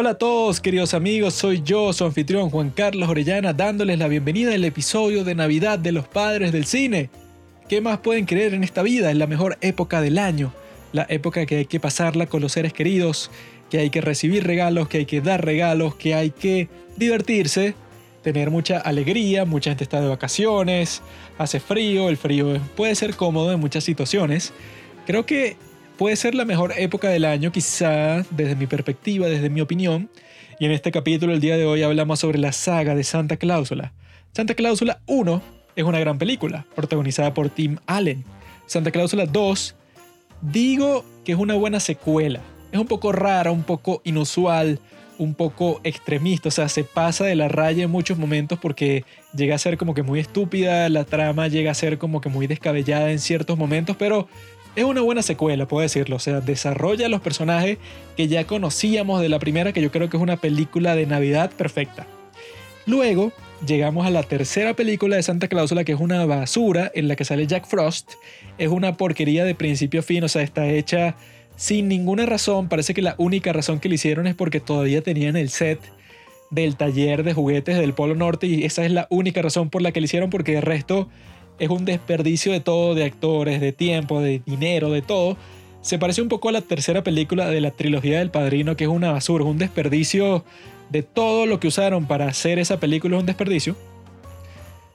Hola a todos, queridos amigos, soy yo, su anfitrión Juan Carlos Orellana, dándoles la bienvenida al episodio de Navidad de los Padres del Cine. ¿Qué más pueden creer en esta vida? Es la mejor época del año, la época que hay que pasarla con los seres queridos, que hay que recibir regalos, que hay que dar regalos, que hay que divertirse, tener mucha alegría, mucha gente está de vacaciones, hace frío, el frío puede ser cómodo en muchas situaciones. Creo que puede ser la mejor época del año, quizá desde mi perspectiva, desde mi opinión. Y en este capítulo, el día de hoy, hablamos sobre la saga de Santa Cláusula. Santa Cláusula 1 es una gran película, protagonizada por Tim Allen. Santa Cláusula 2, digo que es una buena secuela. Es un poco rara, un poco inusual, un poco extremista, o sea, se pasa de la raya en muchos momentos porque llega a ser como que muy estúpida, la trama llega a ser como que muy descabellada en ciertos momentos, pero es una buena secuela, puedo decirlo. O sea, desarrolla los personajes que ya conocíamos de la primera, que yo creo que es una película de Navidad perfecta. Luego llegamos a la tercera película de Santa Cláusula, que es una basura en la que sale Jack Frost. Es una porquería de principio a fin, o sea, está hecha sin ninguna razón. Parece que la única razón que le hicieron es porque todavía tenían el set del taller de juguetes del Polo Norte y esa es la única razón por la que le hicieron porque el resto es un desperdicio de todo, de actores, de tiempo, de dinero, de todo. Se parece un poco a la tercera película de la trilogía del Padrino, que es una basura, es un desperdicio de todo lo que usaron para hacer esa película, es un desperdicio.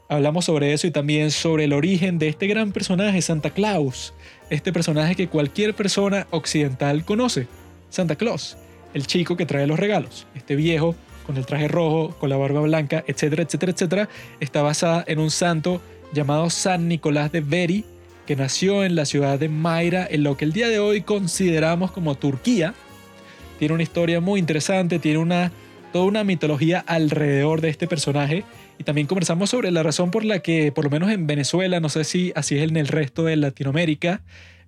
Hablamos sobre eso y también sobre el origen de este gran personaje, Santa Claus. Este personaje que cualquier persona occidental conoce, Santa Claus, el chico que trae los regalos. Este viejo con el traje rojo, con la barba blanca, etcétera, etcétera, etcétera, está basada en un santo llamado San Nicolás de Beri, que nació en la ciudad de Mayra, en lo que el día de hoy consideramos como Turquía. Tiene una historia muy interesante, tiene una, toda una mitología alrededor de este personaje. Y también conversamos sobre la razón por la que, por lo menos en Venezuela, no sé si así es en el resto de Latinoamérica,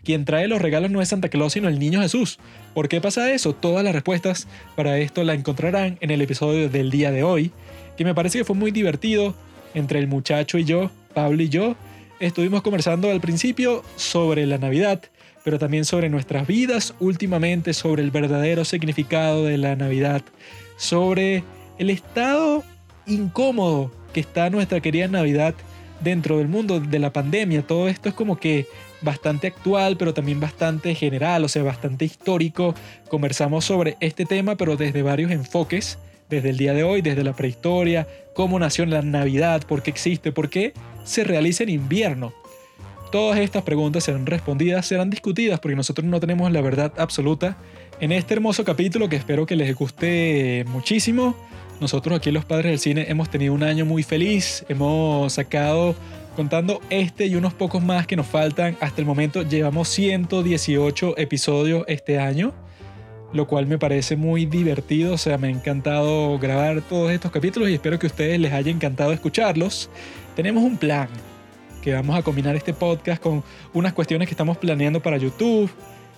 quien trae los regalos no es Santa Claus, sino el niño Jesús. ¿Por qué pasa eso? Todas las respuestas para esto la encontrarán en el episodio del día de hoy, que me parece que fue muy divertido entre el muchacho y yo Pablo y yo estuvimos conversando al principio sobre la Navidad, pero también sobre nuestras vidas últimamente, sobre el verdadero significado de la Navidad, sobre el estado incómodo que está nuestra querida Navidad dentro del mundo de la pandemia. Todo esto es como que bastante actual, pero también bastante general, o sea, bastante histórico. Conversamos sobre este tema, pero desde varios enfoques, desde el día de hoy, desde la prehistoria, cómo nació la Navidad, por qué existe, por qué se realiza en invierno. Todas estas preguntas serán respondidas, serán discutidas porque nosotros no tenemos la verdad absoluta. En este hermoso capítulo que espero que les guste muchísimo, nosotros aquí los padres del cine hemos tenido un año muy feliz, hemos sacado, contando este y unos pocos más que nos faltan, hasta el momento llevamos 118 episodios este año, lo cual me parece muy divertido, o sea, me ha encantado grabar todos estos capítulos y espero que a ustedes les haya encantado escucharlos tenemos un plan que vamos a combinar este podcast con unas cuestiones que estamos planeando para YouTube,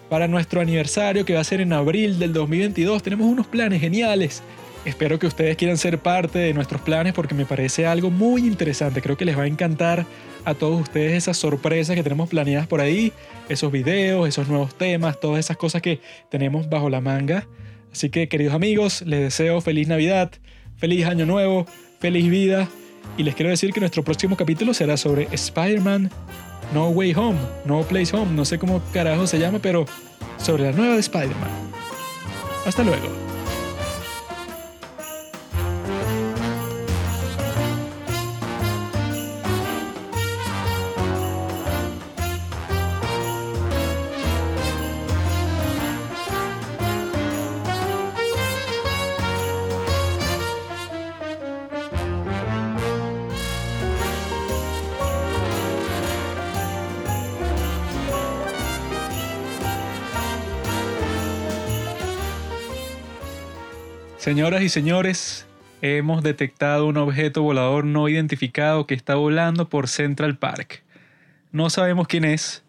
para nuestro aniversario que va a ser en abril del 2022. Tenemos unos planes geniales. Espero que ustedes quieran ser parte de nuestros planes porque me parece algo muy interesante. Creo que les va a encantar a todos ustedes esas sorpresas que tenemos planeadas por ahí, esos videos, esos nuevos temas, todas esas cosas que tenemos bajo la manga. Así que queridos amigos, les deseo feliz Navidad, feliz año nuevo, feliz vida y les quiero decir que nuestro próximo capítulo será sobre Spider-Man No Way Home, No Place Home, no sé cómo carajo se llama, pero sobre la nueva de Spider-Man. Hasta luego. Señoras y señores, hemos detectado un objeto volador no identificado que está volando por Central Park. No sabemos quién es,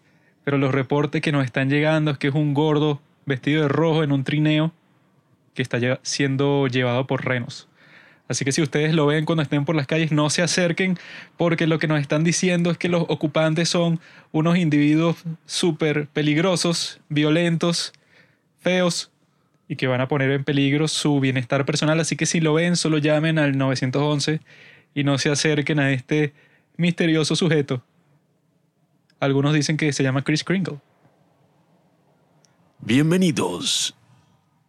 pero los reportes que nos están llegando es que es un gordo vestido de rojo en un trineo que está siendo llevado por renos. Así que si ustedes lo ven cuando estén por las calles, no se acerquen porque lo que nos están diciendo es que los ocupantes son unos individuos súper peligrosos, violentos, feos y que van a poner en peligro su bienestar personal. Así que si lo ven, solo llamen al 911 y no se acerquen a este misterioso sujeto. Algunos dicen que se llama Chris Kringle. Bienvenidos,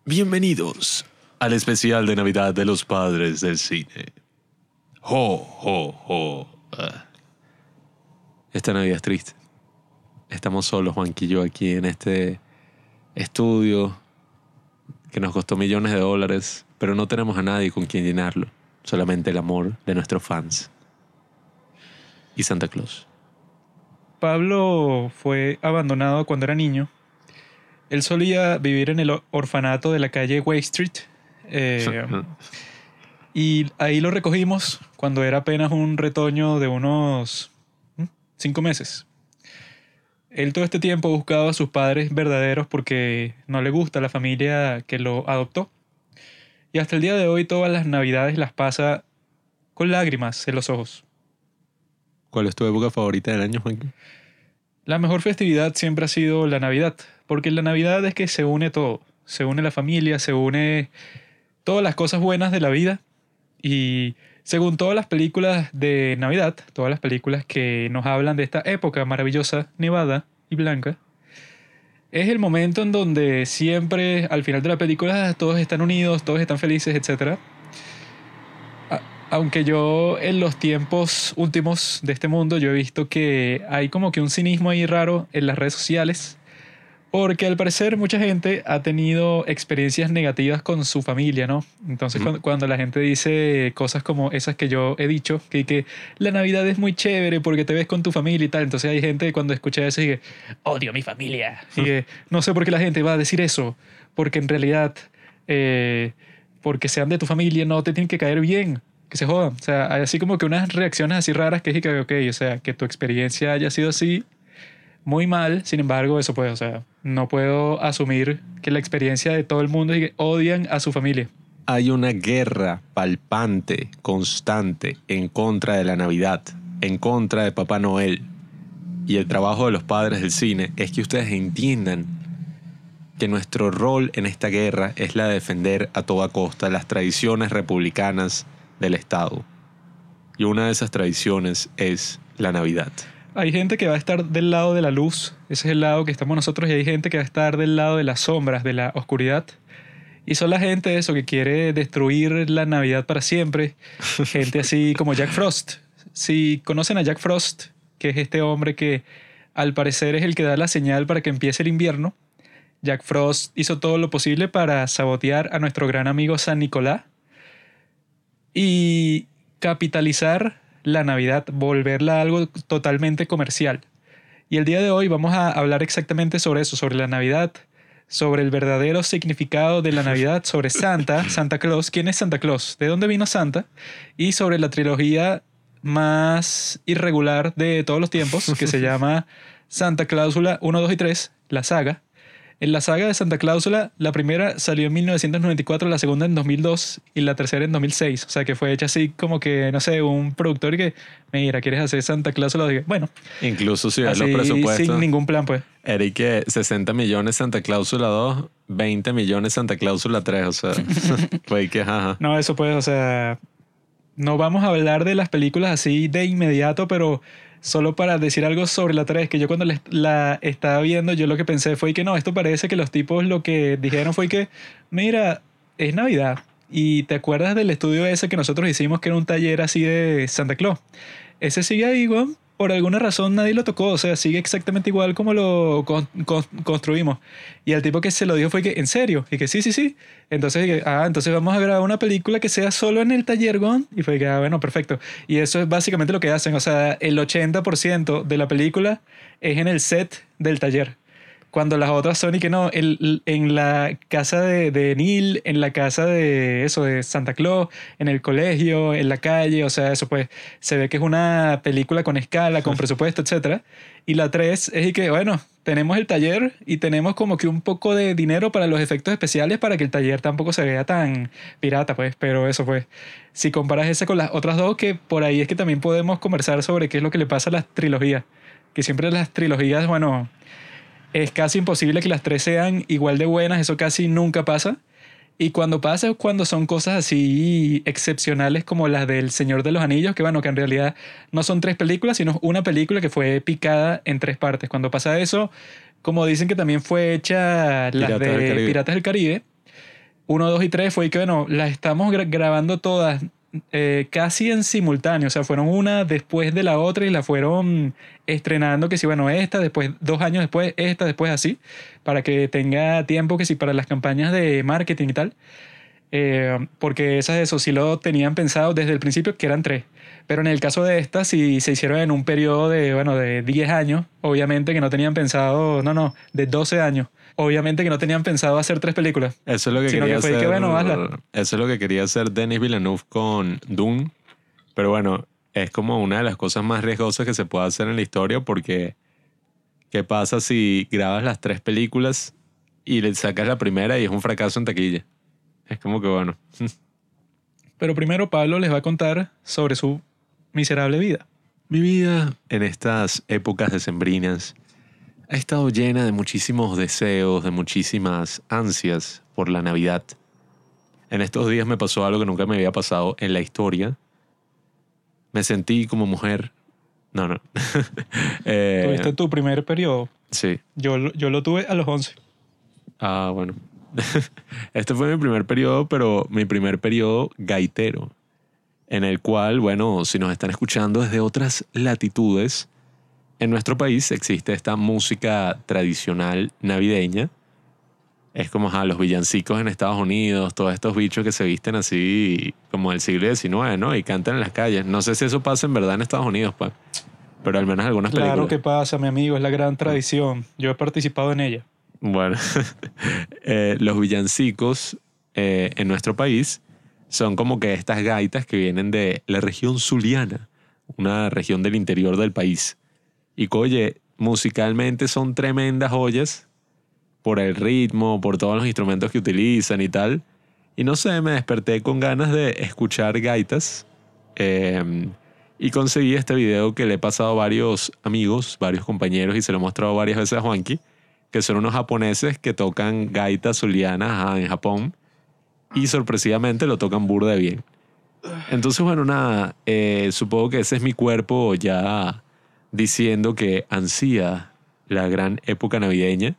bienvenidos al especial de Navidad de los Padres del Cine. Ho, ho, ho. Ah. Esta Navidad es triste. Estamos solos, Juanqui y yo, aquí en este estudio que nos costó millones de dólares, pero no tenemos a nadie con quien llenarlo, solamente el amor de nuestros fans. Y Santa Claus. Pablo fue abandonado cuando era niño. Él solía vivir en el orfanato de la calle Way Street. eh, y ahí lo recogimos cuando era apenas un retoño de unos cinco meses. Él todo este tiempo buscaba a sus padres verdaderos porque no le gusta la familia que lo adoptó. Y hasta el día de hoy todas las navidades las pasa con lágrimas en los ojos. ¿Cuál es tu época favorita del año, Juanqui? La mejor festividad siempre ha sido la Navidad, porque en la Navidad es que se une todo. Se une la familia, se une todas las cosas buenas de la vida. Y según todas las películas de Navidad, todas las películas que nos hablan de esta época maravillosa, nevada y blanca, es el momento en donde siempre al final de la película todos están unidos, todos están felices, etc. Aunque yo en los tiempos últimos de este mundo yo he visto que hay como que un cinismo ahí raro en las redes sociales, porque al parecer mucha gente ha tenido experiencias negativas con su familia, ¿no? Entonces cuando, cuando la gente dice cosas como esas que yo he dicho, que, que la Navidad es muy chévere porque te ves con tu familia y tal, entonces hay gente que cuando escucha eso dice, odio a mi familia. Y que no sé por qué la gente va a decir eso, porque en realidad, eh, porque sean de tu familia no te tienen que caer bien. Que se jodan. O sea, hay así como que unas reacciones así raras que es que, ok, o sea, que tu experiencia haya sido así, muy mal, sin embargo, eso puede, o sea, no puedo asumir que la experiencia de todo el mundo es que odian a su familia. Hay una guerra palpante, constante, en contra de la Navidad, en contra de Papá Noel. Y el trabajo de los padres del cine es que ustedes entiendan que nuestro rol en esta guerra es la de defender a toda costa las tradiciones republicanas del Estado. Y una de esas tradiciones es la Navidad. Hay gente que va a estar del lado de la luz, ese es el lado que estamos nosotros, y hay gente que va a estar del lado de las sombras, de la oscuridad. Y son la gente eso que quiere destruir la Navidad para siempre. Gente así como Jack Frost. Si conocen a Jack Frost, que es este hombre que al parecer es el que da la señal para que empiece el invierno, Jack Frost hizo todo lo posible para sabotear a nuestro gran amigo San Nicolás y capitalizar la Navidad, volverla algo totalmente comercial. Y el día de hoy vamos a hablar exactamente sobre eso, sobre la Navidad, sobre el verdadero significado de la Navidad, sobre Santa, Santa Claus, quién es Santa Claus, de dónde vino Santa, y sobre la trilogía más irregular de todos los tiempos, que se llama Santa Cláusula 1, 2 y 3, la saga. En la saga de Santa Cláusula, la primera salió en 1994, la segunda en 2002 y la tercera en 2006. O sea, que fue hecha así como que, no sé, un productor que, mira, ¿quieres hacer Santa Cláusula? Bueno, Incluso si ves los presupuestos. sin ningún plan, pues. Eric, que 60 millones Santa Cláusula 2, 20 millones Santa Cláusula 3, o sea, fue que jaja. No, eso pues, o sea, no vamos a hablar de las películas así de inmediato, pero solo para decir algo sobre la 3, que yo cuando la- estaba viendo, yo lo que pensé fue que no, esto parece que los tipos lo que dijeron fue que, mira, es Navidad. Y te acuerdas del estudio ese que nosotros hicimos, que era un taller así de Santa Claus. Ese sigue ahí, weón. Por alguna razón nadie lo tocó, o sea, sigue exactamente igual como lo con- con- construimos. Y el tipo que se lo dijo fue que, ¿en serio? Y que sí, sí, sí. Entonces, ah, entonces vamos a grabar una película que sea solo en el taller, Gon. Y fue que, ah, bueno, perfecto. Y eso es básicamente lo que hacen. O sea, el 80% de la película es en el set del taller. Cuando las otras son y que no, el- en la casa de, de Neil, en la casa de eso, de Santa Claus, en el colegio, en la calle, o sea, eso pues se ve que es una película con escala, con presupuesto, etcétera. Y la 3 es y que, bueno, tenemos el taller y tenemos como que un poco de dinero para los efectos especiales para que el taller tampoco se vea tan pirata, pues. Pero eso pues, si comparas esa con las otras dos, que por ahí es que también podemos conversar sobre qué es lo que le pasa a las trilogías. Que siempre las trilogías, bueno, es casi imposible que las tres sean igual de buenas, eso casi nunca pasa. Y cuando pasa es cuando son cosas así excepcionales como las del Señor de los Anillos, que bueno, que en realidad no son tres películas, sino una película que fue picada en tres partes. Cuando pasa eso, como dicen que también fue hecha las Piratas del de Caribe. Piratas del Caribe, uno, dos y tres fue que bueno, las estamos gra- grabando todas eh, casi en simultáneo, o sea, fueron una después de la otra y la fueron estrenando, que si bueno, esta, después, dos años después, esta, después así, para que tenga tiempo que si para las campañas de marketing y tal. Eh, porque esas, eso sí lo tenían pensado desde el principio que eran tres. Pero en el caso de estas, si se hicieron en un periodo de, bueno, de 10 años, obviamente que no tenían pensado, no, no, de 12 años, obviamente que no tenían pensado hacer tres películas. Eso es lo que Sino quería que fue hacer. que, bueno, hazla. Eso es lo que quería hacer Denis Villeneuve con Dune. Pero bueno, es como una de las cosas más riesgosas que se puede hacer en la historia porque ¿qué pasa si grabas las tres películas y le sacas la primera y es un fracaso en taquilla? Es como que bueno. Pero primero Pablo les va a contar sobre su miserable vida. Mi vida en estas épocas decembrinas ha estado llena de muchísimos deseos, de muchísimas ansias por la Navidad. En estos días me pasó algo que nunca me había pasado en la historia. Me sentí como mujer. No, no. Eh, Tuviste tu primer periodo. sí. Yo, yo lo tuve a los 11. Ah, bueno. Este fue mi primer periodo, pero mi primer periodo gaitero, en el cual, bueno, si nos están escuchando desde otras latitudes, en nuestro país existe esta música tradicional navideña. Es como los villancicos en Estados Unidos, todos estos bichos que se visten así como del siglo XIX, ¿no? Y cantan en las calles. No sé si eso pasa en verdad en Estados Unidos, pues. Pero al menos algunas Claro películas. que pasa, mi amigo, es la gran tradición. Yo he participado en ella. Bueno, eh, los villancicos eh, en nuestro país son como que estas gaitas que vienen de la región zuliana, una región del interior del país. Y oye, musicalmente son tremendas joyas por el ritmo, por todos los instrumentos que utilizan y tal. Y no sé, me desperté con ganas de escuchar gaitas. eh, y conseguí este video que le he pasado a varios amigos, varios compañeros, y se lo he mostrado varias veces a Juanqui que son unos japoneses que tocan gaitas zulianas ajá, en Japón y sorpresivamente lo tocan burda bien. Entonces, bueno, nada, eh, supongo que ese es mi cuerpo ya diciendo que ansía la gran época navideña.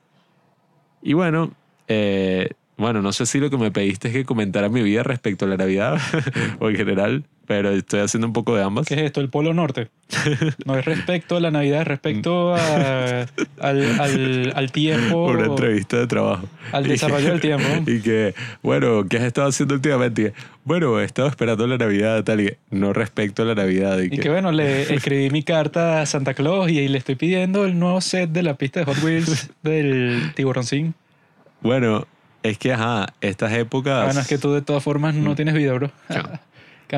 Y bueno, eh, bueno, no sé si lo que me pediste es que comentara mi vida respecto a la Navidad o en general, pero estoy haciendo un poco de ambas. ¿Qué es esto? El Polo Norte. No es respecto a la Navidad, es respecto a- al, al- al tiempo. Una entrevista de trabajo. Al Y desarrollo que- del tiempo. Y que, bueno, ¿qué has estado haciendo últimamente? Y bueno, he estado esperando la Navidad, tal y no respecto a la Navidad. Y, Y que, que bueno, le escribí mi carta a Santa Claus y, le estoy pidiendo el nuevo set de la pista de Hot Wheels del Tiburoncín. bueno, es que, ajá, estas épocas. Bueno, es que tú de todas formas no tienes vida, bro. Yo-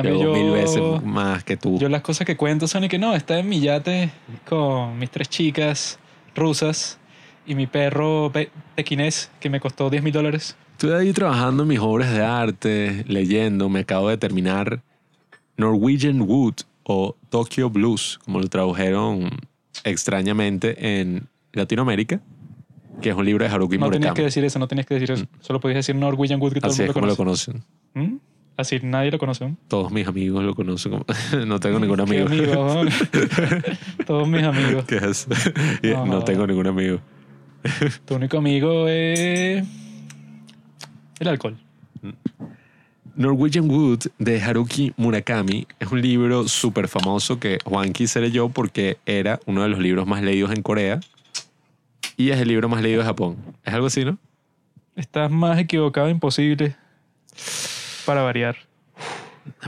Cambio yo mil veces más que tú. yo las cosas que cuento son y que no, está en mi yate con mis tres chicas rusas y mi perro pe- pequinés que me costó 10 mil dólares. Estoy ahí trabajando en mis obras de arte, leyendo, me acabo de terminar Norwegian Wood o Tokyo Blues, como lo tradujeron extrañamente en Latinoamérica, que es un libro de Haruki No tenías Murakami. que decir eso, no tenías que decir eso. Solo podías decir Norwegian Wood que todo Mm. Así el es mundo como lo lo conoce. conocen. ¿Mm? Así nadie lo conoce. ¿no? Todos mis amigos lo conocen. como- no tengo ningún ¿Qué amigo. Todos mis amigos. ¿Qué es? No, no. tengo ningún amigo. Tu único amigo es el alcohol. Norwegian Wood de Haruki Murakami es un libro súper famoso que Juanqui se leyó porque era uno de los libros más leídos en Corea y es el libro más leído de Japón. Es algo así, ¿no? Estás más equivocado imposible para variar.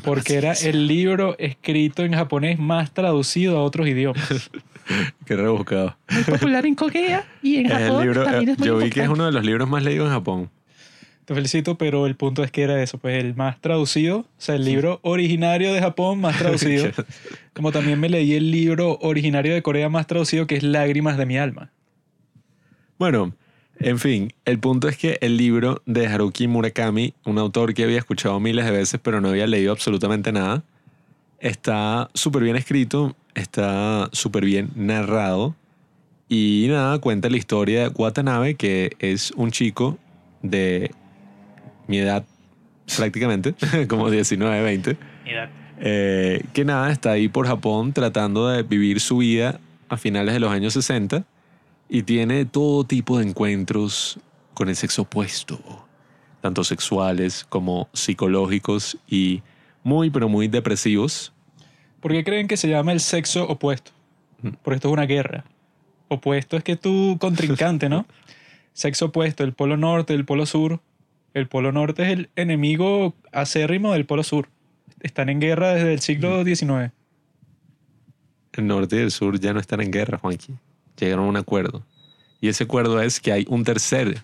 Porque era el libro escrito en japonés más traducido a otros idiomas. Qué rebuscado. muy popular en Corea y en el Japón libro, también eh, es muy yo vi que es uno de los libros más leídos en Japón. Te felicito, pero el punto es que era eso, pues el más traducido, o sea, el libro originario de Japón más traducido. Como también me leí el libro originario de Corea más traducido, que es Lágrimas de mi alma. Bueno, en fin, el punto es que el libro de Haruki Murakami, un autor que había escuchado miles de veces pero no había leído absolutamente nada, está súper bien escrito, está súper bien narrado. Y nada, cuenta la historia de Watanabe, que es un chico de mi edad prácticamente, como 19, 20, eh, que nada, está ahí por Japón tratando de vivir su vida a finales de los años 60 y tiene todo tipo de encuentros con el sexo opuesto, tanto sexuales como psicológicos y muy, pero muy depresivos. ¿Por qué creen que se llama el sexo opuesto? Mm. Porque esto es una guerra. Opuesto es que tu contrincante, ¿no? Sexo opuesto, el polo norte, el polo sur. El polo norte es el enemigo acérrimo del polo sur. Están en guerra desde el siglo XIX. El norte y el sur ya no están en guerra, Juanqui. Llegaron a un acuerdo. Y ese acuerdo es que hay un tercer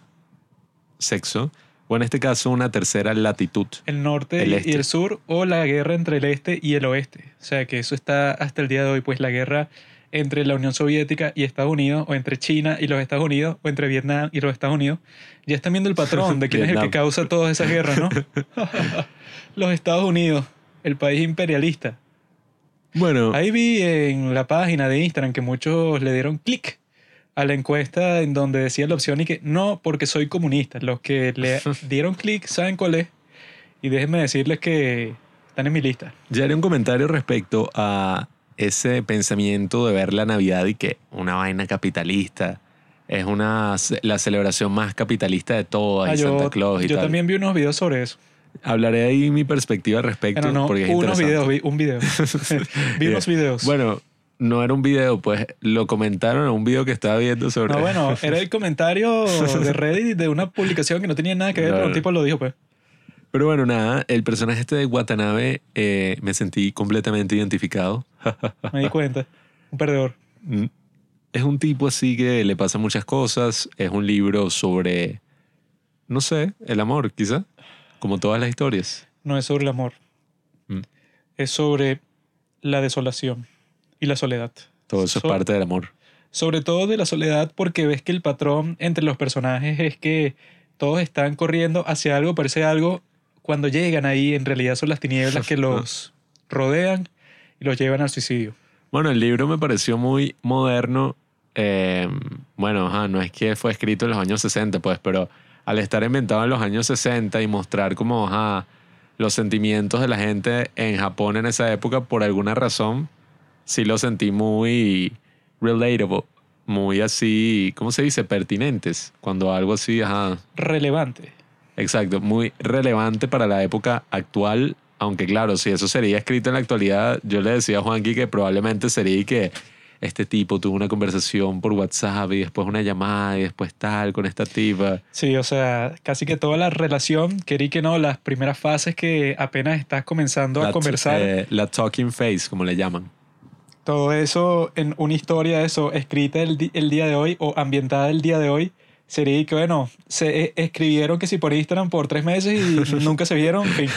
sexo, o en este caso una tercera latitud. El norte El este. y el sur, o la guerra entre el este y el oeste. O sea que eso está hasta el día de hoy, pues la guerra entre la Unión Soviética y Estados Unidos, o entre China y los Estados Unidos, o entre Vietnam y los Estados Unidos. Ya están viendo el patrón de quién es el que causa todas esas guerras, ¿no? los Estados Unidos, el país imperialista. Bueno, Ahí vi en la página de Instagram que muchos le dieron clic a la encuesta en donde decía la opción y que no, porque soy comunista. Los que le dieron clic saben cuál es. Y déjenme decirles que están en mi lista. ya haré un comentario respecto a ese pensamiento de ver la Navidad y que una vaina capitalista es una la celebración más capitalista de todas Ah, y yo Santa Claus y yo tal. también vi unos videos sobre eso. Hablaré ahí mi perspectiva al respecto Bueno, no, porque es unos videos, vi un video. vi unos videos. Bueno, no era un video, pues lo comentaron en un video que estaba viendo sobre no, bueno, era el comentario de Reddit de una publicación que no tenía nada que ver, No, pero un tipo lo dijo, pues. Pero bueno, nada, el personaje este de Watanabe eh, me sentí completamente identificado. Me di cuenta. Un perdedor. Mm. Es un tipo así que le pasan muchas cosas. Es un libro sobre, no sé, el amor, quizá. Como todas las historias. No es sobre el amor. Mm. Es sobre la desolación y la soledad. Todo eso So- es parte del amor. Sobre todo de la soledad porque ves que el patrón entre los personajes es que todos están corriendo hacia algo, parece algo, cuando llegan ahí en realidad son las tinieblas que los rodean y los llevan al suicidio. Bueno, el libro me pareció muy moderno. Eh, bueno, ajá, no es que fue escrito en los años 60, pues, pero al estar inventado en los años 60 y mostrar como, ajá, los sentimientos de la gente en Japón en esa época, por alguna razón, sí lo sentí muy relatable, muy así, ¿cómo se dice? Pertinentes. Cuando algo así, ajá, Relevante. Exacto, muy relevante para la época actual, aunque claro, si eso sería escrito en la actualidad, yo le decía a Juanqui que probablemente sería que este tipo tuvo una conversación por WhatsApp y después una llamada y después tal con esta tipa. Sí, o sea, casi que toda la relación, querí que no, las primeras fases que apenas estás comenzando a La- conversar, eh, la talking face, como le llaman. todo eso en una historia, eso, escrita el, el día de hoy o ambientada el día de hoy, sería que, bueno, se eh, escribieron que si por Instagram por tres meses y nunca se vieron. en fin.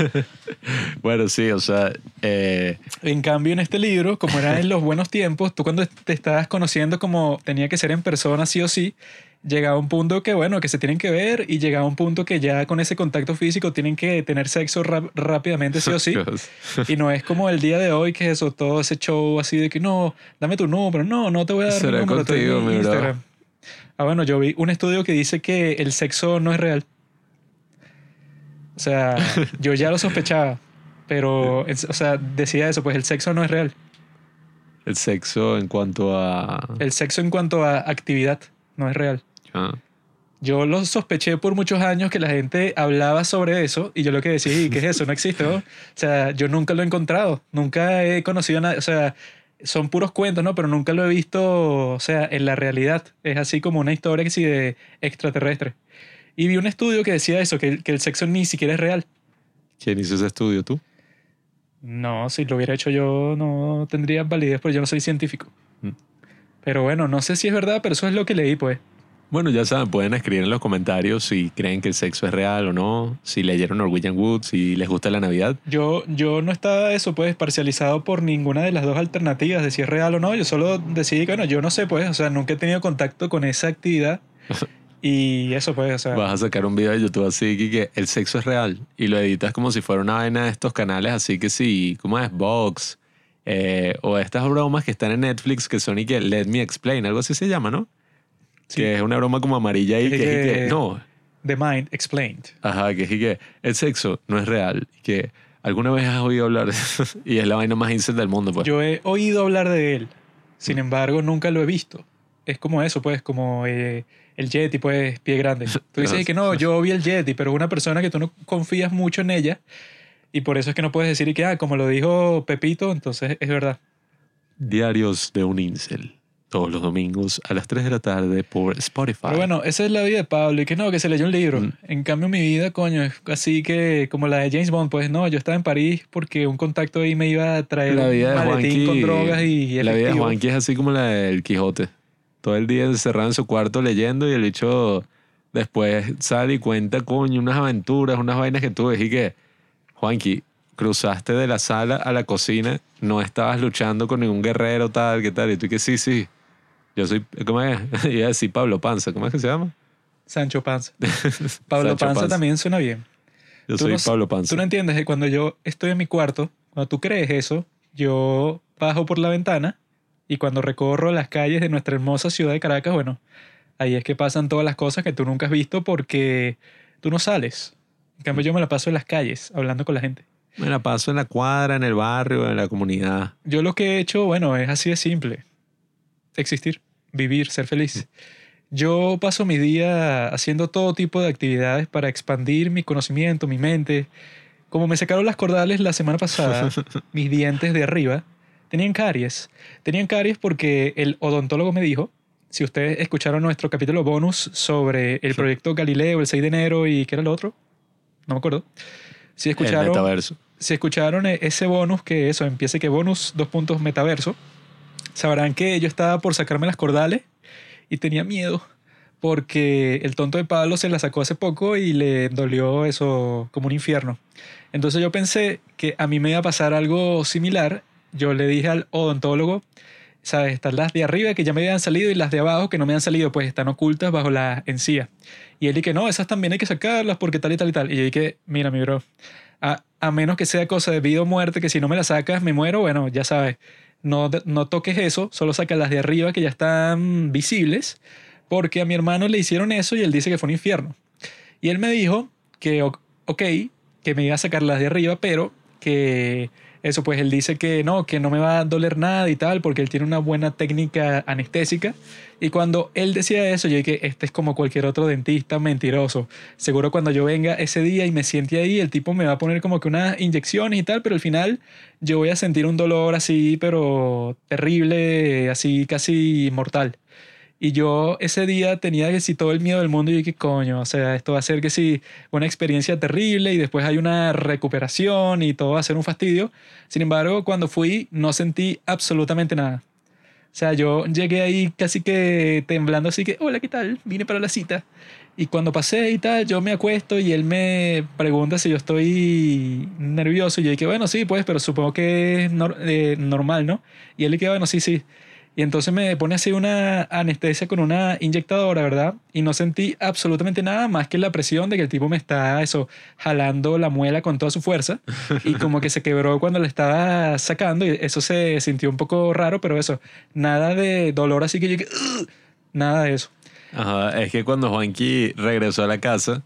Bueno, sí, o sea, eh, En cambio, en este libro, como era en los buenos tiempos, tú cuando te estabas conociendo como tenía que ser en persona sí o sí, llegaba un punto que, bueno, que se tienen que ver y llegaba un punto que ya con ese contacto físico tienen que tener sexo rap- rápidamente sí o sí. Y no es como el día de hoy que eso, todo ese show así de que no, dame tu número, no, no te voy a dar mi número, contigo, mi bro. Ah, bueno, yo vi un estudio que dice que el sexo no es real. O sea, yo ya lo sospechaba, pero, o sea, decía eso, pues el sexo no es real. el sexo en cuanto a... El sexo en cuanto a actividad no es real. ah, Yo lo sospeché por muchos años que la gente hablaba sobre eso y yo lo que decía, "¿Y ¿qué es eso? No existe. ¿no?". O sea, yo nunca lo he encontrado, nunca he conocido nada, o sea, son puros cuentos, ¿no? Pero nunca lo he visto, o sea, en la realidad. Es así como una historia que sí de extraterrestre. Y vi un estudio que decía eso, que, el- que el sexo ni siquiera es real. ¿Quién hizo ese estudio? ¿Tú? No, si lo hubiera hecho yo no tendría validez, porque yo no soy científico. Mm. Pero bueno, no sé si es verdad, pero eso es lo que leí, pues. Bueno, ya saben, pueden escribir en los comentarios si creen que el sexo es real o no, si leyeron Norwegian Wood, si les gusta la Navidad. Yo, yo no estaba eso, pues, parcializado por ninguna de las dos alternativas de si es real o no. Yo solo decidí que, bueno, yo no sé, pues, o sea, nunca he tenido contacto con esa actividad. y eso, pues, o sea, Vas a sacar un video de YouTube así que, que el sexo es real y lo editas como si fuera una vaina de estos canales así que sí, ¿cómo es? Vox eh, o estas bromas que están en Netflix que son y que Let Me Explain, algo así se llama, ¿no? Sí. Que es una broma como amarilla y que, y que- que- no, The Mind Explained. Ajá, que es que el sexo no es real. Que alguna vez has oído hablar y es la vaina más incel del mundo, pues. Yo he oído hablar de él, sin embargo nunca lo he visto. Es como eso, pues, como eh, el Yeti, pues, pie grande. Tú dices que no, yo vi el Yeti, pero una persona que tú no confías mucho en ella y por eso es que no puedes decir que, ah, como lo dijo Pepito, entonces es verdad. Diarios de un incel. Todos los domingos a las 3 de la tarde por Spotify. Pero bueno, esa es la vida de Pablo y que no, que se leyó un libro. Mm. En cambio, mi vida, coño, es así que como la de James Bond, pues no, yo estaba en París porque un contacto ahí me iba a traer la vida un maletín Juanqui, con drogas y la vida de. Juanqui es así como la del Quijote. Todo el día encerrado en su cuarto leyendo y el bicho después sale y cuenta, coño, unas aventuras, unas vainas que tuve. Y que, Juanqui, cruzaste de la sala a la cocina, no estabas luchando con ningún guerrero tal, que tal. Y tú que sí, sí. Yo soy, ¿cómo es? Iba a decir Pablo Panza, ¿cómo es que se llama? Sancho Panza. Pablo Sancho Panza, Panza. también suena bien. Yo Tú soy no- Pablo Panza. Tú no entiendes que cuando yo estoy en mi cuarto, cuando tú crees eso, yo bajo por la ventana y cuando recorro las calles de nuestra hermosa ciudad de Caracas, bueno, ahí es que pasan todas las cosas que tú nunca has visto porque tú no sales. En cambio, yo me la paso en las calles hablando con la gente. Me la paso en la cuadra, en el barrio, en la comunidad. Yo lo que he hecho, bueno, es así de simple. Existir, vivir, ser feliz. Yo paso mi día haciendo todo tipo de actividades para expandir mi conocimiento, mi mente. Como me sacaron las cordales la semana pasada, mis dientes de arriba tenían caries. Tenían caries porque el odontólogo me dijo, si ustedes escucharon nuestro capítulo bonus sobre el proyecto Galileo el 6 de enero y ¿qué era lo otro? No me acuerdo. Si El escucharon metaverso. si escucharon e- ese bonus, que eso, empiece que bonus, dos puntos metaverso, sabrán que yo estaba por sacarme las cordales y tenía miedo porque el tonto de Pablo se la sacó hace poco y le dolió eso como un infierno. Entonces yo pensé que a mí me iba a pasar algo similar. Yo le dije al odontólogo, ¿sabes? Están las de arriba que ya me habían salido y las de abajo que no me han salido, pues están ocultas bajo la encía. Y él dije, no, esas también hay que sacarlas porque tal y tal y tal. Y yo dije, mira, mi bro, a, a menos que sea cosa de vida o muerte, que si no me las sacas me muero, bueno, ya sabes, no, no toques eso, solo saca las de arriba que ya están visibles, porque a mi hermano le hicieron eso y él dice que fue un infierno. Y él me dijo que, ok, que me iba a sacar las de arriba, pero que eso, pues él dice que no, que no me va a doler nada y tal, porque él tiene una buena técnica anestésica. Y cuando él decía eso, yo dije, este es como cualquier otro dentista mentiroso. Seguro cuando yo venga ese día y me siente ahí, el tipo me va a poner como que unas inyecciones y tal, pero al final yo voy a sentir un dolor así, pero terrible, así casi mortal. Y yo ese día tenía que si todo el miedo del mundo y ¿qué coño? O sea, esto va a ser que si una experiencia terrible y después hay una recuperación y todo va a ser un fastidio. Sin embargo, cuando fui no sentí absolutamente nada. O sea, yo llegué ahí casi que temblando, así que, hola, ¿qué tal? Vine para la cita. Y cuando pasé y tal, yo me acuesto y él me pregunta si yo estoy nervioso. Y yo dije, bueno, sí, pues, pero supongo que es eh, normal, ¿no? Y él dije, bueno, sí, sí. Y entonces me pone así una anestesia con una inyectadora, ¿verdad? Y no sentí absolutamente nada más que la presión de que el tipo me está, eso, jalando la muela con toda su fuerza. Y como que se quebró cuando le estaba sacando. Y eso se sintió un poco raro, pero eso, nada de dolor así que yo nada de eso. Ajá, es que cuando Juanqui regresó a la casa,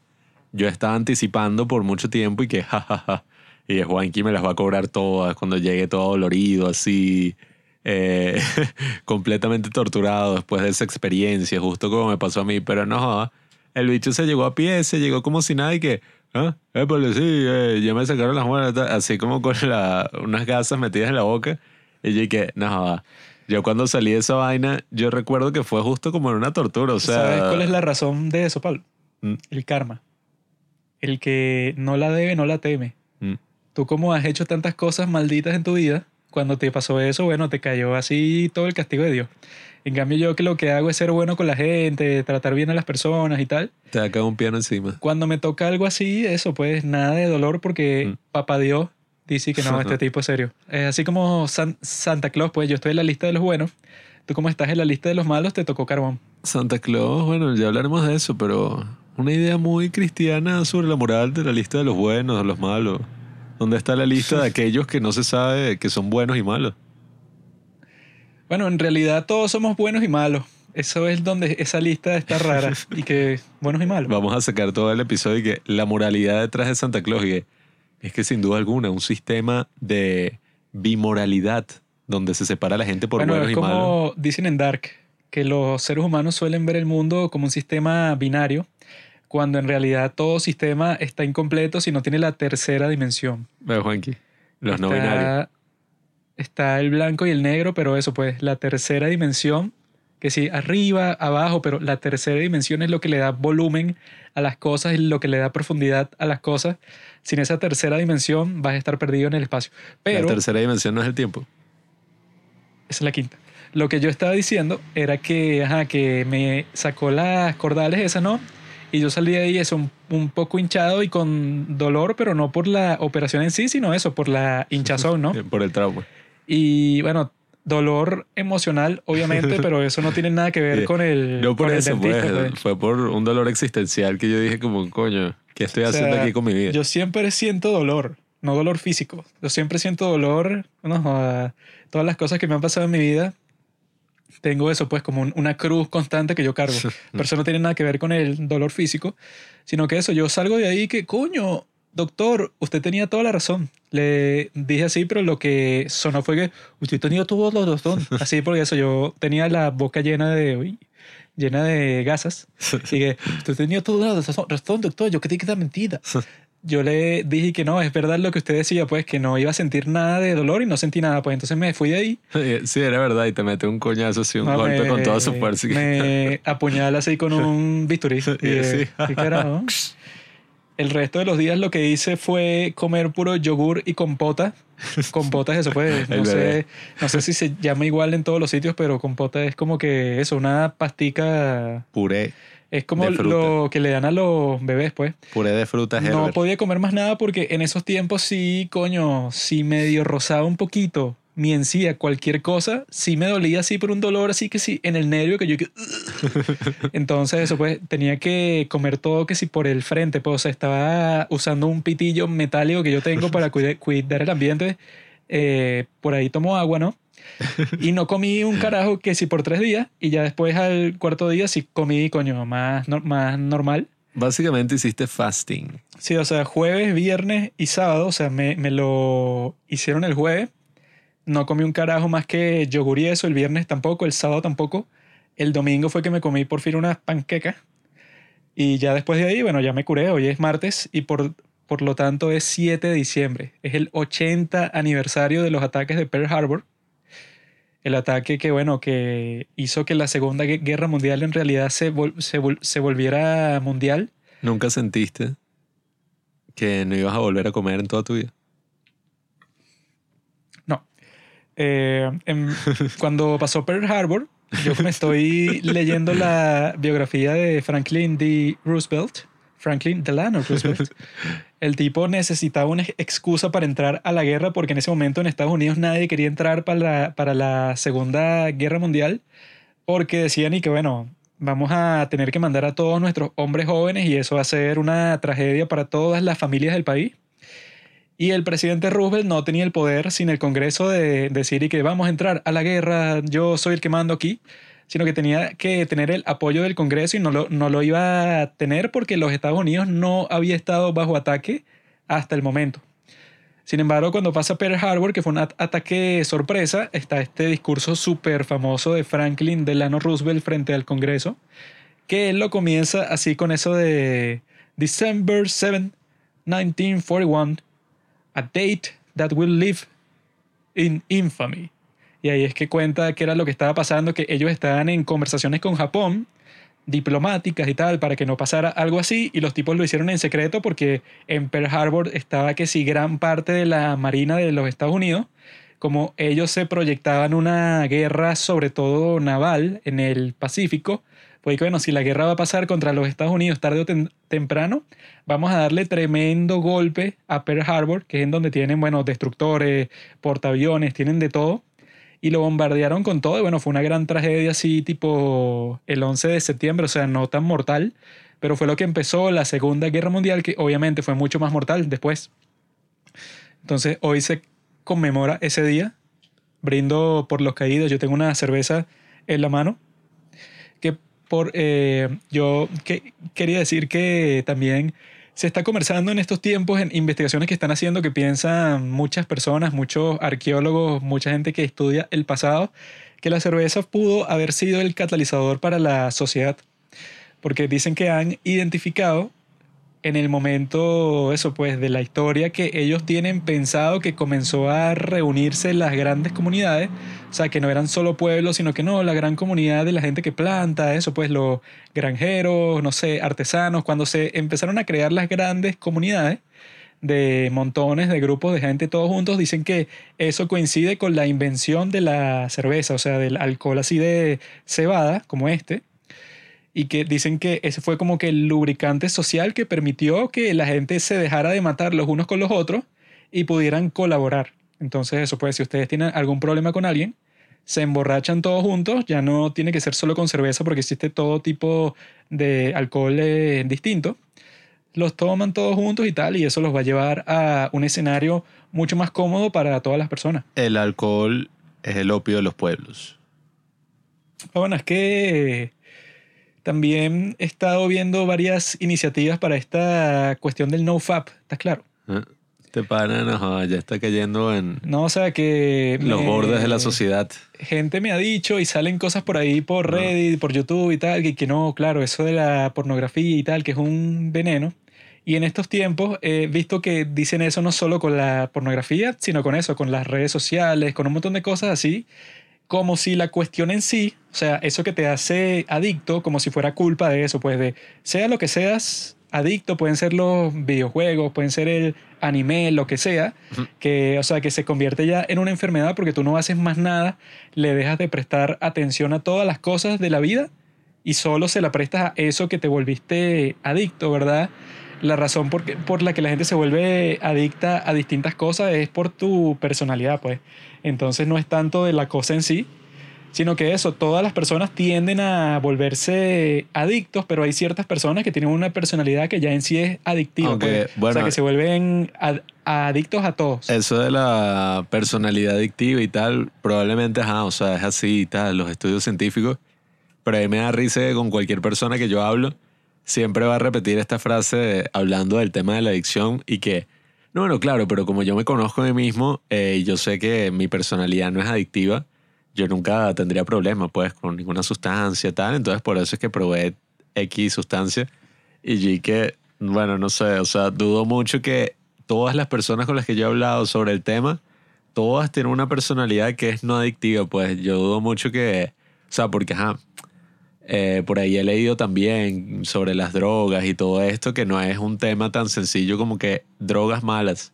yo estaba anticipando por mucho tiempo y que jajaja. Y Juanqui me las va a cobrar todas cuando llegue todo dolorido, así, eh, completamente torturado después de esa experiencia, justo como me pasó a mí. Pero no, el bicho se llegó a pie, se llegó como si nada y que, ah, épale, sí, eh, ya me sacaron las muelas, tal", así como con la- unas gasas metidas en la boca. Y yo que, no, yo cuando salí de esa vaina, yo recuerdo que fue justo como en una tortura, o sea... ¿Sabes cuál es la razón de eso, Pablo? Mm. El karma. El que no la debe, no la teme. Mm. Tú como has hecho tantas cosas malditas en tu vida, cuando te pasó eso, bueno, te cayó así todo el castigo de Dios. En cambio yo que lo que hago es ser bueno con la gente, tratar bien a las personas y tal. Te da caer un piano encima. Cuando me toca algo así, eso pues nada de dolor porque Mm. papá Dios dice que no, este tipo es serio. Es así como San- Santa Claus, pues yo estoy en la lista de los buenos. Tú como estás en la lista de los malos, te tocó carbón. Santa Claus, bueno, ya hablaremos de eso, pero una idea muy cristiana sobre la moral de la lista de los buenos, de los malos. ¿Dónde está la lista de aquellos que no se sabe que son buenos y malos? Bueno, en realidad todos somos buenos y malos, Eso es donde esa lista está rara y que buenos y malos. Vamos a sacar todo el episodio y que la moralidad detrás de Santa Claus y que es que sin duda alguna un sistema de bimoralidad donde se separa a la gente por bueno, buenos es y malos. como dicen en Dark, que los seres humanos suelen ver el mundo como un sistema binario, cuando en realidad todo sistema está incompleto si no tiene la tercera dimensión. Ve, Juanqui, los no Está- binarios. Está el blanco y el negro, pero eso pues, la tercera dimensión, que sí, arriba, abajo, pero la tercera dimensión es lo que le da volumen a las cosas y lo que le da profundidad a las cosas. Sin esa tercera dimensión vas a estar perdido en el espacio. Pero la tercera dimensión no es el tiempo. esa es la quinta. Lo que yo estaba diciendo era que, ajá, que me sacó las cordales esas, ¿no? Y yo salí de ahí eso, un, un poco hinchado y con dolor, pero no por la operación en sí, sino eso, por la hinchazón, ¿no? Por el trauma. Y bueno, dolor emocional, obviamente, pero eso no tiene nada que ver Sí. con el, No por con el eso, dentista, pues, pues. fue por un dolor existencial que yo dije como, coño, ¿qué estoy O sea, haciendo aquí con mi vida? Yo siempre siento dolor, no dolor físico. Yo siempre siento dolor, no, joda, todas las cosas que me han pasado en mi vida. Tengo eso, pues, como un- una cruz constante que yo cargo. Pero eso no tiene nada que ver con el dolor físico, sino que eso, yo salgo de ahí que, coño, doctor, usted tenía toda la razón. Le dije así, pero lo que sonó fue que usted tenía toda la razón. Así, porque eso, yo tenía la boca llena de, uy, llena de gasas. Y que usted tenía toda la razón, doctor, yo creí que era mentira. Yo le dije que no, es verdad lo que usted decía, pues que no iba a sentir nada de dolor y no sentí nada, pues entonces me fui de ahí. Sí, era verdad, y te mete un coñazo así, un No, golpe me- con toda su fuerza. Me apuñala así con un bisturí. Y, Sí. eh, ¿qué carajo? El resto de los días lo que hice fue comer puro yogur y compota. Compota es eso, pues. No sé, no sé si se llama igual en todos los sitios, pero compota es como que eso, una pastica. Puré, Es como lo que le dan a los bebés, pues. puré de frutas No Herbert. podía comer más nada porque en esos tiempos sí, coño, sí medio rozaba un poquito mi encía, cualquier cosa, sí me dolía así por un dolor así que sí, en el nervio que yo. Entonces eso pues tenía que comer todo que sí por el frente, pues o sea, estaba usando un pitillo metálico que yo tengo para cuida- cuidar el ambiente. Eh, por ahí tomo agua, ¿no? Y no comí un carajo que sí por tres días y ya después al cuarto día sí comí, coño, más, no- más normal. Básicamente hiciste fasting. Sí, o sea, jueves, viernes y sábado, o sea, me, me lo hicieron el jueves. No comí un carajo más que yogur y eso, el viernes tampoco, el sábado tampoco. El domingo fue que me comí por fin unas panquecas. Y ya después de ahí, bueno, ya me curé, hoy es martes y por, por lo tanto es 7 de diciembre. Es el 80 aniversario de los ataques de Pearl Harbor. El ataque que, bueno, que hizo que la Segunda Gue- Guerra Mundial en realidad se, vol- se, vol- se volviera mundial. ¿Nunca sentiste que no ibas a volver a comer en toda tu vida? No. Eh, en- cuando pasó Pearl Harbor, yo me estoy leyendo la biografía de Franklin D. Roosevelt, Franklin Delano Roosevelt. El tipo necesitaba una excusa para entrar a la guerra porque en ese momento en Estados Unidos nadie quería entrar para la, para la Segunda Guerra Mundial porque decían y que bueno, vamos a tener que mandar a todos nuestros hombres jóvenes y eso va a ser una tragedia para todas las familias del país. Y el presidente Roosevelt no tenía el poder sin el Congreso de decir y que vamos a entrar a la guerra, yo soy el que mando aquí, sino que tenía que tener el apoyo del Congreso y no lo, no lo iba a tener porque los Estados Unidos no había estado bajo ataque hasta el momento. Sin embargo, cuando pasa Pearl Harbor, que fue un at- ataque sorpresa, está este discurso súper famoso de Franklin Delano Roosevelt frente al Congreso, que él lo comienza así con eso de December 7, 1941, a date that will live in infamy. Y ahí es que cuenta que era lo que estaba pasando, que ellos estaban en conversaciones con Japón, diplomáticas y tal, para que no pasara algo así, y los tipos lo hicieron en secreto porque en Pearl Harbor estaba que si gran parte de la marina de los Estados Unidos, como ellos se proyectaban una guerra, sobre todo naval, en el Pacífico, pues bueno, si la guerra va a pasar contra los Estados Unidos tarde o tem- temprano, vamos a darle tremendo golpe a Pearl Harbor, que es en donde tienen, bueno, destructores, portaaviones, tienen de todo. Y lo bombardearon con todo. Y bueno, fue una gran tragedia así tipo el 11 de septiembre, o sea, no tan mortal, pero fue lo que empezó la Segunda Guerra Mundial, que obviamente fue mucho más mortal después. Entonces, hoy se conmemora ese día. Brindo por los caídos. Yo tengo una cerveza en la mano. por, eh, yo que- quería decir que también se está conversando en estos tiempos en investigaciones que están haciendo que piensan muchas personas, muchos arqueólogos, mucha gente que estudia el pasado, que la cerveza pudo haber sido el catalizador para la sociedad. Porque dicen que han identificado en el momento, eso pues, de la historia que ellos tienen pensado que comenzó a reunirse las grandes comunidades, o sea, que no eran solo pueblos, sino que no, la gran comunidad de la gente que planta, eso pues, los granjeros, no sé, artesanos, cuando se empezaron a crear las grandes comunidades de montones de grupos de gente todos juntos, dicen que eso coincide con la invención de la cerveza, o sea, del alcohol así de cebada, como este, y que dicen que ese fue como que el lubricante social que permitió que la gente se dejara de matar los unos con los otros y pudieran colaborar. Entonces eso pues, si ustedes tienen algún problema con alguien, se emborrachan todos juntos, ya no tiene que ser solo con cerveza porque existe todo tipo de alcohol eh, distinto. Los toman todos juntos y tal, y eso los va a llevar a un escenario mucho más cómodo para todas las personas. El alcohol es el opio de los pueblos. Ah, Bueno, es que también he estado viendo varias iniciativas para esta cuestión del no-fap, ¿estás claro? ¿eh? Este pana no, ya está cayendo en No, o sea que... los me- bordes de la sociedad. Gente me ha dicho y salen cosas por ahí por Reddit, por YouTube y tal, que, que no, claro, eso de la pornografía y tal, que es un veneno. Y en estos tiempos he visto que dicen eso no solo con la pornografía, sino con eso, con las redes sociales, con un montón de cosas así, como si la cuestión en sí, o sea, eso que te hace adicto, como si fuera culpa de eso, pues de, sea lo que seas adicto, pueden ser los videojuegos, pueden ser el anime, lo que sea, que, o sea, que se convierte ya en una enfermedad porque tú no haces más nada, le dejas de prestar atención a todas las cosas de la vida y solo se la prestas a eso que te volviste adicto, ¿verdad? La razón por, que- por la que la gente se vuelve adicta a distintas cosas es por tu personalidad, pues. Entonces no es tanto de la cosa en sí, sino que eso, todas las personas tienden a volverse adictos, pero hay ciertas personas que tienen una personalidad que ya en sí es adictiva. Aunque, pues. o sea, que se vuelven ad- adictos a todos. Eso de la personalidad adictiva y tal, probablemente, ajá, o sea, es así y tal, los estudios científicos. Pero a mí me da risa con cualquier persona que yo hablo, siempre va a repetir esta frase hablando del tema de la adicción y que, no, bueno, claro, pero como yo me conozco a mí mismo, eh, yo sé que mi personalidad no es adictiva, yo nunca tendría problemas, pues, con ninguna sustancia, tal. Entonces, por eso es que probé X sustancia y yo que, bueno, no sé, o sea, dudo mucho que todas las personas con las que yo he hablado sobre el tema, todas tienen una personalidad que es no adictiva, pues yo dudo mucho que, o sea, porque, ajá, eh, por ahí he leído también sobre las drogas y todo esto, que no es un tema tan sencillo como que drogas malas.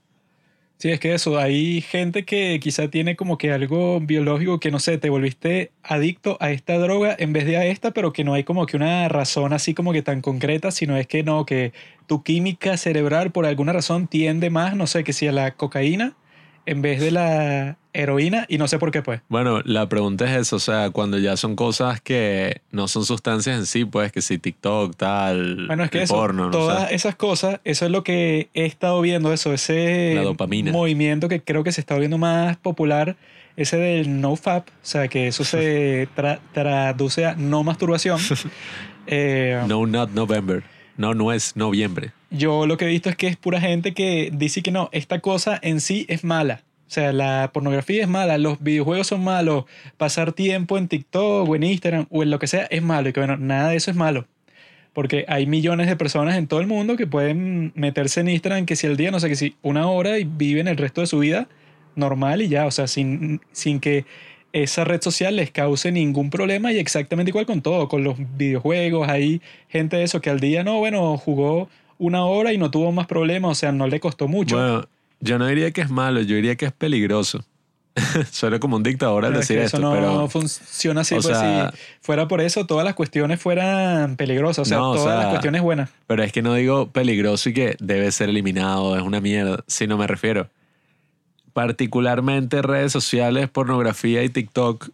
Sí, es que eso, hay gente que quizá tiene como que algo biológico que no sé, te volviste adicto a esta droga en vez de a esta, pero que no hay como que una razón así como que tan concreta, sino es que no, que tu química cerebral por alguna razón tiende más, no sé, que si a la cocaína en vez de la heroína y no sé por qué pues. Bueno, la pregunta es eso, o sea, cuando ya son cosas que no son sustancias en sí, pues que si TikTok, tal, Bueno, es que el eso, porno, no todas sé. esas cosas, eso es lo que he estado viendo, eso, ese movimiento que creo que se está volviendo más popular, ese del no-fap, o sea, que eso se tra- traduce a no masturbación. Eh, No Not November, no no es noviembre. Yo lo que he visto es que es pura gente que dice que no, esta cosa en sí es mala. O sea, la pornografía es mala, los videojuegos son malos, pasar tiempo en TikTok o en Instagram o en lo que sea es malo. Y que bueno, nada de eso es malo. Porque hay millones de personas en todo el mundo que pueden meterse en Instagram que si al día, no sé, que si una hora y viven el resto de su vida normal y ya, o sea, sin, sin que esa red social les cause ningún problema y exactamente igual con todo, con los videojuegos, hay gente de eso que al día no, bueno, jugó una hora y no tuvo más problemas, o sea, no le costó mucho. Bueno, yo no diría que es malo, yo diría que es peligroso. Suena como un dictador al Pero es decir que esto, eso no pero funciona así, pues sea- si fuera por eso, todas las cuestiones fueran peligrosas, o sea, No, o todas sea- las cuestiones buenas. Pero es que no digo peligroso y que debe ser eliminado, es una mierda, sino me refiero. Particularmente redes sociales, pornografía y TikTok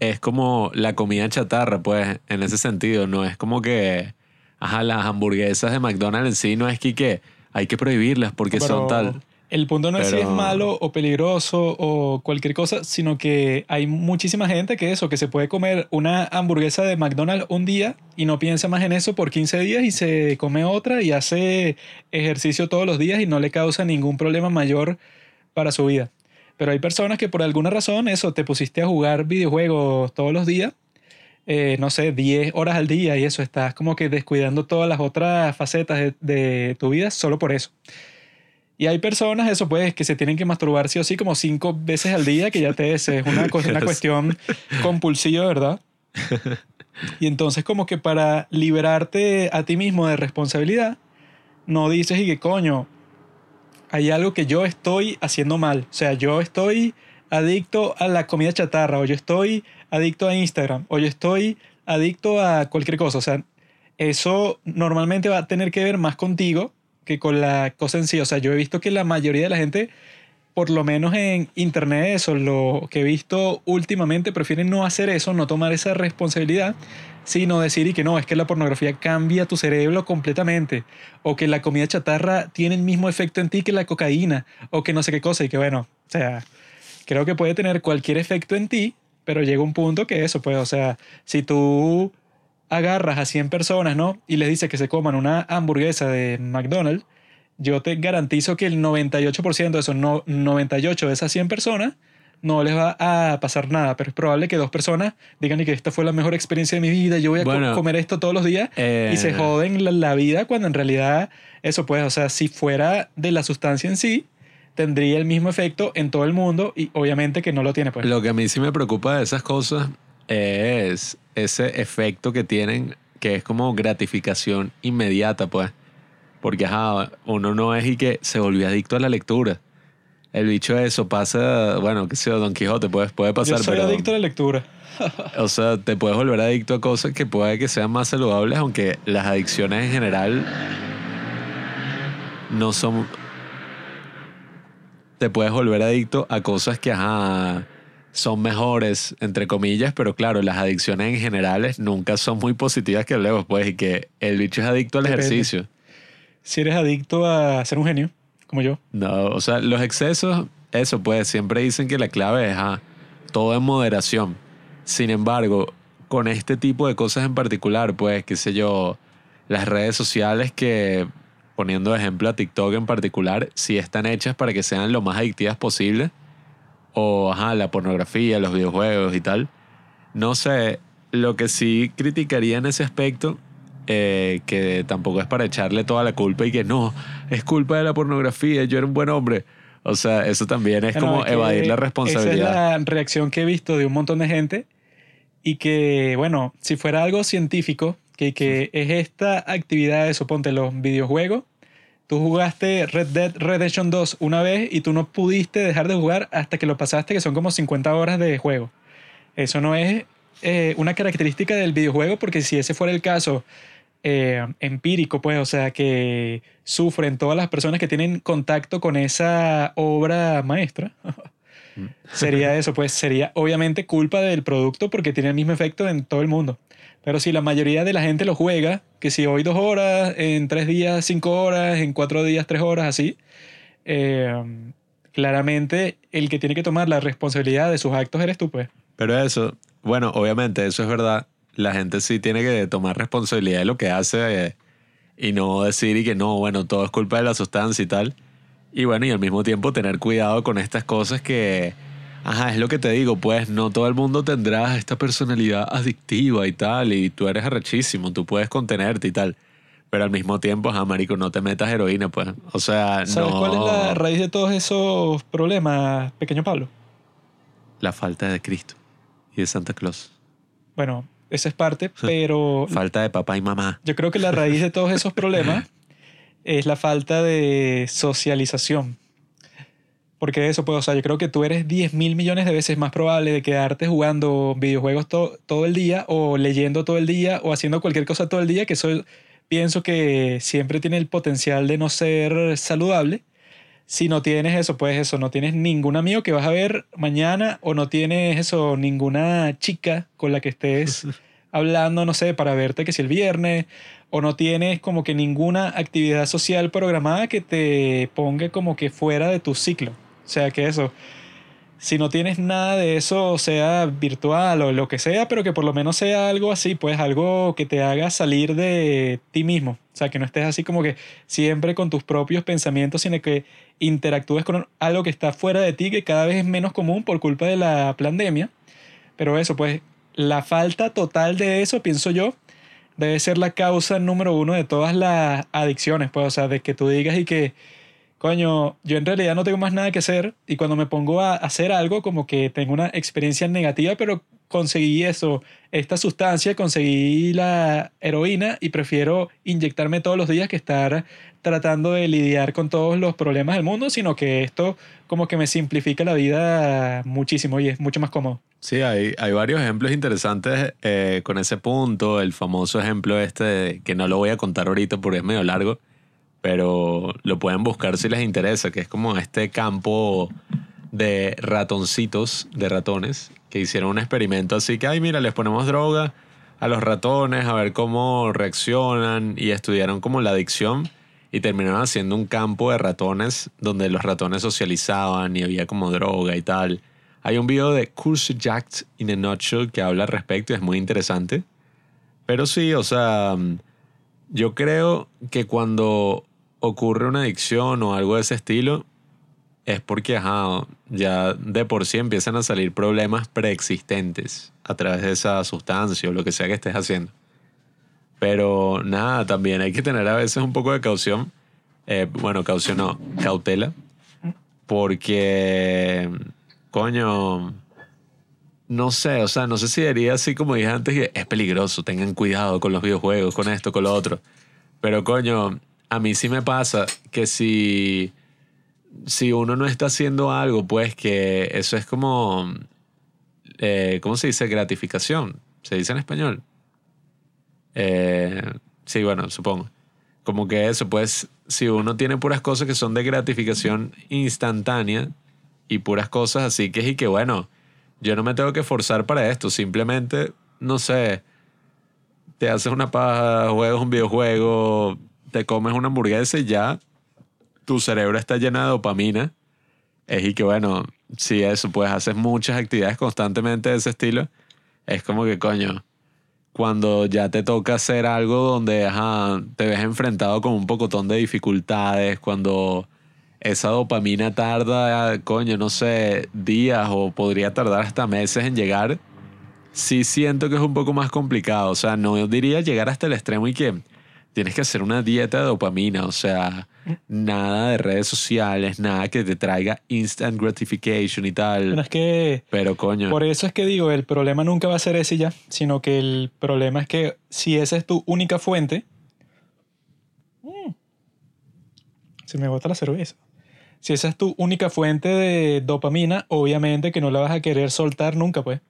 es como la comida chatarra, pues, en ese sentido. No es como que, ajá, las hamburguesas de McDonald's en sí no es que, que hay que prohibirlas porque Pero- son tal. El punto no es si es malo o peligroso o cualquier cosa, sino que hay muchísima gente que eso, que se puede comer una hamburguesa de McDonald's un día y no piensa más en eso por 15 días y se come otra y hace ejercicio todos los días y no le causa ningún problema mayor para su vida. Pero hay personas que por alguna razón eso, te pusiste a jugar videojuegos todos los días, eh, no sé, 10 horas al día y eso, estás como que descuidando todas las otras facetas de, de tu vida solo por eso. Y hay personas, eso pues, que se tienen que masturbar sí o sí como cinco veces al día, que ya te es una, una cuestión compulsiva, ¿verdad? Y entonces como que para liberarte a ti mismo de responsabilidad, no dices y que coño, hay algo que yo estoy haciendo mal. O sea, yo estoy adicto a la comida chatarra, o yo estoy adicto a Instagram, o yo estoy adicto a cualquier cosa. O sea, eso normalmente va a tener que ver más contigo que con la cosa en sí. O sea, yo he visto que la mayoría de la gente, por lo menos en internet, eso, lo que he visto últimamente, prefieren no hacer eso, no tomar esa responsabilidad, sino decir y que no, es que la pornografía cambia tu cerebro completamente, o que la comida chatarra tiene el mismo efecto en ti que la cocaína, o que no sé qué cosa, y que bueno, o sea, creo que puede tener cualquier efecto en ti, pero llega un punto que eso, pues, o sea, si tú agarras a 100 personas, ¿no? Y les dices que se coman una hamburguesa de McDonald's, yo te garantizo que el 98% de esos no, 98 de esas 100 personas no les va a pasar nada, pero es probable que dos personas digan que esta fue la mejor experiencia de mi vida, yo voy a co- comer esto todos los días Eh, y se joden la, la vida cuando en realidad eso pues, o sea, si fuera de la sustancia en sí, tendría el mismo efecto en todo el mundo y obviamente que no lo tiene pues. Lo que a mí sí me preocupa de esas cosas es ese efecto que tienen, que es como gratificación inmediata, pues. Porque, ajá, uno no es y que se volvió adicto a la lectura. El bicho eso pasa, bueno, qué sé yo, Don Quijote puede, puede pasar, yo soy pero... adicto a la lectura. O sea, te puedes volver adicto a cosas que puede que sean más saludables, aunque las adicciones en general no son... Te puedes volver adicto a cosas que, ajá, son mejores, entre comillas, pero claro, las adicciones en generales nunca son muy positivas que luego, pues, y que el bicho es adicto al Depende. ejercicio. Si eres adicto a ser un genio, como yo, No, o sea, los excesos, eso pues, siempre dicen que la clave es ah, todo en moderación. Sin embargo, con este tipo de cosas en particular, pues, qué sé yo, las redes sociales que, poniendo de ejemplo a TikTok en particular, sí están hechas para que sean lo más adictivas posible, o ajá, la pornografía, los videojuegos y tal. No sé, lo que sí criticaría en ese aspecto, eh, que tampoco es para echarle toda la culpa y que no, es culpa de la pornografía, yo era un buen hombre. O sea, eso también es como es evadir la responsabilidad. Esa es la reacción que he visto de un montón de gente y que, bueno, si fuera algo científico, que, que es esta actividad de, suponte, los videojuegos, tú jugaste Red Dead Redemption 2 una vez y tú no pudiste dejar de jugar hasta que lo pasaste, que son como 50 horas de juego. Eso no es eh, una característica del videojuego, porque si ese fuera el caso eh, empírico, pues, o sea, que sufren todas las personas que tienen contacto con esa obra maestra, sería eso, pues sería obviamente culpa del producto porque tiene el mismo efecto en todo el mundo. Pero si la mayoría de la gente lo juega, que si hoy dos horas, en tres días cinco horas, en cuatro días tres horas, así, eh, claramente el que tiene que tomar la responsabilidad de sus actos eres tú, pues. Pero eso, bueno, obviamente eso es verdad. La gente sí tiene que tomar responsabilidad de lo que hace eh, y no decir y que no, bueno, todo es culpa de la sustancia y tal. Y bueno, y al mismo tiempo tener cuidado con estas cosas que, ajá, es lo que te digo, pues no todo el mundo tendrá esta personalidad adictiva y tal, y tú eres arrechísimo, tú puedes contenerte y tal. Pero al mismo tiempo, ajá, marico, no te metas heroína, pues. O sea, ¿Sabes no... cuál es la raíz de todos esos problemas, pequeño Pablo? La falta de Cristo y de Santa Claus. Bueno, esa es parte, pero Falta de papá y mamá. yo creo que la raíz de todos esos problemas es la falta de socialización. Porque eso, pues, o sea, yo creo que tú eres 10 mil millones de veces más probable de quedarte jugando videojuegos to- todo el día o leyendo todo el día o haciendo cualquier cosa todo el día, que eso pienso que siempre tiene el potencial de no ser saludable. Si no tienes eso, pues eso, no tienes ningún amigo que vas a ver mañana o no tienes eso, ninguna chica con la que estés hablando, no sé, para verte que si el viernes o no tienes como que ninguna actividad social programada que te ponga como que fuera de tu ciclo. O sea que eso, si no tienes nada de eso, sea virtual o lo que sea, pero que por lo menos sea algo así, pues algo que te haga salir de ti mismo. O sea, que no estés así como que siempre con tus propios pensamientos, sino que interactúes con algo que está fuera de ti, que cada vez es menos común por culpa de la pandemia. Pero eso, pues la falta total de eso, pienso yo, debe ser la causa número uno de todas las adicciones, pues, o sea, de que tú digas y que, coño, yo en realidad no tengo más nada que hacer y cuando me pongo a hacer algo como que tengo una experiencia negativa, pero conseguí eso, esta sustancia, conseguí la heroína y prefiero inyectarme todos los días que estar tratando de lidiar con todos los problemas del mundo, sino que esto como que me simplifica la vida muchísimo y es mucho más cómodo. Sí, hay, hay varios ejemplos interesantes eh, con ese punto. El famoso ejemplo este, que no lo voy a contar ahorita porque es medio largo, pero lo pueden buscar si les interesa, que es como este campo de ratoncitos, de ratones, que hicieron un experimento así que, ay, mira, les ponemos droga a los ratones a ver cómo reaccionan y estudiaron como la adicción y terminaron haciendo un campo de ratones donde los ratones socializaban y había como droga y tal. Hay un video de Curse Jacked in a Nutshell que habla al respecto y es muy interesante. Pero sí, o sea, yo creo que cuando ocurre una adicción o algo de ese estilo, es porque, ajá, ya de por sí empiezan a salir problemas preexistentes a través de esa sustancia o lo que sea que estés haciendo. Pero nada, también hay que tener a veces un poco de caución. Eh, bueno, caución no, cautela. Porque coño, no sé, o sea, no sé si diría así como dije antes que es peligroso, tengan cuidado con los videojuegos, con esto, con lo otro. Pero coño, a mí sí me pasa que si, si uno no está haciendo algo, pues que eso es como, eh, ¿cómo se dice? Gratificación. ¿Se dice en español? Eh, sí, bueno, supongo. Como que eso, pues, si uno tiene puras cosas que son de gratificación instantánea, y puras cosas así que es y que bueno, yo no me tengo que forzar para esto, simplemente, no sé, te haces una paja, juegas un videojuego, te comes una hamburguesa y ya tu cerebro está lleno de dopamina. Es y que bueno, si eso, pues haces muchas actividades constantemente de ese estilo, es como que coño, cuando ya te toca hacer algo donde ajá, te ves enfrentado con un pocotón de dificultades, cuando esa dopamina tarda, coño, no sé, días o podría tardar hasta meses en llegar, sí siento que es un poco más complicado. O sea, no diría llegar hasta el extremo y que tienes que hacer una dieta de dopamina. O sea, nada de redes sociales, nada que te traiga instant gratification y tal. Pero es que... Pero coño. Por eso es que digo, el problema nunca va a ser ese ya, sino que el problema es que si esa es tu única fuente... Mm, se me bota la cerveza. Si esa es tu única fuente de dopamina, obviamente que no la vas a querer soltar nunca, pues.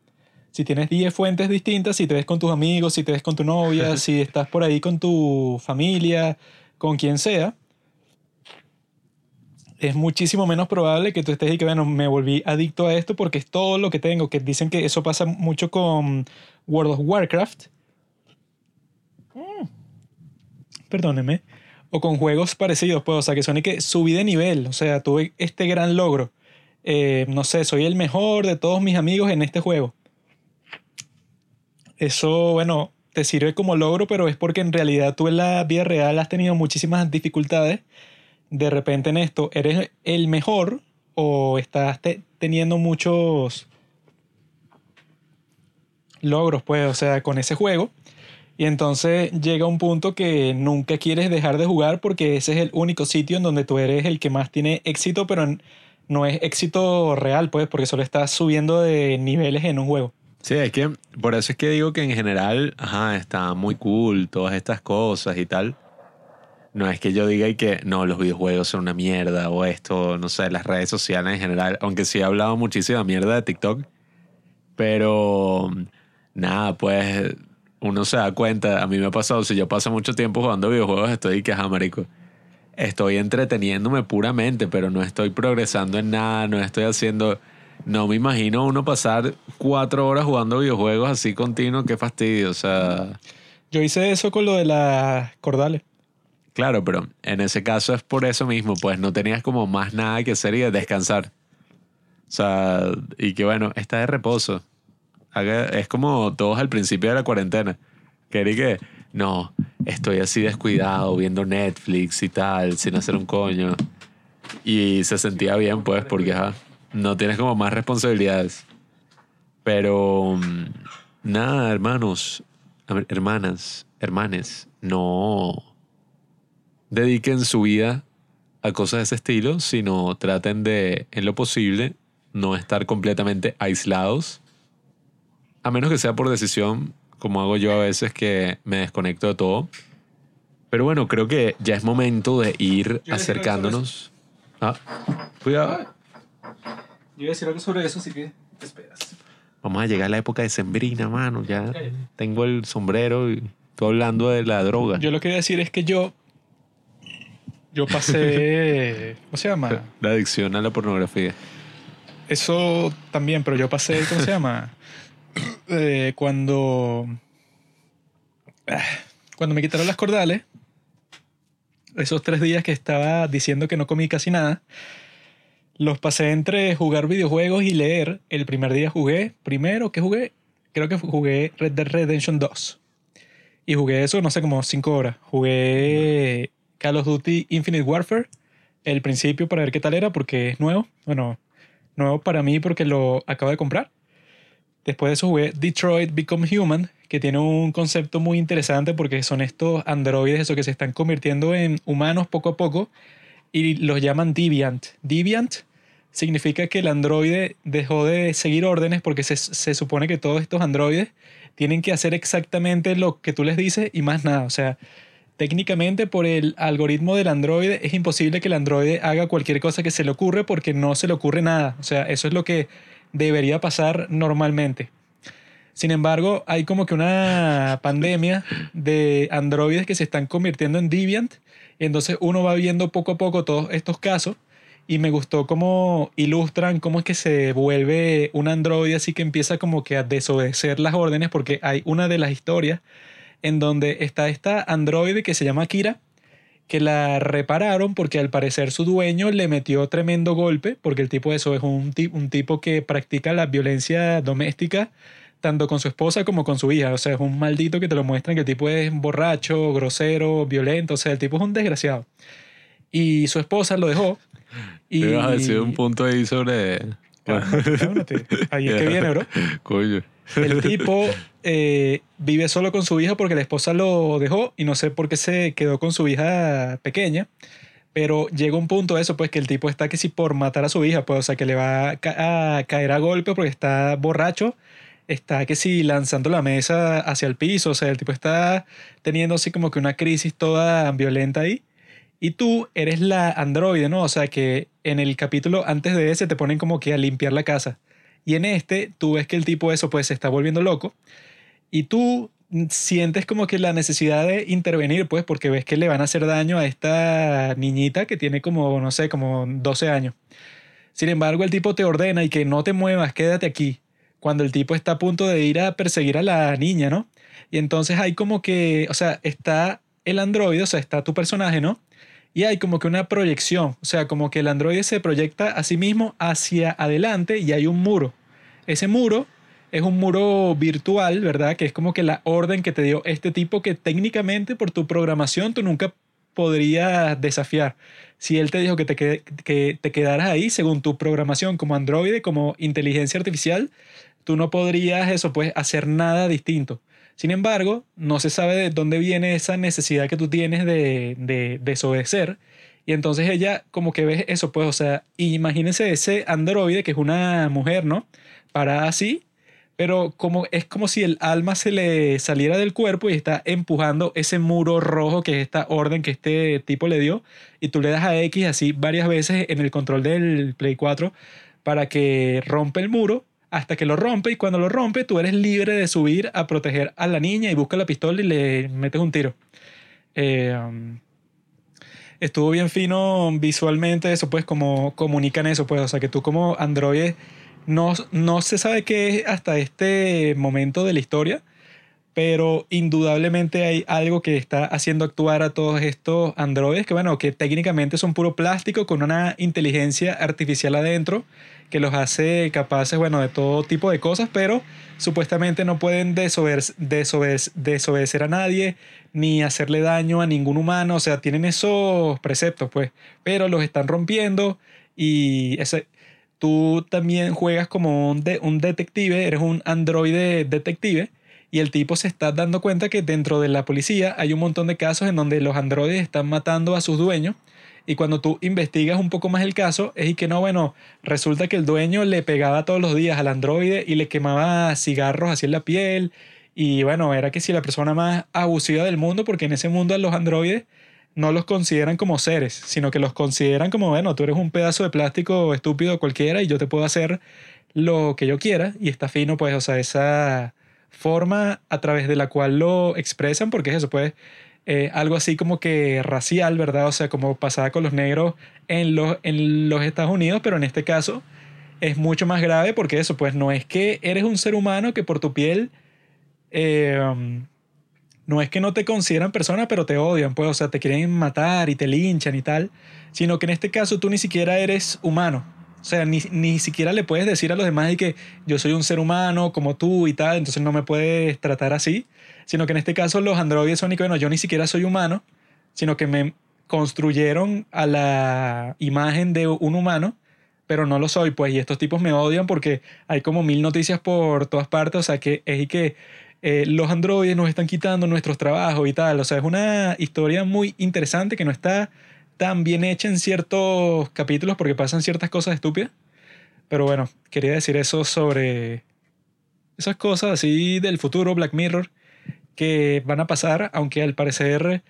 Si tienes 10 fuentes distintas, si te ves con tus amigos, si te ves con tu novia, si estás por ahí con tu familia, con quien sea, es muchísimo menos probable que tú estés y que, bueno, me volví adicto a esto porque es todo lo que tengo. Que dicen que eso pasa mucho con World of Warcraft. Mm. Perdóneme o con juegos parecidos, pues, o sea, que son y que subí de nivel, o sea, tuve este gran logro. Eh, no sé, soy el mejor de todos mis amigos en este juego. Eso, bueno, te sirve como logro, pero es porque en realidad tú en la vida real has tenido muchísimas dificultades. De repente en esto eres el mejor o estás teniendo muchos logros, pues, o sea, con ese juego. Y entonces llega un punto que nunca quieres dejar de jugar porque ese es el único sitio en donde tú eres el que más tiene éxito, pero no es éxito real, pues, porque solo estás subiendo de niveles en un juego. Sí, es que por eso es que digo que en general, ajá, está muy cool todas estas cosas y tal. No es que yo diga y que no, los videojuegos son una mierda o esto, no sé, las redes sociales en general, aunque sí he hablado muchísima mierda de TikTok, pero nada, pues uno se da cuenta, a mí me ha pasado, si yo paso mucho tiempo jugando videojuegos, estoy que, marico, estoy entreteniéndome puramente, pero no estoy progresando en nada, no estoy haciendo... No me imagino uno pasar cuatro horas jugando videojuegos así continuo, qué fastidio, o sea... Yo hice eso con lo de las cordales. Claro, pero en ese caso es por eso mismo, pues no tenías como más nada que hacer y de descansar. O sea, y que bueno, está de reposo. Es como todos al principio de la cuarentena. Que era y que, no, estoy así descuidado viendo Netflix y tal, sin hacer un coño. Y se sentía bien, pues, porque ajá, no tienes como más responsabilidades. Pero, mm, nada, hermanos, hermanas, hermanes, no dediquen su vida a cosas de ese estilo, sino traten de, en lo posible, no estar completamente aislados. A menos que sea por decisión, como hago yo a veces que me desconecto de todo. Pero bueno, creo que ya es momento de ir acercándonos. Ah, cuidado. Yo iba a decir algo sobre eso, así que te esperas. Vamos a llegar a la época de sembrina, mano. Ya tengo el sombrero y estoy hablando de la droga. Yo lo que iba a decir es que yo. Yo pasé. ¿Cómo se llama? La adicción a la pornografía. Eso también, pero yo pasé. ¿Cómo se llama? Eh, cuando. ah, Cuando me quitaron las cordales. Esos tres días que estaba diciendo que no comí casi nada. Los pasé entre jugar videojuegos y leer. El primer día jugué. Primero que jugué. Creo que jugué Red Dead Redemption 2. Y jugué eso, no sé, como cinco horas. Jugué Call of Duty Infinite Warfare. El principio para ver qué tal era, porque es nuevo. Bueno, nuevo para mí porque lo acabo de comprar. Después de eso jugué Detroit Become Human, que tiene un concepto muy interesante porque son estos androides eso que se están convirtiendo en humanos poco a poco y los llaman Deviant. Deviant significa que el androide dejó de seguir órdenes porque se, se supone que todos estos androides tienen que hacer exactamente lo que tú les dices y más nada. O sea, técnicamente por el algoritmo del androide es imposible que el androide haga cualquier cosa que se le ocurre porque no se le ocurre nada. O sea, eso es lo que debería pasar normalmente. Sin embargo, hay como que una pandemia de androides que se están convirtiendo en Deviant. Y entonces uno va viendo poco a poco todos estos casos. Y me gustó cómo ilustran cómo es que se vuelve un androide así que empieza como que a desobedecer las órdenes porque hay una de las historias en donde está esta androide que se llama Kira que la repararon porque al parecer su dueño le metió tremendo golpe, porque el tipo de eso es un, un tipo que practica la violencia doméstica tanto con su esposa como con su hija. O sea, es un maldito que te lo muestran que el tipo es borracho, grosero, violento. O sea, el tipo es un desgraciado. Y su esposa lo dejó. Y... Me a decir un punto ahí sobre. Cálmate, cálmate. Ahí es que viene, bro. Coño. El tipo eh, vive solo con su hija porque la esposa lo dejó y no sé por qué se quedó con su hija pequeña. Pero llega un punto de eso, pues que el tipo está que si por matar a su hija, pues, o sea, que le va a, ca- a caer a golpe porque está borracho, está que si lanzando la mesa hacia el piso, o sea, el tipo está teniendo así como que una crisis toda violenta ahí. Y tú eres la androide, ¿no? O sea, que en el capítulo antes de ese te ponen como que a limpiar la casa. Y en este, tú ves que el tipo eso pues se está volviendo loco. Y tú sientes como que la necesidad de intervenir, pues, porque ves que le van a hacer daño a esta niñita que tiene como, no sé, como 12 años. Sin embargo, el tipo te ordena y que no te muevas, quédate aquí. Cuando el tipo está a punto de ir a perseguir a la niña, ¿no? Y entonces hay como que, o sea, está el androide, o sea, está tu personaje, ¿no? Y hay como que una proyección, o sea, como que el androide se proyecta a sí mismo hacia adelante y hay un muro. Ese muro es un muro virtual, ¿verdad? Que es como que la orden que te dio este tipo que técnicamente por tu programación tú nunca podrías desafiar. Si él te dijo que te, que te quedaras ahí, según tu programación como androide, como inteligencia artificial, tú no podrías eso, pues, hacer nada distinto. Sin embargo, no se sabe de dónde viene esa necesidad que tú tienes de, de desobedecer. Y entonces ella como que ves eso, pues, o sea, imagínense ese androide que es una mujer, ¿no? Parada así, pero como, es como si el alma se le saliera del cuerpo y está empujando ese muro rojo que es esta orden que este tipo le dio. Y tú le das a X así varias veces en el control del Play 4 para que rompe el muro hasta que lo rompe y cuando lo rompe tú eres libre de subir a proteger a la niña y busca la pistola y le metes un tiro. Eh, estuvo bien fino visualmente eso, pues como comunican eso, pues, o sea que tú como androide no, no se sabe qué es hasta este momento de la historia, pero indudablemente hay algo que está haciendo actuar a todos estos androides que, bueno, que técnicamente son puro plástico con una inteligencia artificial adentro que los hace capaces, bueno, de todo tipo de cosas, pero supuestamente no pueden desobedecer, a nadie ni hacerle daño a ningún humano, o sea, tienen esos preceptos, pues, pero los están rompiendo y ese, tú también juegas como un, un detective, eres un androide detective y el tipo se está dando cuenta que dentro de la policía hay un montón de casos en donde los androides están matando a sus dueños. Y cuando tú investigas un poco más el caso, es y que no, bueno, resulta que el dueño le pegaba todos los días al androide y le quemaba cigarros así en la piel. Y bueno, era que si la persona más abusiva del mundo, porque en ese mundo los androides no los consideran como seres, sino que los consideran como, bueno, tú eres un pedazo de plástico estúpido cualquiera y yo te puedo hacer lo que yo quiera. Y está fino, pues, o sea, esa forma a través de la cual lo expresan, porque es eso, pues eh, algo así como que racial, ¿verdad? O sea, como pasaba con los negros en los, en los Estados Unidos, pero en este caso es mucho más grave porque eso, pues no es que eres un ser humano que por tu piel, eh, no es que no te consideran persona, pero te odian, pues, o sea, te quieren matar y te linchan y tal, sino que en este caso tú ni siquiera eres humano. O sea, ni, ni siquiera le puedes decir a los demás y que yo soy un ser humano como tú y tal, entonces no me puedes tratar así, sino que en este caso los androides son y bueno, yo ni siquiera soy humano, sino que me construyeron a la imagen de un humano, pero no lo soy, pues, y estos tipos me odian porque hay como mil noticias por todas partes, o sea, que es y que eh, los androides nos están quitando nuestros trabajos y tal, o sea, es una historia muy interesante que no está tan bien hecha en ciertos capítulos porque pasan ciertas cosas estúpidas. Pero bueno, quería decir eso sobre esas cosas así del futuro, Black Mirror, que van a pasar, aunque al parecer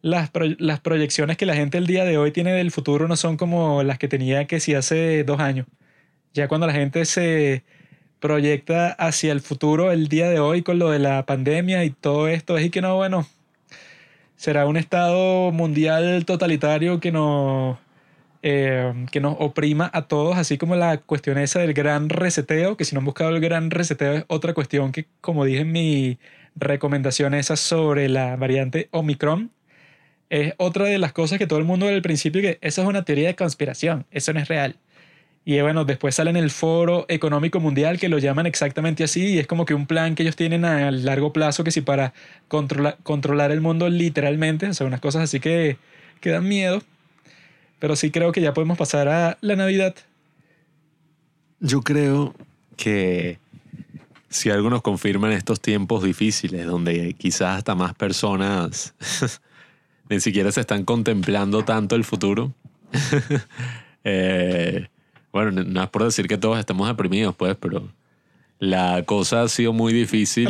las, las proyecciones que la gente el día de hoy tiene del futuro no son como las que tenía que si hace dos años. Ya cuando la gente se proyecta hacia el futuro el día de hoy con lo de la pandemia y todo esto, es y que no, bueno, será un Estado mundial totalitario que nos, eh, que nos oprima a todos, así como la cuestión esa del gran reseteo, que si no han buscado el gran reseteo es otra cuestión que, como dije en mi recomendación esa sobre la variante Omicron, es otra de las cosas que todo el mundo al principio que eso es una teoría de conspiración, eso no es real. Y bueno, después sale en el Foro Económico Mundial que lo llaman exactamente así y es como que un plan que ellos tienen a largo plazo que si para controlar el mundo literalmente, o sea, unas cosas así que, que dan miedo. Pero sí creo que ya podemos pasar a la Navidad. Yo creo que si algo nos confirma en estos tiempos difíciles, donde quizás hasta más personas ni siquiera se están contemplando tanto el futuro, eh, bueno, no es por decir que todos estamos deprimidos, pues, pero la cosa ha sido muy difícil.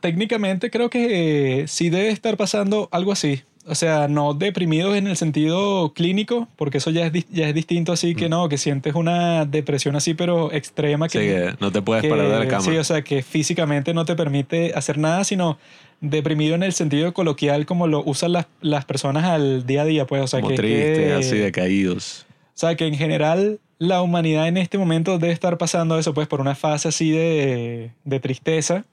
técnicamente creo que eh, sí debe estar pasando algo así. O sea, no deprimidos en el sentido clínico, porque eso ya es, ya es distinto así que mm. no, que sientes una depresión así, pero extrema. Que, sí, que no te puedes parar de la cama. Sí, o sea, que físicamente no te permite hacer nada, sino deprimido en el sentido coloquial como lo usan las, las personas al día a día, pues. O sea, como que, tristes, así decaídos. O sea, que en general la humanidad en este momento debe estar pasando eso, pues, por una fase así de, de tristeza,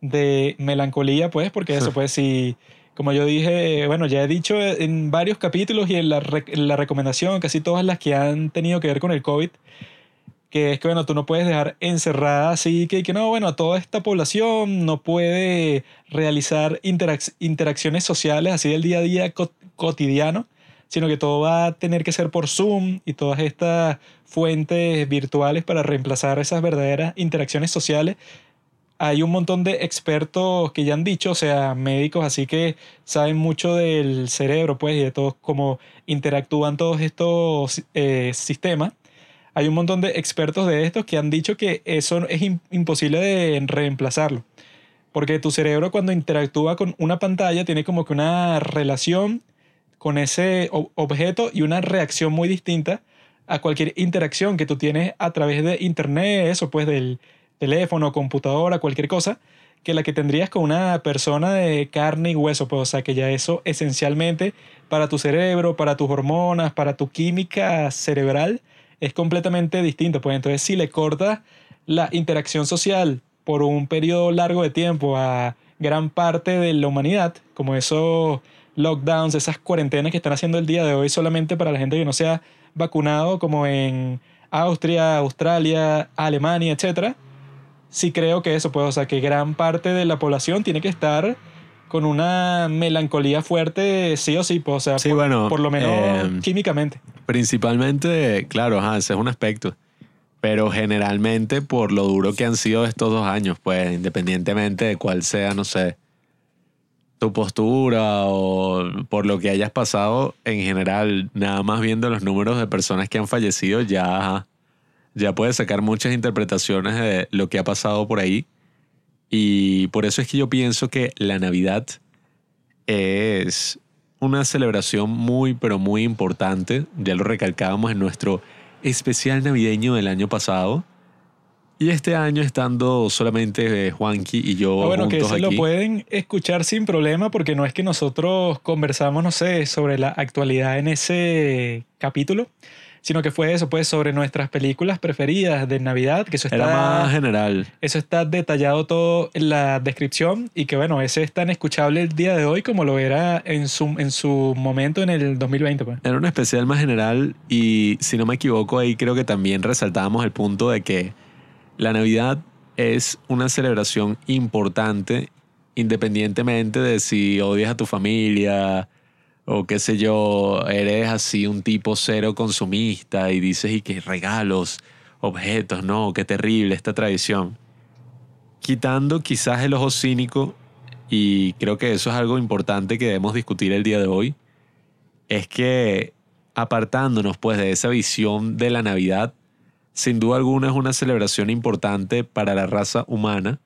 de melancolía, pues, porque eso, pues, si, como yo dije, bueno, ya he dicho en varios capítulos y en la, la recomendación, casi todas las que han tenido que ver con el COVID, que es que, bueno, tú no puedes dejar encerrada así, que, que no, bueno, toda esta población no puede realizar interacciones sociales así del día a día cotidiano, sino que todo va a tener que ser por Zoom y todas estas fuentes virtuales para reemplazar esas verdaderas interacciones sociales. Hay un montón de expertos que ya han dicho, o sea, médicos, así que saben mucho del cerebro, pues, y de todo cómo interactúan todos estos eh, sistemas. Hay un montón de expertos de estos que han dicho que eso es imposible de reemplazarlo. Porque tu cerebro cuando interactúa con una pantalla tiene como que una relación con ese objeto y una reacción muy distinta a cualquier interacción que tú tienes a través de internet, eso pues del teléfono, computadora, cualquier cosa, que la que tendrías con una persona de carne y hueso, pues o sea que ya eso esencialmente para tu cerebro, para tus hormonas, para tu química cerebral es completamente distinto, pues. Entonces si le cortas la interacción social por un periodo largo de tiempo a gran parte de la humanidad, como esos lockdowns, esas cuarentenas que están haciendo el día de hoy solamente para la gente que no sea vacunado, como en Austria, Australia, Alemania, etcétera, sí creo que eso, pues, o sea, que gran parte de la población tiene que estar con una melancolía fuerte, sí o sí, pues, o sea, Sí, por, bueno, por lo menos eh, químicamente. Principalmente, claro, ajá, ese es un aspecto. Pero generalmente por lo duro que han sido estos dos años, pues independientemente de cuál sea, no sé, tu postura o por lo que hayas pasado, en general, nada más viendo los números de personas que han fallecido, ya, ajá, ya puedes sacar muchas interpretaciones de lo que ha pasado por ahí. Y por eso es que yo pienso que la Navidad es una celebración muy, pero muy importante. Ya lo recalcábamos en nuestro especial navideño del año pasado. Y este año estando solamente eh, Juanqui y yo Ah, bueno, que juntos se lo pueden escuchar sin problema porque no es que nosotros conversamos, no sé, sobre la actualidad en ese capítulo, sino que fue eso, pues, sobre nuestras películas preferidas de Navidad, que eso está, Era más general. eso está detallado todo en la descripción y que, bueno, ese es tan escuchable el día de hoy como lo era en su, en su momento en el 2020, pues. Era un especial más general y si no me equivoco ahí creo que también resaltábamos el punto de que la Navidad es una celebración importante independientemente de si odias a tu familia o qué sé yo, eres así un tipo cero consumista y dices y que regalos, objetos, no, qué terrible esta tradición. Quitando quizás el ojo cínico y creo que eso es algo importante que debemos discutir el día de hoy es que apartándonos pues de esa visión de la Navidad, sin duda alguna es una celebración importante para la raza humana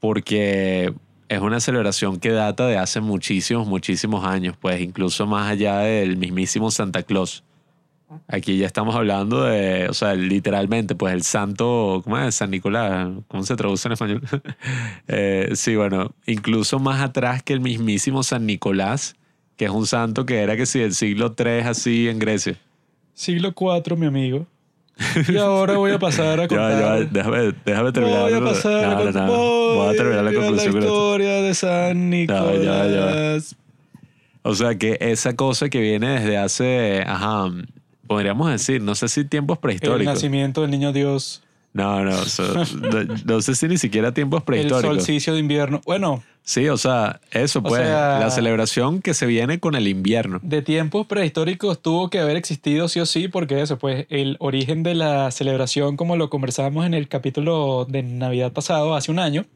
porque es una celebración que data de hace muchísimos, muchísimos años, pues incluso más allá del mismísimo Santa Claus. Aquí ya estamos hablando de, o sea, literalmente, pues el santo, ¿cómo es? San Nicolás, ¿cómo se traduce en español? Eh, sí, bueno, incluso más atrás que el mismísimo San Nicolás, que es un santo que era que sí, del siglo III así en Grecia. Siglo IV, mi amigo. Y ahora voy a pasar a Ya, contar... ya, déjame, déjame terminar. Voy a pasar No, a no, con- no. Voy a terminar la conclusión con esto. historia de San Nicolás. ya, ya. O sea que esa cosa que viene desde hace, ajá, podríamos decir, no sé si tiempos El prehistóricos. nacimiento del niño Dios. No, no, o sea, no, no sé si ni siquiera tiempos El prehistóricos. solsticio de invierno. Bueno, Sí, o sea, eso pues, sea- la celebración que se viene con el invierno. de tiempos prehistóricos tuvo que haber existido sí o sí, porque eso, pues el origen de la celebración, como lo conversamos en el capítulo de Navidad pasado, hace un año,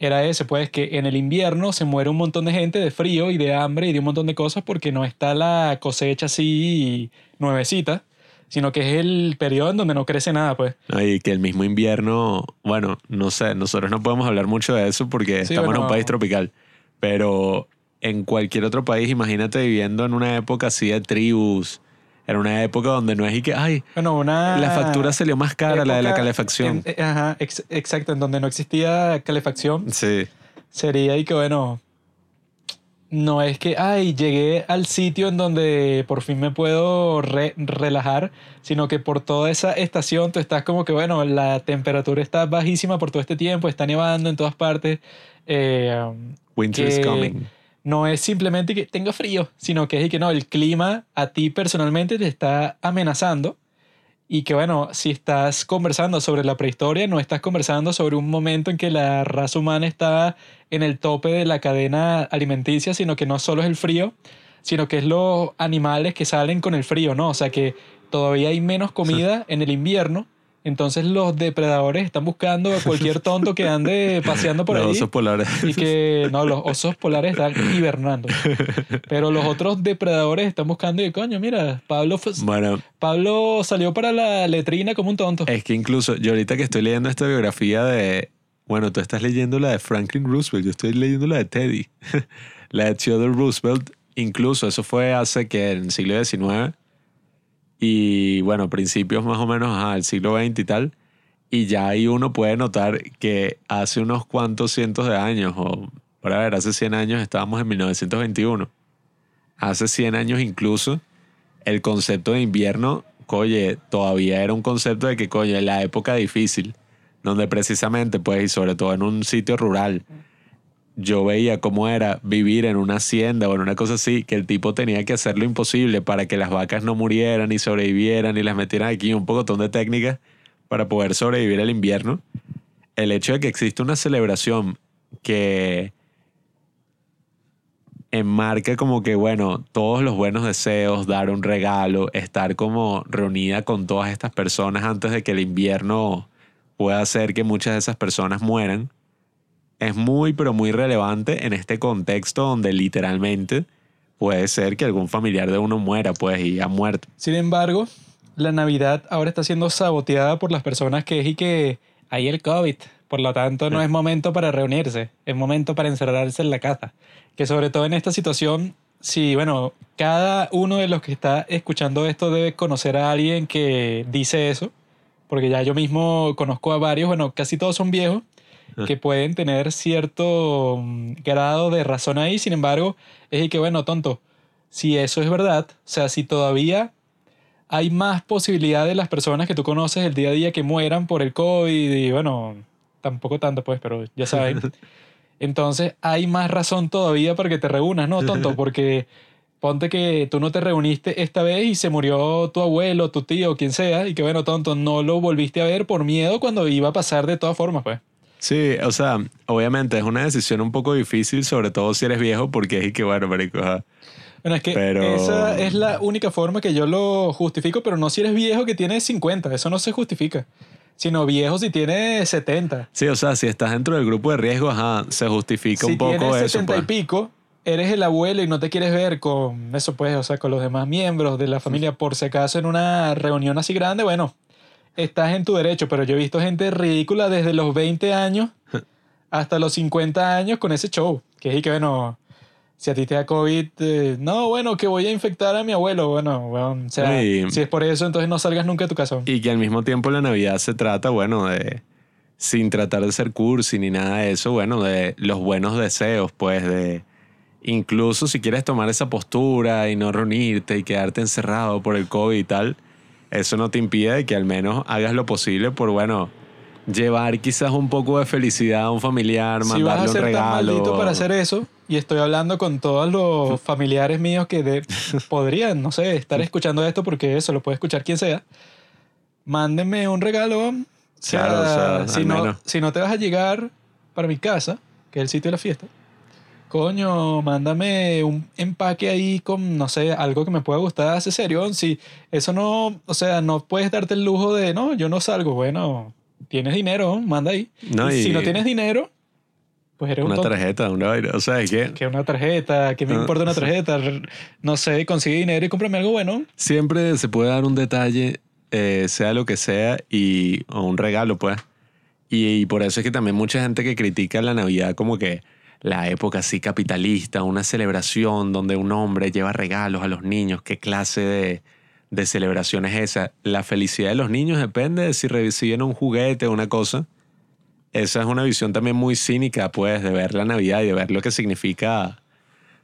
era ese, pues que en el invierno se muere un montón de gente de frío y de hambre y de un montón de cosas porque no está la cosecha así nuevecita, sino que es el periodo en donde no crece nada, pues. ¿no? Y que el mismo invierno, bueno, no sé, nosotros no podemos hablar mucho de eso porque Sí, estamos en un país tropical, pero en cualquier otro país, imagínate viviendo en una época así de tribus, en una época donde no es y que, ay, Bueno, una... la factura salió más cara, la de la calefacción. en- ajá, ex- exacto, en donde no existía calefacción, Sí, sería y que bueno, no es que, ay, llegué al sitio en donde por fin me puedo re- relajar, sino que por toda esa estación tú estás como que, bueno, la temperatura está bajísima por todo este tiempo, está nevando en todas partes. eh, winter is coming. no es simplemente que tenga frío, sino que es que no, el clima a ti personalmente te está amenazando y que bueno, si estás conversando sobre la prehistoria, no estás conversando sobre un momento en que la raza humana está en el tope de la cadena alimenticia, sino que no solo es el frío, sino que es los animales que salen con el frío, ¿no? O sea que todavía hay menos comida en el invierno. Entonces los depredadores están buscando a cualquier tonto que ande paseando por Los ahí. osos polares. Y que no, los osos polares están hibernando. Pero los otros depredadores están buscando y coño, mira, Pablo, Bueno, Pablo salió para la letrina como un tonto. es que incluso yo ahorita que estoy leyendo esta biografía de, bueno, tú estás leyendo la de Franklin Roosevelt, yo estoy leyendo la de Teddy, la de Theodore Roosevelt, incluso eso fue hace que en el siglo XIX y bueno, principios más o menos ajá, del siglo XX y tal, y ya ahí uno puede notar que hace unos cuantos cientos de años, o para ver, hace 100 años estábamos en 1921, hace 100 años incluso, el concepto de invierno, oye, todavía era un concepto de que, coño, la época difícil, donde precisamente, pues, y sobre todo en un sitio rural, yo veía cómo era vivir en una hacienda o en una cosa así, que el tipo tenía que hacer lo imposible para que las vacas no murieran y sobrevivieran y las metieran aquí un poco de técnicas para poder sobrevivir al invierno. El hecho de que existe una celebración que enmarca como que, bueno, todos los buenos deseos, dar un regalo, estar como reunida con todas estas personas antes de que el invierno pueda hacer que muchas de esas personas mueran, es muy, pero muy relevante en este contexto donde literalmente puede ser que algún familiar de uno muera, pues, y ha muerto. Sin embargo, la Navidad ahora está siendo saboteada por las personas que es y que hay el COVID. Por lo tanto, no es momento para reunirse, es momento para encerrarse en la casa. Que sobre todo en esta situación, sí, bueno, cada uno de los que está escuchando esto debe conocer a alguien que dice eso, porque ya yo mismo conozco a varios, bueno, casi todos son viejos, que pueden tener cierto mm, grado de razón ahí, sin embargo, es que, bueno, tonto, si eso es verdad, o sea, si todavía hay más posibilidad de las personas que tú conoces el día a día que mueran por el COVID y bueno, tampoco tanto pues, pero ya saben. Entonces hay más razón todavía para que te reúnas, ¿no, tonto? Porque ponte que tú no te reuniste esta vez y se murió tu abuelo, tu tío, quien sea, y que bueno, tonto, no lo volviste a ver por miedo cuando iba a pasar de todas formas, pues. Sí, o sea, obviamente es una decisión un poco difícil, sobre todo si eres viejo, porque es que, bueno, marico, ajá. Bueno, es que Pero- esa es la única forma que yo lo justifico, pero no si eres viejo que tienes 50, eso no se justifica. Sino viejo si tienes 70. Sí, o sea, si estás dentro del grupo de riesgo, ajá, se justifica si un poco tienes eso. 70 y pues. pico, eres el abuelo y no te quieres ver con eso, pues, o sea, con los demás miembros de la familia, por si acaso en una reunión así grande, bueno, estás en tu derecho, pero yo he visto gente ridícula desde los 20 años hasta los 50 años con ese show, que es que, bueno, si a ti te da COVID, eh, no, bueno, que voy a infectar a mi abuelo, bueno, bueno, o sea, Sí. si es por eso, entonces no salgas nunca de tu casa. Y que al mismo tiempo la Navidad se trata, bueno, de. Sin tratar de ser cursi ni nada de eso, bueno, de los buenos deseos, pues, de. Incluso si quieres tomar esa postura y no reunirte y quedarte encerrado por el COVID y tal, eso no te impide de que al menos hagas lo posible por, bueno, llevar quizás un poco de felicidad a un familiar, si vas mandarle a un ser tan regalo. maldito para hacer eso, y estoy hablando con todos los familiares míos que de- podrían, no sé, estar escuchando esto porque eso lo puede escuchar quien sea, mándenme un regalo. O sea, Claro, o sea, si, no, si no te vas a llegar para mi casa, que es el sitio de la fiesta, coño, mándame un empaque ahí con, no sé, algo que me pueda gustar, hace serio. Si eso no, o sea, no puedes darte el lujo de, no, yo no salgo, bueno, tienes dinero, manda ahí. No, y, si no tienes dinero, pues eres un Una tonto. tarjeta, una. O sea, es que Que una tarjeta, que me Ah. importa una tarjeta, no sé, consigue dinero y cómprame algo bueno. siempre se puede dar un detalle, eh, sea lo que sea, y, o un regalo, pues. Y, y por eso es que también mucha gente que critica la Navidad como que la época así capitalista, una celebración donde un hombre lleva regalos a los niños, ¿qué clase de, de celebración es esa? La felicidad de los niños depende de si reciben un juguete o una cosa. Esa es una visión también muy cínica, pues, de ver la Navidad y de ver lo que significa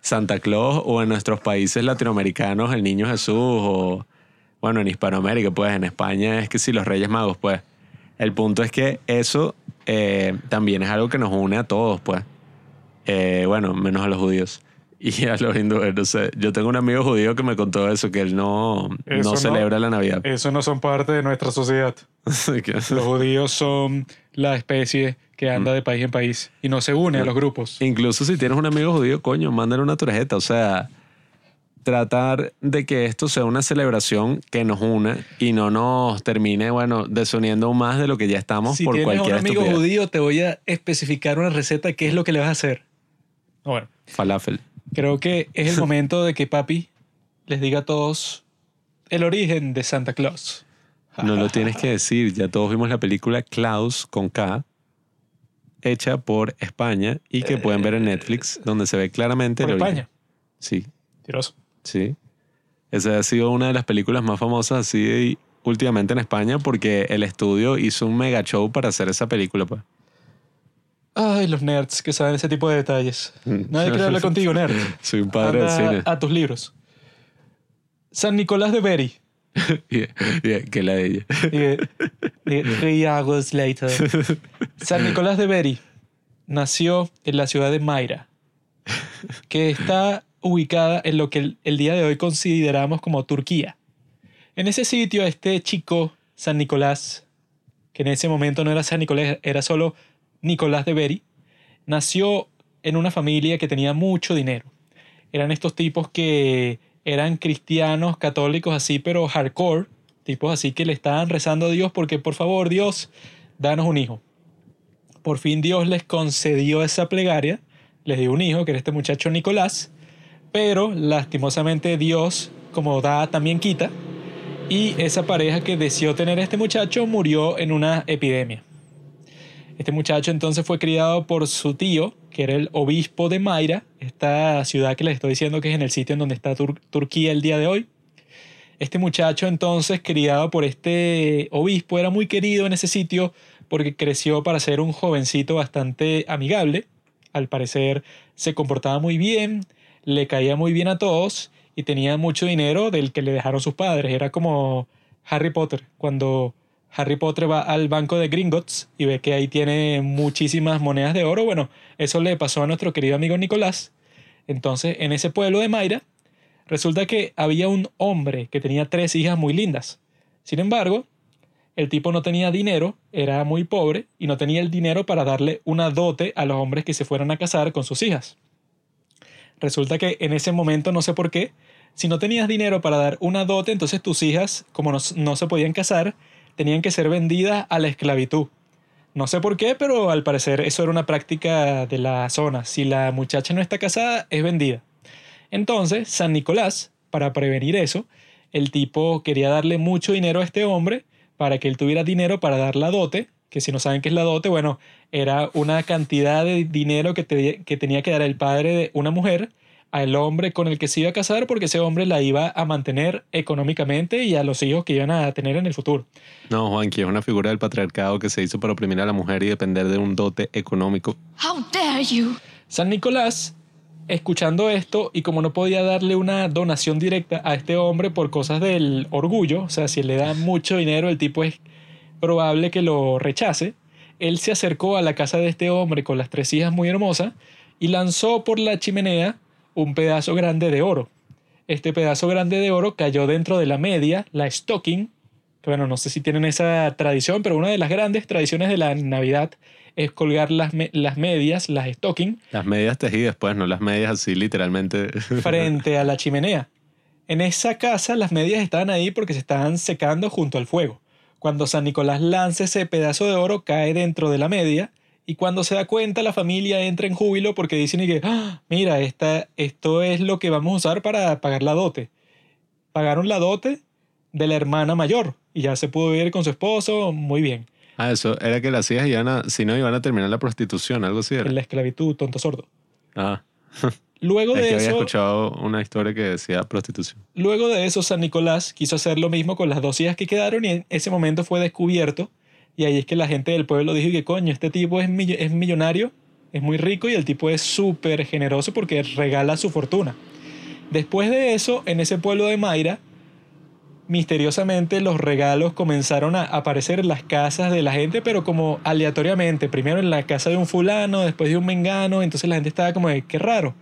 Santa Claus o en nuestros países latinoamericanos el Niño Jesús o, bueno, en Hispanoamérica, pues, en España es que sí, los Reyes Magos, pues. El punto es que eso eh, también es algo que nos une a todos, pues. Eh, bueno, menos a los judíos. Y a los hindúes, no sé. Yo tengo un amigo judío que me contó eso, que él no, Eso no celebra la Navidad. Eso no son parte de nuestra sociedad. Los judíos son la especie que anda de país en país y no se une a los grupos. Incluso si tienes un amigo judío, coño, mándale una tarjeta. O sea, tratar de que esto sea una celebración que nos una y no nos termine, bueno, desuniendo más de lo que ya estamos Si por tienes un cualquier amigo estupidez. judío, te voy a especificar una receta, qué es lo que le vas a hacer. Bueno, Falafel. creo que es el momento de que papi les diga a todos el origen de Santa Claus. No lo tienes que decir, ya todos vimos la película Klaus con K, hecha por España y que pueden ver en Netflix, donde se ve claramente Por el origen. España. Sí, Tiroso. sí. Esa ha sido una de las películas más famosas así últimamente en España porque el estudio hizo un mega show para hacer esa película. Pues. Ay, los nerds que saben ese tipo de detalles. Mm. Nadie quiere hablar contigo, nerd. Soy un padre del Anda cine. a tus libros. San Nicolás de. Yeah, yeah, que la de ella. Three hours later. San Nicolás de Beri nació en la ciudad de Mayra, que está ubicada en lo que el, el día de hoy consideramos como Turquía. En ese sitio, este chico, San Nicolás, que en ese momento no era San Nicolás, era solo Nicolás de Beri, nació en una familia que tenía mucho dinero. Eran estos tipos que eran cristianos, católicos así, pero hardcore, tipos así que le estaban rezando a Dios porque por favor Dios, danos un hijo. Por fin Dios les concedió esa plegaria, les dio un hijo, que era este muchacho Nicolás, pero lastimosamente Dios, como da, también quita, y esa pareja que deseó tener este muchacho murió en una epidemia. Este muchacho entonces fue criado por su tío, que era el obispo de Mayra, esta ciudad que les estoy diciendo que es en el sitio en donde está Tur- Turquía el día de hoy. Este muchacho entonces, criado por este obispo, era muy querido en ese sitio porque creció para ser un jovencito bastante amigable. Al parecer se comportaba muy bien, le caía muy bien a todos y tenía mucho dinero del que le dejaron sus padres. Era como Harry Potter, cuando Harry Potter va al banco de Gringotts y ve que ahí tiene muchísimas monedas de oro. Bueno, eso le pasó a nuestro querido amigo Nicolás. Entonces, en ese pueblo de Mayra, resulta que había un hombre que tenía tres hijas muy lindas. Sin embargo, el tipo no tenía dinero, era muy pobre y no tenía el dinero para darle una dote a los hombres que se fueran a casar con sus hijas. Resulta que en ese momento, no sé por qué, si no tenías dinero para dar una dote, entonces tus hijas, como no, no se podían casar, tenían que ser vendidas a la esclavitud. No sé por qué, pero al parecer eso era una práctica de la zona. Si la muchacha no está casada, es vendida. Entonces, San Nicolás, para prevenir eso, el tipo quería darle mucho dinero a este hombre para que él tuviera dinero para dar la dote, que si no saben qué es la dote, bueno, era una cantidad de dinero que, que tenía que dar el padre de una mujer al hombre con el que se iba a casar porque ese hombre la iba a mantener económicamente y a los hijos que iban a tener en el futuro. No, Juanqui, es una figura del patriarcado que se hizo para oprimir a la mujer y depender de un dote económico. How dare you! San Nicolás, escuchando esto y como no podía darle una donación directa a este hombre por cosas del orgullo, o sea, si le da mucho dinero, el tipo es probable que lo rechace, él se acercó a la casa de este hombre con las tres hijas muy hermosas y lanzó por la chimenea un pedazo grande de oro. Este pedazo grande de oro cayó dentro de la media, la stocking, que bueno, no sé si tienen esa tradición, pero una de las grandes tradiciones de la Navidad es colgar las, me- las medias, las stocking, Las medias tejidas, pues, no las medias así literalmente. frente a la chimenea. En esa casa las medias estaban ahí porque se estaban secando junto al fuego. Cuando San Nicolás lanza ese pedazo de oro cae dentro de la media y cuando se da cuenta la familia entra en júbilo porque dicen y que, "Ah, mira, esta, esto es lo que vamos a usar para pagar la dote. Pagaron la dote de la hermana mayor y ya se pudo vivir con su esposo, muy bien. ah, eso era que las hijas iban a, si no, iban a terminar la prostitución, algo así era. En la esclavitud, tonto sordo. Ah, Luego es de que había eso, escuchado una historia que decía prostitución. Luego de eso, San Nicolás quiso hacer lo mismo con las dos hijas que quedaron y en ese momento fue descubierto. Y ahí es que la gente del pueblo dijo que coño, este tipo es, mill- es millonario, es muy rico y el tipo es súper generoso porque regala su fortuna. Después de eso, en ese pueblo de Mayra, misteriosamente los regalos comenzaron a aparecer en las casas de la gente, pero como aleatoriamente. Primero en la casa de un fulano, después de un mengano, entonces la gente estaba como de, qué raro.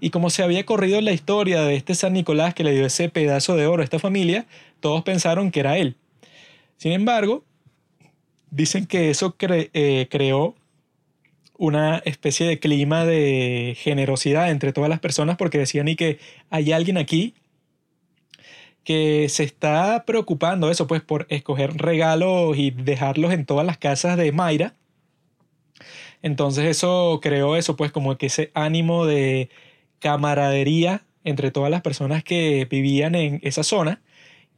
Y como se había corrido la historia de este San Nicolás que le dio ese pedazo de oro a esta familia, todos pensaron que era él. Sin embargo, dicen que eso eh, creó una especie de clima de generosidad entre todas las personas porque decían y que hay alguien aquí que se está preocupando eso pues por escoger regalos y dejarlos en todas las casas de Mayra. Entonces eso creó eso pues como que ese ánimo de camaradería entre todas las personas que vivían en esa zona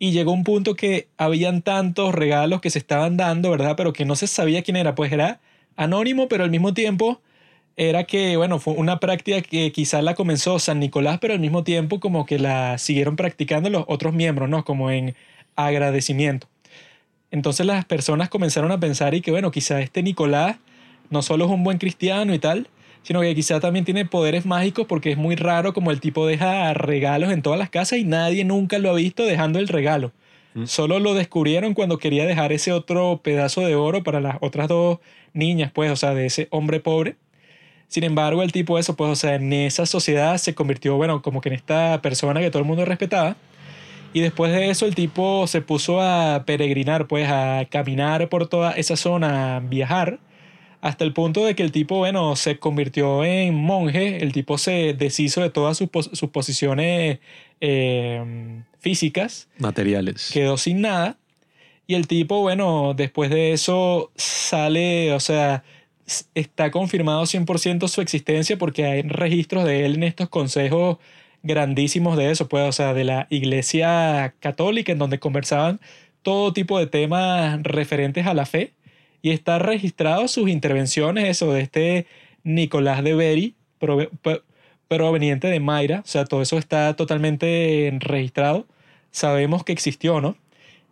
y llegó un punto que habían tantos regalos que se estaban dando, ¿verdad? Pero que no se sabía quién era, pues era anónimo, pero al mismo tiempo era que, bueno, fue una práctica que quizás la comenzó San Nicolás, pero al mismo tiempo como que la siguieron practicando los otros miembros, ¿no? Como en agradecimiento. Entonces las personas comenzaron a pensar y que, bueno, quizá este Nicolás no solo es un buen cristiano y tal, sino que quizá también tiene poderes mágicos porque es muy raro como el tipo deja regalos en todas las casas y nadie nunca lo ha visto dejando el regalo. Mm. Solo lo descubrieron cuando quería dejar ese otro pedazo de oro para las otras dos niñas, pues, o sea, de ese hombre pobre. Sin embargo, el tipo eso, pues, o sea, en esa sociedad se convirtió, bueno, como que en esta persona que todo el mundo respetaba. Y después de eso, el tipo se puso a peregrinar, pues, a caminar por toda esa zona, a viajar, hasta el punto de que el tipo, bueno, se convirtió en monje, el tipo se deshizo de todas sus, pos- sus posiciones eh, físicas, Materiales. quedó sin nada. Y el tipo, bueno, después de eso sale, o sea, está confirmado 100% su existencia porque hay registros de él en estos consejos grandísimos de eso, pues, o sea, de la iglesia católica en donde conversaban todo tipo de temas referentes a la fe. Y está registrado sus intervenciones, eso, de este Nicolás de Beri, prove- pro- proveniente de Mayra, o sea, todo eso está totalmente registrado. Sabemos que existió, ¿no?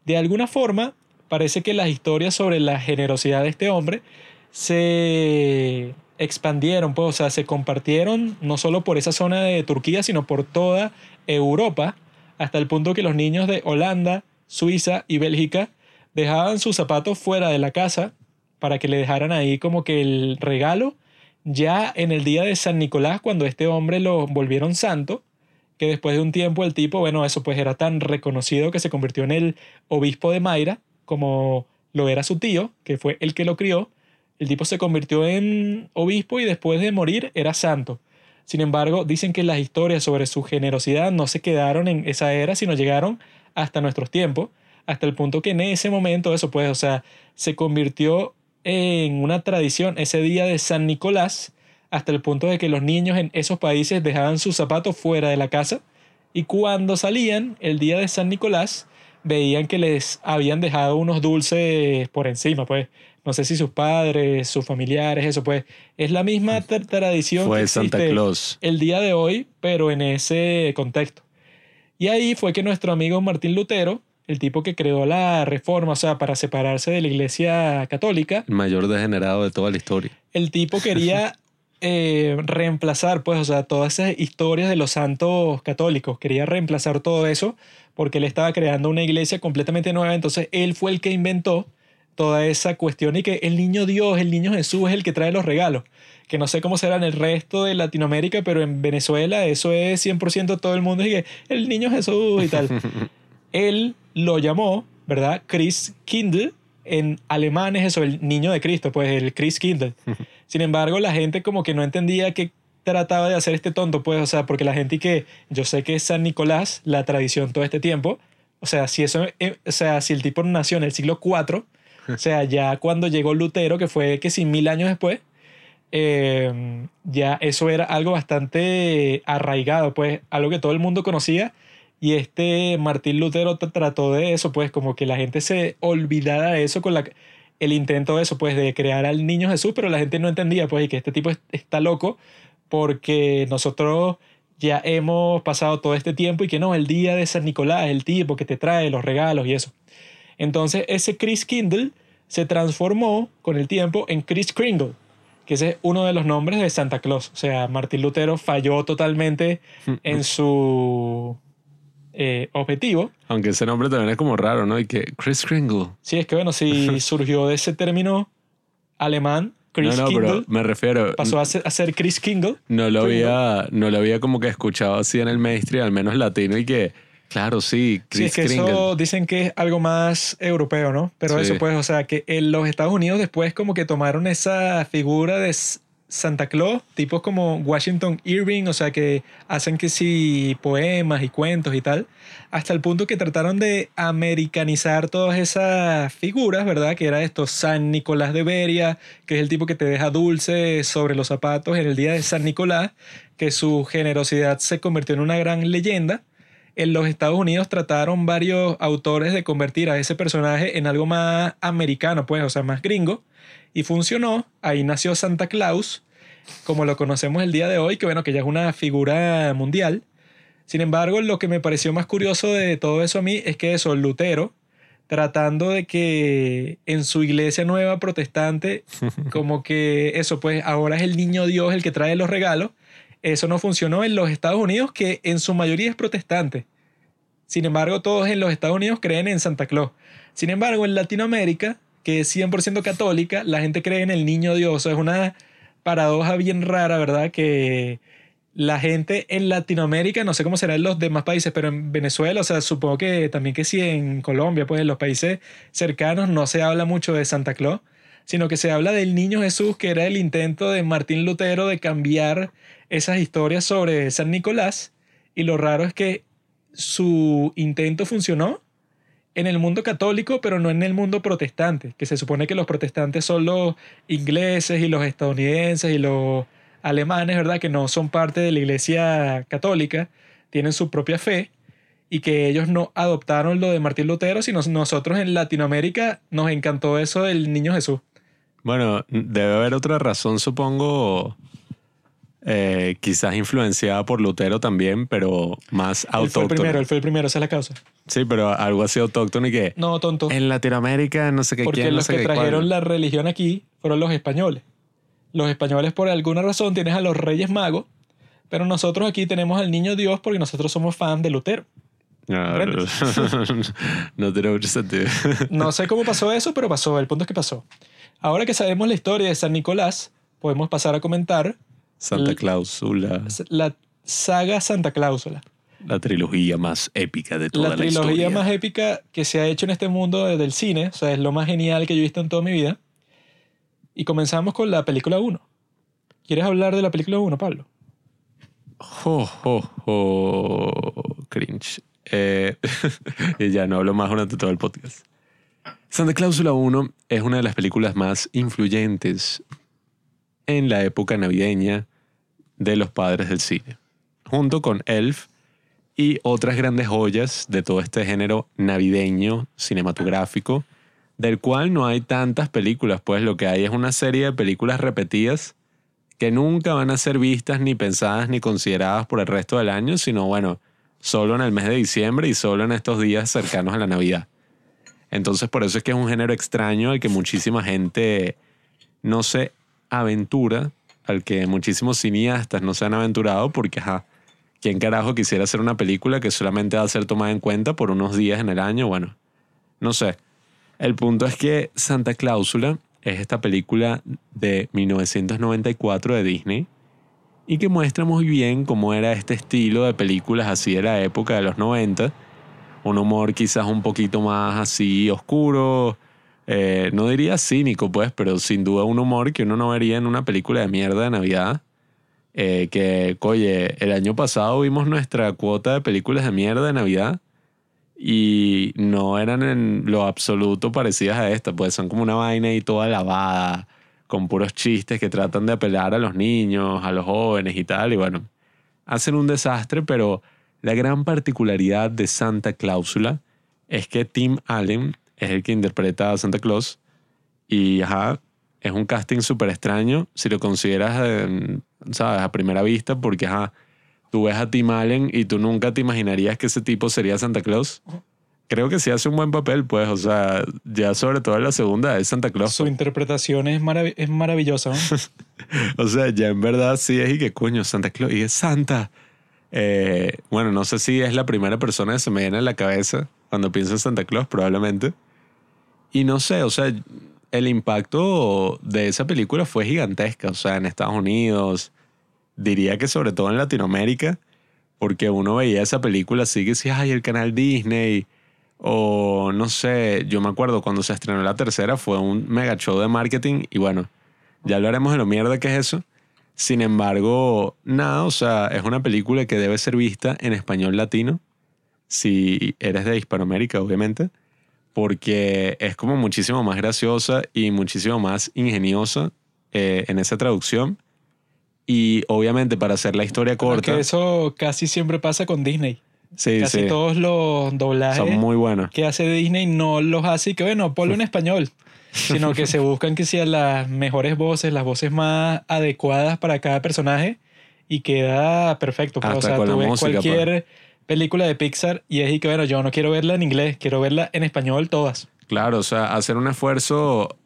De alguna forma, parece que las historias sobre la generosidad de este hombre se expandieron, pues, o sea, se compartieron no solo por esa zona de Turquía, sino por toda Europa, hasta el punto que los niños de Holanda, Suiza y Bélgica dejaban sus zapatos fuera de la casa para que le dejaran ahí como que el regalo ya en el día de San Nicolás, cuando este hombre lo volvieron santo, que después de un tiempo el tipo, bueno, eso pues era tan reconocido que se convirtió en el obispo de Mayra, como lo era su tío, que fue el que lo crió. El tipo se convirtió en obispo y después de morir era santo. Sin embargo, dicen que las historias sobre su generosidad no se quedaron en esa era, sino llegaron hasta nuestros tiempos, hasta el punto que en ese momento eso pues, o sea, se convirtió en una tradición ese día de San Nicolás, hasta el punto de que los niños en esos países dejaban sus zapatos fuera de la casa y cuando salían el día de San Nicolás veían que les habían dejado unos dulces por encima, pues no sé si sus padres, sus familiares, eso pues es la misma tra- tradición Fue que Santa Claus. el día de hoy, pero en ese contexto. Y ahí fue que nuestro amigo Martín Lutero, el tipo que creó la reforma, o sea, para separarse de la iglesia católica, El mayor degenerado de toda la historia. el tipo quería eh, reemplazar, pues, o sea, todas esas historias de los santos católicos, quería reemplazar todo eso porque él estaba creando una iglesia completamente nueva, entonces él fue el que inventó toda esa cuestión y que el niño Dios, el niño Jesús es el que trae los regalos, que no sé cómo será en el resto de Latinoamérica, pero en Venezuela eso es 100% todo el mundo y que el niño Jesús y tal. él lo llamó, ¿verdad? Chris Kindle. En alemán es eso, el niño de Cristo, pues el Chris Kindle. Sin embargo, la gente como que no entendía que trataba de hacer este tonto, pues, o sea, porque la gente y que yo sé que es San Nicolás, la tradición todo este tiempo, o sea, si eso, eh, o sea, si el tipo nació en el siglo IV, o sea, ya cuando llegó Lutero, que fue que sin mil años después, eh, ya eso era algo bastante arraigado, pues, algo que todo el mundo conocía. Y este Martín Lutero trató de eso, pues, como que la gente se olvidara de eso con la, el intento de eso, pues, de crear al niño Jesús, pero la gente no entendía, pues, y que este tipo es- está loco porque nosotros ya hemos pasado todo este tiempo y que no, el día de San Nicolás, el tipo que te trae los regalos y eso. Entonces, ese Chris Kindle se transformó con el tiempo en Chris Kringle, que ese es uno de los nombres de Santa Claus. O sea, Martín Lutero falló totalmente en su eh, objetivo. Aunque ese nombre también es como raro, ¿no? Y que Chris Kringle. Sí, es que bueno, si surgió de ese término alemán, Chris no, no, Kindle, pero me refiero. pasó a ser, a ser Chris Kingle. No lo Kringle. había, no lo había como que escuchado así en el mainstream, al menos latino, y que, claro, sí, Sí, Chris es que Kringle. eso dicen que es algo más europeo, ¿no? Pero Sí. eso pues, o sea, que en los Estados Unidos después como que tomaron esa figura de Santa Claus, tipos como Washington Irving, o sea, que hacen que sí poemas y cuentos y tal, hasta el punto que trataron de americanizar todas esas figuras, ¿verdad? Que era esto, San Nicolás de Beria, que es el tipo que te deja dulce sobre los zapatos en el día de San Nicolás, que su generosidad se convirtió en una gran leyenda en los Estados Unidos trataron varios autores de convertir a ese personaje en algo más americano, pues, o sea, más gringo, y funcionó. Ahí nació Santa Claus, como lo conocemos el día de hoy, que bueno, que ya es una figura mundial. Sin embargo, lo que me pareció más curioso de todo eso a mí es que eso, Lutero, tratando de que en su iglesia nueva protestante, como que eso, pues ahora es el niño Dios el que trae los regalos, eso no funcionó en los Estados Unidos, que en su mayoría es protestante. Sin embargo, todos en los Estados Unidos creen en Santa Claus. Sin embargo, en Latinoamérica, que es 100% católica, la gente cree en el niño Dios. Es una paradoja bien rara, ¿verdad? Que la gente en Latinoamérica, no sé cómo será en los demás países, pero en Venezuela, o sea, supongo que también que sí en Colombia, pues en los países cercanos no se habla mucho de Santa Claus, sino que se habla del niño Jesús, que era el intento de Martín Lutero de cambiar esas historias sobre San Nicolás. Y lo raro es que su intento funcionó en el mundo católico, pero no en el mundo protestante, que se supone que los protestantes son los ingleses y los estadounidenses y los alemanes, ¿verdad? Que no son parte de la iglesia católica, tienen su propia fe y que ellos no adoptaron lo de Martín Lutero, sino nosotros en Latinoamérica nos encantó eso del niño Jesús. Bueno, debe haber otra razón, supongo, eh, quizás influenciada por Lutero también, pero más Él fue el primero, él fue el primero, esa es la causa. Sí, pero algo así autóctono y que No, tonto. en Latinoamérica no sé qué Porque quién, no los sé que qué cuál. trajeron la religión aquí fueron los españoles. Los españoles por alguna razón tienes a los reyes magos, pero nosotros aquí tenemos al niño Dios porque nosotros somos fans de Lutero. No, no, no tiene mucho sentido. No sé cómo pasó eso, pero pasó. El punto es que pasó. Ahora que sabemos la historia de San Nicolás, podemos pasar a comentar Santa Clausula, la saga Santa Cláusula. la trilogía más épica de toda La la, trilogía historia. más épica que se ha hecho en este mundo desde el cine. O sea, es lo más genial que yo he visto en toda mi vida. Y comenzamos con la película 1. ¿Quieres hablar de la película 1, Pablo? Jo, jo, jo, cringe. Eh, y ya no hablo más durante todo el podcast. Santa Cláusula 1 es una de las películas más influyentes en la época navideña de los padres del cine, junto con Elf y otras grandes joyas de todo este género navideño cinematográfico, del cual no hay tantas películas, pues lo que hay es una serie de películas repetidas que nunca van a ser vistas ni pensadas ni consideradas por el resto del año, sino bueno, solo en el mes de diciembre y solo en estos días cercanos a la Navidad. Entonces por eso es que es un género extraño al que muchísima gente no se aventura, al que muchísimos cineastas no se han aventurado porque, ajá, ¿quién carajo quisiera hacer una película que solamente va a ser tomada en cuenta por unos días en el año? Bueno, no sé. El punto es que Santa Cláusula es esta película de 1994 de Disney y que muestra muy bien cómo era este estilo de películas así de la época de los 90. Un humor quizás un poquito más así oscuro, eh, no diría cínico pues, pero sin duda un humor que uno no vería en una película de mierda de Navidad. Eh, que, oye, el año pasado vimos nuestra cuota de películas de mierda de Navidad y no eran en lo absoluto parecidas a esta, pues son como una vaina y toda lavada, con puros chistes que tratan de apelar a los niños, a los jóvenes y tal, y bueno, hacen un desastre, pero la gran particularidad de Santa Cláusula es que Tim Allen es el que interpreta a Santa Claus y ajá, es un casting súper extraño si lo consideras, eh, ¿sabes? A primera vista, porque ajá, tú ves a Tim Allen y tú nunca te imaginarías que ese tipo sería Santa Claus. Creo que sí hace un buen papel, pues, o sea, ya sobre todo en la segunda es Santa Claus. Su interpretación es, marav- es maravillosa. ¿no? O sea, ya en verdad sí es y que coño, Santa Claus, y es Santa. Eh, bueno, no sé si es la primera persona que se me viene a la cabeza cuando pienso en Santa Claus, probablemente. Y no sé, o sea, el impacto de esa película fue gigantesca, o sea, en Estados Unidos, diría que sobre todo en Latinoamérica, porque uno veía esa película así que decía, ay, el canal Disney, o no sé, yo me acuerdo cuando se estrenó la tercera fue un mega show de marketing y bueno, ya hablaremos de lo mierda que es eso. Sin embargo, nada, o sea, es una película que debe ser vista en español latino, si eres de Hispanoamérica, obviamente, porque es como muchísimo más graciosa y muchísimo más ingeniosa eh, en esa traducción. Y obviamente para hacer la historia corta, Porque eso casi siempre pasa con Disney. sí, Casi sí, todos los doblajes son muy buenos. que hace Disney no los hace y que bueno, ponlo en español. Sino que se buscan que sean las mejores voces, las voces más adecuadas para cada personaje y queda perfecto. pues, o Hasta sea, con tú ves música, pues. cualquier película de Pixar y es y que bueno, yo no quiero verla en inglés, quiero verla en español todas. Claro, o sea, hacer un esfuerzo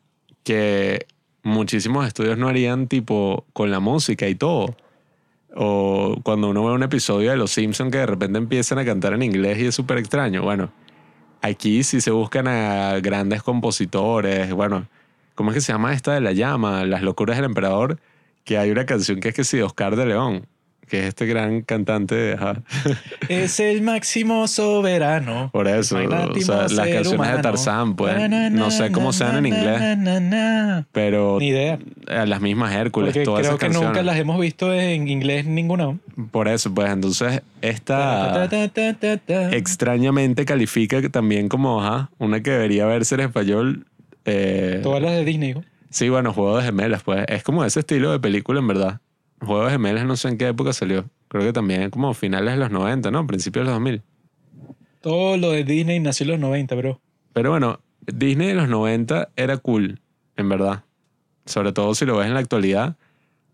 que muchísimos estudios no harían tipo con la música y todo. O cuando uno ve un episodio de Los Simpsons que de repente empiezan a cantar en inglés y es súper extraño. Bueno, aquí sí se buscan a grandes compositores. Bueno, ¿cómo es que se llama esta de la llama? Las locuras del emperador. que hay una canción que es que sí, Oscar de León, que es este gran cantante de... ajá. Es el máximo soberano. Por eso, o sea, las canciones de humano. Tarzán, pues, Na, na, no sé na, cómo na, sean en na, inglés. na, na, na. Pero Ni idea. las mismas Hércules, Porque todas creo esas que canciones. nunca las hemos visto en inglés ninguna. Por eso, pues entonces esta Ta, ta, ta, extrañamente califica también como ajá, una que debería verse en español. eh, Todas las de Disney. ¿no? sí, bueno, Juego de Gemelas, pues es como ese estilo de película en verdad. Juego de Gemelas no sé en qué época salió. Creo que también como finales de los 90, ¿no? Principios de los 2000. Todo lo de Disney nació en los 90, bro. Pero bueno, Disney de los 90 era cool, en verdad. Sobre todo si lo ves en la actualidad.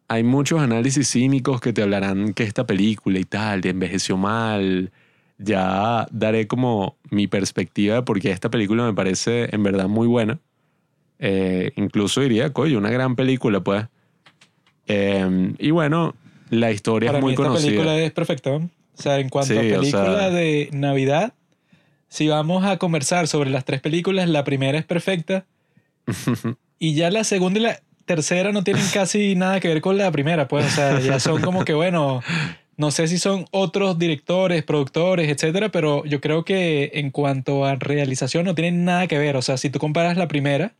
Hay muchos análisis cínicos que te hablarán que esta película y tal, envejeció mal. Ya daré como mi perspectiva de por qué esta película me parece en verdad muy buena. Eh, incluso diría, coño, una gran película, pues. Eh, y bueno, la historia Para es mí muy esta conocida. película es perfecta. O sea, en cuanto Sí, a o película sea- de Navidad, si vamos a conversar sobre las tres películas, la primera es perfecta. y ya la segunda y la tercera no tienen casi nada que ver con la primera, pues. O sea, ya son como que, bueno, no sé si son otros directores, productores, etcétera, pero yo creo que en cuanto a realización no tienen nada que ver. O sea, si tú comparas la primera,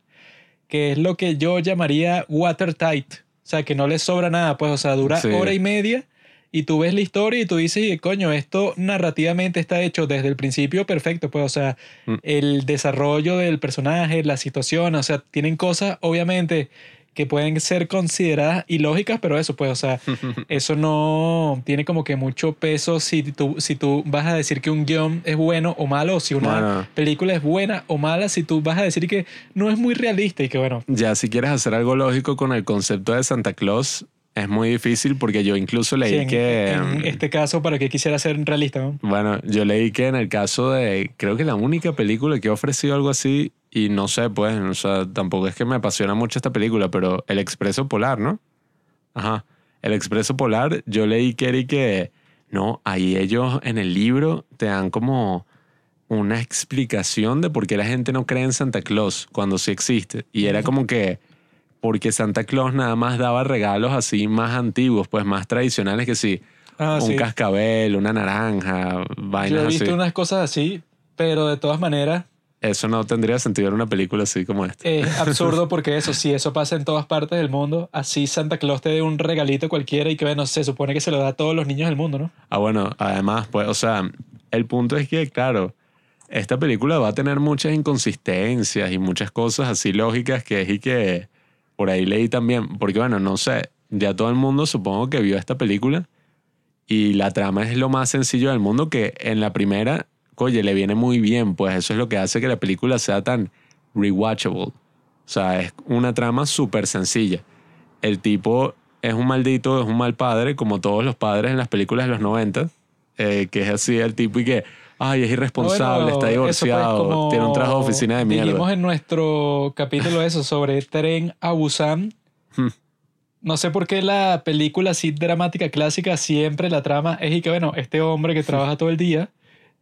que es lo que yo llamaría watertight, o sea, que no le sobra nada, pues, o sea, dura Sí. hora y media y tú ves la historia y tú dices, "Y, coño, esto narrativamente está hecho desde el principio perfecto, pues, o sea, Mm. el desarrollo del personaje, la situación, o sea, tienen cosas, obviamente, que pueden ser consideradas ilógicas, pero eso, pues, o sea, eso no tiene como que mucho peso si tú, si tú vas a decir que un guion es bueno o malo, o si una Bueno. película es buena o mala, si tú vas a decir que no es muy realista y que, bueno, Ya, si quieres hacer algo lógico con el concepto de Santa Claus, es muy difícil porque yo incluso leí sí, en, que... en este caso, ¿para qué quisiera ser realista? no? Bueno, yo leí que en el caso de... Creo que la única película que ha ofrecido algo así, y no sé, pues, o sea, tampoco es que me apasiona mucho esta película, pero El Expreso Polar, ¿no? Ajá. El Expreso Polar, yo leí que era y que... No, ahí ellos en el libro te dan como una explicación de por qué la gente no cree en Santa Claus cuando sí existe. Y era como que porque Santa Claus nada más daba regalos así más antiguos, pues más tradicionales que sí. Ah, un sí. cascabel, una naranja, Yo vainas he visto así. unas cosas así, pero de todas maneras Eso no tendría sentido en una película así como esta. es absurdo porque eso, si eso pasa en todas partes del mundo, así Santa Claus te dé un regalito cualquiera y que, bueno, se supone que se lo da a todos los niños del mundo, ¿no? Ah, bueno, además, pues, o sea, el punto es que, claro, esta película va a tener muchas inconsistencias y muchas cosas así lógicas que es y que por ahí leí también, porque bueno, no sé, ya todo el mundo supongo que vio esta película y la trama es lo más sencillo del mundo que en la primera, oye, le viene muy bien, pues eso es lo que hace que la película sea tan rewatchable. O sea, es una trama súper sencilla. El tipo es un maldito, es un mal padre, como todos los padres en las películas de los 90, eh, que es así el tipo y que, ay, es irresponsable, Bueno, está pues, divorciado, como tiene un trabajo de oficina de mierda. Dijimos en nuestro capítulo eso sobre Tren a Busan. Hmm. No sé por qué la película así dramática clásica siempre la trama es y que, bueno, este hombre que trabaja todo el día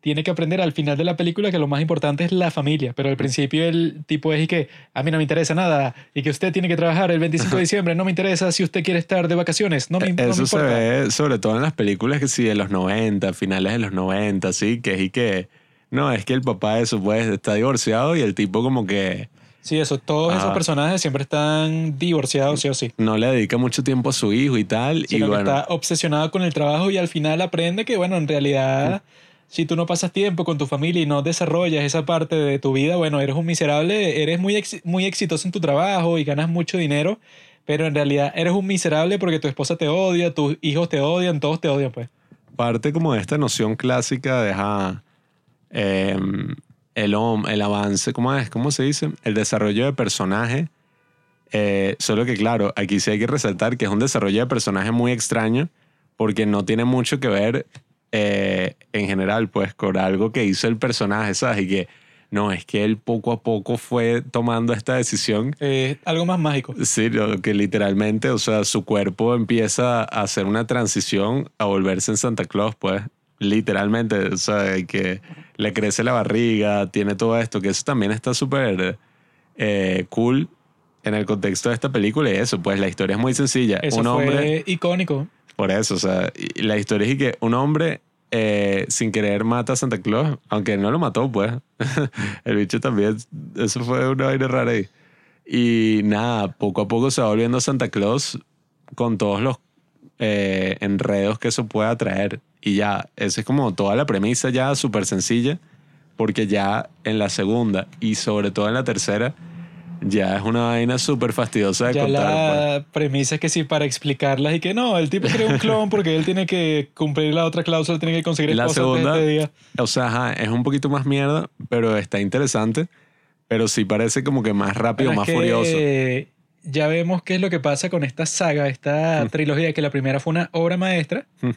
tiene que aprender al final de la película que lo más importante es la familia, pero al principio el tipo es y que a mí no me interesa nada y que usted tiene que trabajar el 25 de diciembre, no me interesa si usted quiere estar de vacaciones, no me, no me Eso se ve sobre todo en las películas que sí, de los 90, finales de los 90, sí, que es y que, no, es que el papá de eso pues está divorciado y el tipo como que Sí, eso, todos esos personajes siempre están divorciados, sí o sí. no le dedica mucho tiempo a su hijo y tal, y sino que bueno, está obsesionado con el trabajo y al final aprende que, bueno, en realidad, si tú no pasas tiempo con tu familia y no desarrollas esa parte de tu vida, bueno, eres un miserable, eres muy, muy exitoso en tu trabajo y ganas mucho dinero, pero en realidad eres un miserable porque tu esposa te odia, tus hijos te odian, todos te odian, pues. parte como de esta noción clásica de em, el avance, ¿cómo es? ¿Cómo se dice? El desarrollo de personaje. Eh, solo que claro, aquí sí hay que resaltar que es un desarrollo de personaje muy extraño porque no tiene mucho que ver eh, en general pues con algo que hizo el personaje, ¿sabes? Y que no, es que él poco a poco fue tomando esta decisión Eh, algo más mágico. Sí, lo que literalmente, o sea, su cuerpo empieza a hacer una transición a volverse en Santa Claus, pues, literalmente, o sea, que le crece la barriga, tiene todo esto, que eso también está súper eh, cool en el contexto de esta película y eso, pues la historia es muy sencilla. Eso un fue hombre, icónico. Por eso, o sea, la historia es que un hombre eh, sin querer mata a Santa Claus, aunque no lo mató, pues. el bicho también, eso fue una vaina rara ahí. Y nada, poco a poco se va volviendo Santa Claus con todos los eh, enredos que eso pueda traer. Y ya, esa es como toda la premisa ya súper sencilla, porque ya en la segunda y sobre todo en la tercera, ya es una vaina súper fastidiosa de Ya contar. pues. la premisa es que sí, para explicarlas y que no, el tipo crea un clon porque él tiene que cumplir la otra cláusula, tiene que conseguir La antes de segunda- este día. O sea, ajá, es un poquito más mierda, pero está interesante. Pero sí parece como que más rápido, Pero más es que furioso. Ya vemos qué es lo que pasa con esta saga, esta Mm. trilogía, que la primera fue una obra maestra. Mm.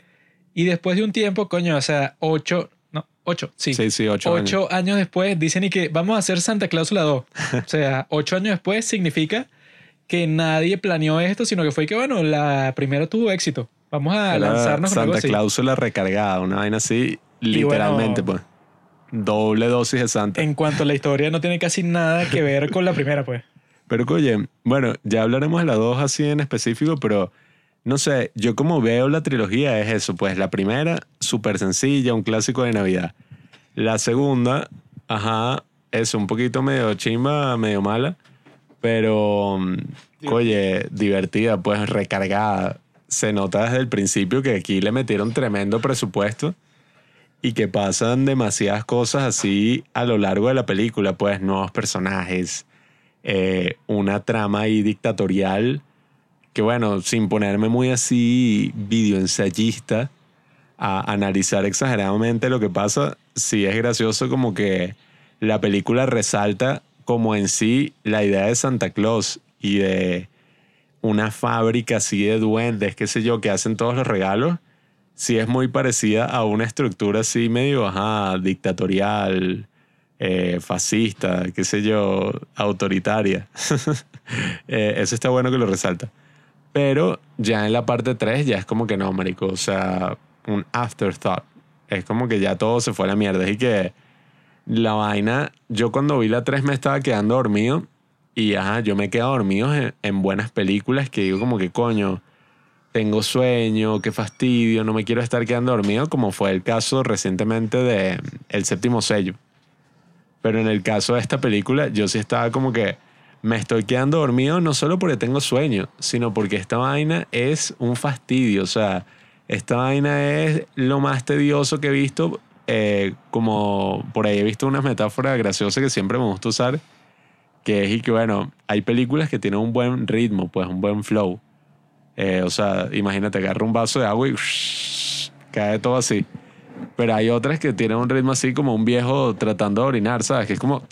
Y después de un tiempo, coño, o sea, ocho, no, ocho, sí. Sí, sí, ocho, años. Ocho años después dicen y que vamos a hacer Santa Cláusula 2. o sea, ocho años después significa que nadie planeó esto, sino que fue que, bueno, la primera tuvo éxito. Vamos a Era lanzarnos con algo Santa así. Cláusula recargada, una vaina así, literalmente, bueno, pues. Doble dosis de Santa. En cuanto a la historia, no tiene casi nada que ver con la primera, pues. Pero oye, bueno, ya hablaremos de las dos así en específico, pero no sé, yo como veo la trilogía es eso, pues la primera, súper sencilla, un clásico de Navidad. La segunda, ajá, es un poquito medio chimba, medio mala, pero, mm, oye, divertida, pues recargada. Se nota desde el principio que aquí le metieron tremendo presupuesto y que pasan demasiadas cosas así a lo largo de la película, pues nuevos personajes, eh, una trama ahí dictatorial que bueno, sin ponerme muy así videoensayista a analizar exageradamente lo que pasa, sí es gracioso como que la película resalta como en sí la idea de Santa Claus y de una fábrica así de duendes, qué sé yo, que hacen todos los regalos, sí es muy parecida a una estructura así medio, ajá, dictatorial, eh, fascista, qué sé yo, autoritaria. Eh, eso está bueno que lo resalta. Pero ya en la parte 3 ya es como que no, marico, o sea, un afterthought. Es como que ya todo se fue a la mierda. Y que la vaina, yo cuando vi la 3 me estaba quedando dormido y ajá, yo me he quedado dormido en, en buenas películas que digo como que coño, tengo sueño, qué fastidio, no me quiero estar quedando dormido, como fue el caso recientemente de El séptimo sello. Pero en el caso de esta película, yo sí estaba como que me estoy quedando dormido no solo porque tengo sueño, sino porque esta vaina es un fastidio. O sea, esta vaina es lo más tedioso que he visto. eh, como por ahí he visto unas metáforas graciosas que siempre me gusta usar, que es y que, bueno, hay películas que tienen un buen ritmo, pues un buen flow. Eh, o sea, imagínate, agarra un vaso de agua y cae todo así. Pero hay otras que tienen un ritmo así como un viejo tratando de orinar, ¿sabes? Que es como...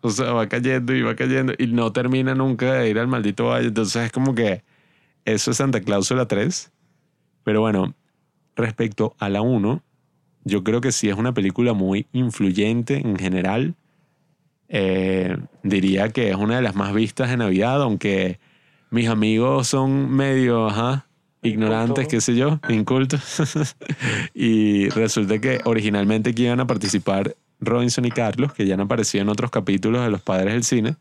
O sea, va cayendo y va cayendo y no termina nunca de ir al maldito valle. Entonces es como que eso es Santa Cláusula 3. Pero bueno, respecto a la 1, yo creo que sí es una película muy influyente en general. Eh, diría que es una de las más vistas de Navidad, aunque mis amigos son medio, ajá, ignorantes, qué sé yo, incultos. y resulta que originalmente aquí iban a participar Robinson y Carlos, que ya han aparecido en otros capítulos de Los Padres del Cine,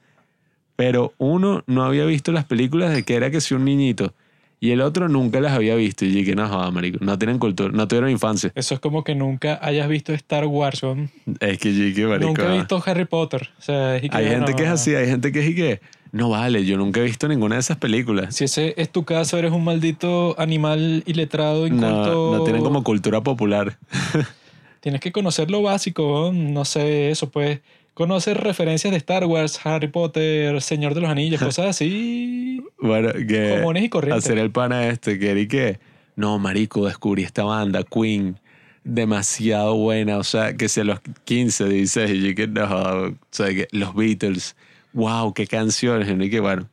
pero uno no había visto las películas de que era que si un niñito y el otro nunca las había visto y dije, no, joda, marico, no tienen cultura, no tuvieron infancia. Eso es como que nunca hayas visto Star Wars, weón. Es que dije, marico, Nunca he ah. visto Harry Potter. O sea, que, Hay gente no, que es así, hay gente que es y que, no vale, yo nunca he visto ninguna de esas películas. Si ese es tu caso, eres un maldito animal iletrado, inculto. No, no tienen como cultura popular. Tienes que conocer lo básico, no sé, eso pues. Conocer referencias de Star Wars, Harry Potter, Señor de los Anillos, cosas así. Bueno, que Comunes y corrientes. hacer el pana este, que y que, no, marico, descubrí esta banda, Queen, demasiado buena, o sea, que si a los 15, 16, y que no, o sea, que los Beatles, wow, qué canciones, y que bueno,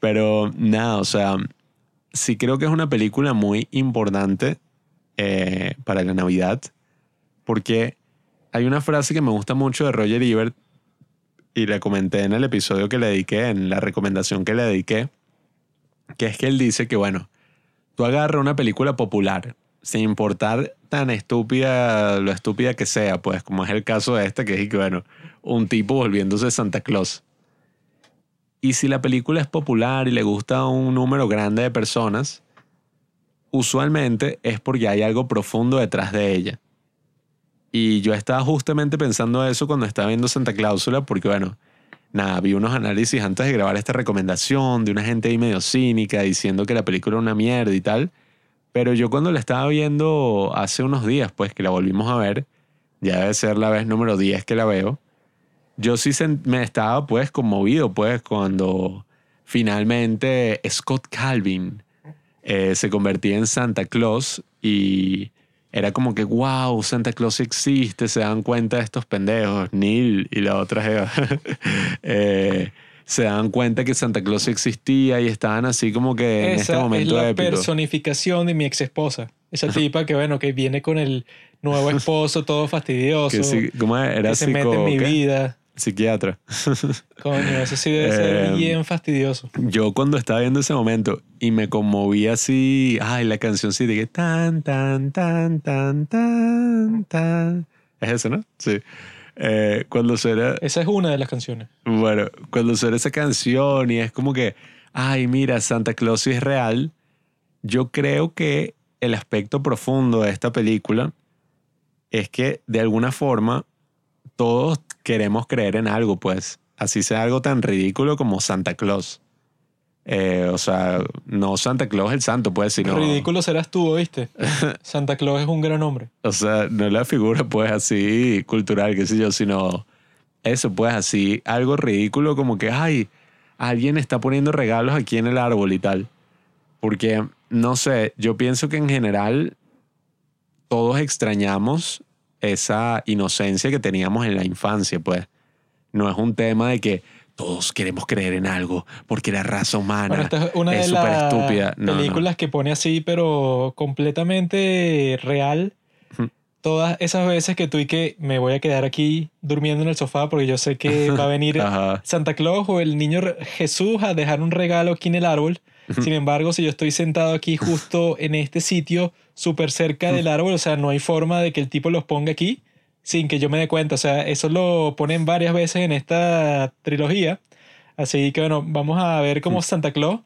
pero nada, o sea, sí creo que es una película muy importante eh, para la Navidad, porque hay una frase que me gusta mucho de Roger Ebert, y la comenté en el episodio que le dediqué, en la recomendación que le dediqué, que es que él dice que, bueno, tú agarras una película popular, sin importar tan estúpida, lo estúpida que sea, pues como es el caso de esta, que es que, bueno, un tipo volviéndose Santa Claus. Y si la película es popular y le gusta a un número grande de personas, usualmente es porque hay algo profundo detrás de ella. Y yo estaba justamente pensando eso cuando estaba viendo Santa Cláusula, porque bueno, nada, vi unos análisis antes de grabar esta recomendación de una gente ahí medio cínica diciendo que la película era una mierda y tal. Pero yo cuando la estaba viendo hace unos días, pues que la volvimos a ver, ya debe ser la vez número 10 que la veo, yo sí me estaba pues conmovido pues cuando finalmente Scott Calvin eh, se convertía en Santa Claus y era como que, wow, Santa Claus existe, se dan cuenta de estos pendejos, Neil y la otra Eva. eh, se dan cuenta que Santa Claus existía y estaban así como que en este momento es la personificación de mi ex esposa. Esa tipa que, bueno, que viene con el nuevo esposo todo fastidioso. que ¿cómo era? Que se mete en mi vida. Psiquiatra. Coño, eso sí debe ser em, bien fastidioso. Yo cuando estaba viendo ese momento y me conmoví así, ay, la canción sí que tan, tan, tan, tan, tan, tan. Es eso, ¿no? Sí. Eh, cuando suena... Esa es una de las canciones. Bueno, cuando suena esa canción y es como que, ay, mira, Santa Claus es real, yo creo que el aspecto profundo de esta película es que de alguna forma todos queremos creer en algo, pues. Así sea algo tan ridículo como Santa Claus. Eh, o sea, no Santa Claus el santo, pues, sino... Ridículo serás tú, ¿oíste? Santa Claus es un gran hombre. O sea, no la figura, pues, así cultural, qué sé yo, sino eso, pues, así, algo ridículo como que, ay, alguien está poniendo regalos aquí en el árbol y tal. Porque, no sé, yo pienso que en general todos extrañamos esa inocencia que teníamos en la infancia, pues. No es un tema de que todos queremos creer en algo porque la raza humana es una de las estúpida. películas que pone así, pero completamente real. Todas esas veces que tú y que me voy a quedar aquí durmiendo en el sofá porque yo sé que va a venir Santa Claus o el niño Jesús a dejar un regalo aquí en el árbol. Sin embargo, si yo estoy sentado aquí justo en este sitio, súper cerca del árbol, o sea, no hay forma de que el tipo los ponga aquí sin que yo me dé cuenta. O sea, eso lo ponen varias veces en esta trilogía. Así que bueno, vamos a ver cómo Santa Claus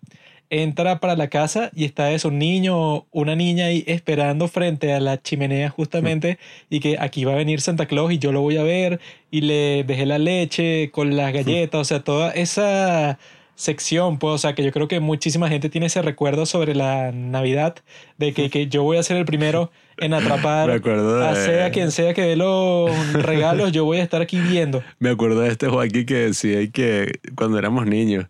entra para la casa y está eso, un niño o una niña ahí esperando frente a la chimenea justamente y que aquí va a venir Santa Claus y yo lo voy a ver y le dejé la leche con las galletas, o sea, toda esa sección, pues, o sea, que yo creo que muchísima gente tiene ese recuerdo sobre la Navidad, de que, que yo voy a ser el primero en atrapar a sea quien sea que dé los regalos, yo voy a estar aquí viendo. Me acuerdo de este Joaquín que decía que cuando éramos niños,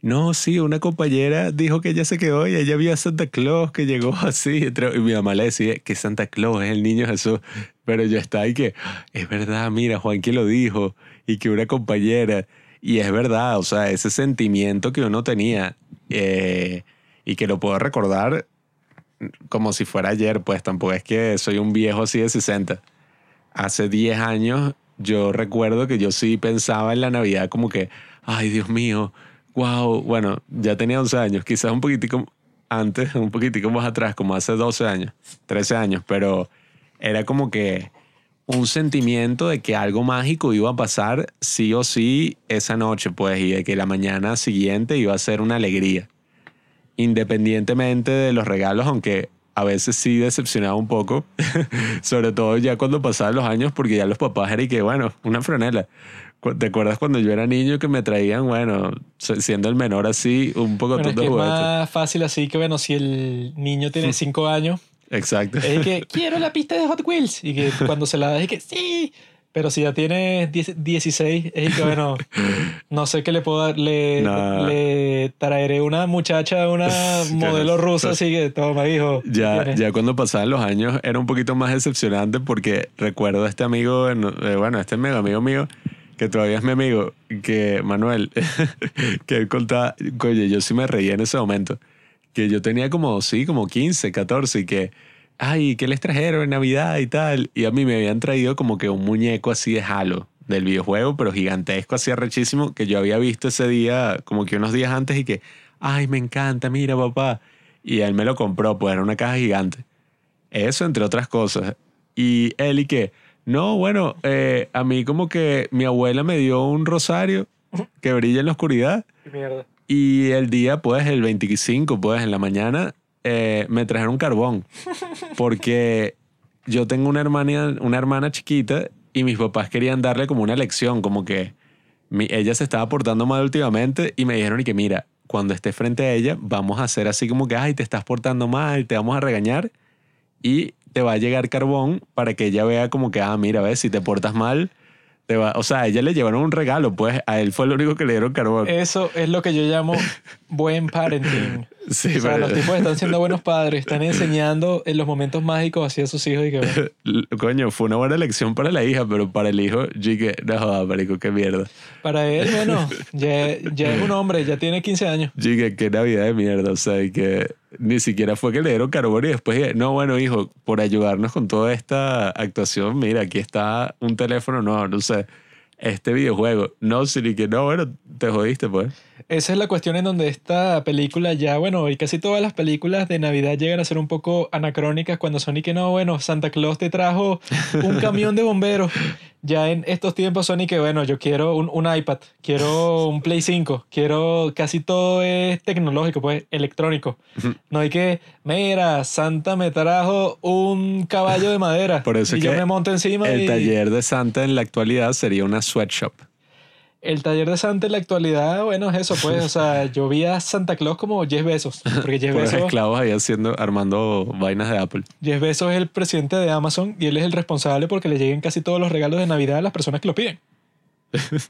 no, sí, una compañera dijo que ella se quedó y ella vio a Santa Claus que llegó así. Y mi mamá le decía que Santa Claus es el niño Jesús. Pero yo estaba ahí que, es verdad, mira, Juan lo dijo. Y que una compañera. Y es verdad, o sea, ese sentimiento que uno tenía eh, y que lo puedo recordar como si fuera ayer, pues tampoco es que soy un viejo así de 60. Hace 10 años yo recuerdo que yo sí pensaba en la Navidad como que, ay Dios mío, wow, bueno, ya tenía 11 años, quizás un poquitico antes, un poquitico más atrás, como hace 12 años, 13 años, pero era como que un sentimiento de que algo mágico iba a pasar sí o sí esa noche, pues, y de que la mañana siguiente iba a ser una alegría. Independientemente de los regalos, aunque a veces sí decepcionaba un poco, sobre todo ya cuando pasaban los años, porque ya los papás eran y que, bueno, una franela. ¿Te acuerdas cuando yo era niño que me traían, bueno, siendo el menor así, un poco bueno, es más fácil así que, bueno, si el niño tiene cinco años, Exacto. Es que quiero la pista de Hot Wheels. Y que cuando se la da, es que sí. Pero si ya tienes 16, es que bueno, no sé qué le puedo dar. Le, le traeré una muchacha, una modelo rusa, así que toma, hijo. Ya, ya cuando pasaban los años era un poquito más decepcionante porque recuerdo a este amigo, eh, bueno, este mega amigo mío, que todavía es mi amigo, que Manuel, que él contaba, oye, yo sí me reía en ese momento que yo tenía como, sí, como 15, 14 y que, ay, ¿qué les trajeron en Navidad y tal? Y a mí me habían traído como que un muñeco así de Halo del videojuego, pero gigantesco, así arrechísimo, que yo había visto ese día, como que unos días antes y que, ay, me encanta, mira papá. Y él me lo compró, pues era una caja gigante. Eso, entre otras cosas. Y él y que, no, bueno, eh, a mí como que mi abuela me dio un rosario que brilla en la oscuridad mierda. Y el día, pues, el 25, pues, en la mañana, eh, me trajeron carbón. Porque yo tengo una hermana, una hermana chiquita y mis papás querían darle como una lección, como que mi- ella se estaba portando mal últimamente y me dijeron y que mira, cuando esté frente a ella, vamos a hacer así como que, ay, te estás portando mal, te vamos a regañar y te va a llegar carbón para que ella vea como que, ah, mira, ves, si te portas mal, te va... O sea, a ella le llevaron un regalo, pues a él fue el único que le dieron carbón. Eso es lo que yo llamo buen parenting. sí, o sea, pero- los tipos están siendo buenos padres, están enseñando en los momentos mágicos hacia sus hijos y que bueno, Coño, fue una buena elección para la hija, pero para el hijo, que no joda, marico, qué mierda. para él, bueno, ya, ya es un hombre, ya tiene 15 años. Que qué Navidad de mierda, o sea, y que ni siquiera fue que le dieron carbón y después, no, bueno, hijo, por ayudarnos con toda esta actuación, mira, aquí está un teléfono, no, no sé, este videojuego. No, sí, que no, bueno, te jodiste, pues. Esa es la cuestión en donde esta película ya, bueno, y casi todas las películas de Navidad llegan a ser un poco anacrónicas cuando son y que no, bueno, Santa Claus te trajo un camión de bomberos. Ya en estos tiempos son y que, bueno, yo quiero un, un iPad, quiero un Play 5, quiero, casi todo es tecnológico, pues, electrónico. No hay que, mira, Santa me trajo un caballo de madera. Por eso y es yo que me monto encima El y... taller de Santa en la actualidad sería una sweatshop. El taller de Santa en la actualidad, bueno, es eso, pues. O sea, yo vi a Santa Claus como Jeff Bezos. Porque Jeff Bezos, esclavos ahí haciendo, armando vainas de Apple. Jeff Bezos es el presidente de Amazon y él es el responsable porque le lleguen casi todos los regalos de Navidad a las personas que lo piden.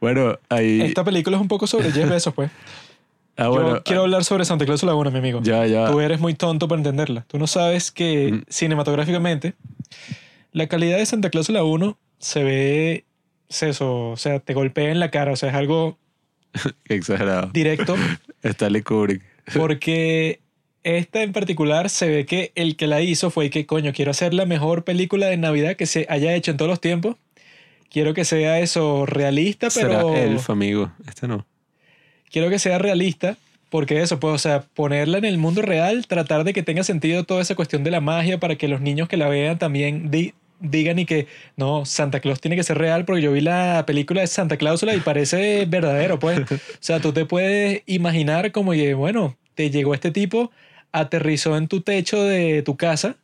Bueno, ahí... Esta película es un poco sobre Jeff Bezos, pues. ah, Yo bueno, quiero hablar sobre Santa Claus Laguna, mi amigo. ya, ya. Tú eres muy tonto para entenderla. Tú no sabes que Mm. cinematográficamente la calidad de Santa Claus la 1 se ve, es eso, o sea, te golpea en la cara, o sea, es algo exagerado. directo. Stanley Kubrick. Porque esta en particular se ve que el que la hizo fue que, coño, quiero hacer la mejor película de Navidad que se haya hecho en todos los tiempos. Quiero que sea eso realista, pero Será Elf, amigo. Este no. quiero que sea realista. Porque eso, pues, o sea, ponerla en el mundo real, tratar de que tenga sentido toda esa cuestión de la magia para que los niños que la vean también digan y que, no, Santa Claus tiene que ser real porque yo vi la película de Santa Cláusula y parece verdadero, pues. O sea, tú te puedes imaginar como que, bueno, te llegó este tipo, aterrizó en tu techo de tu casa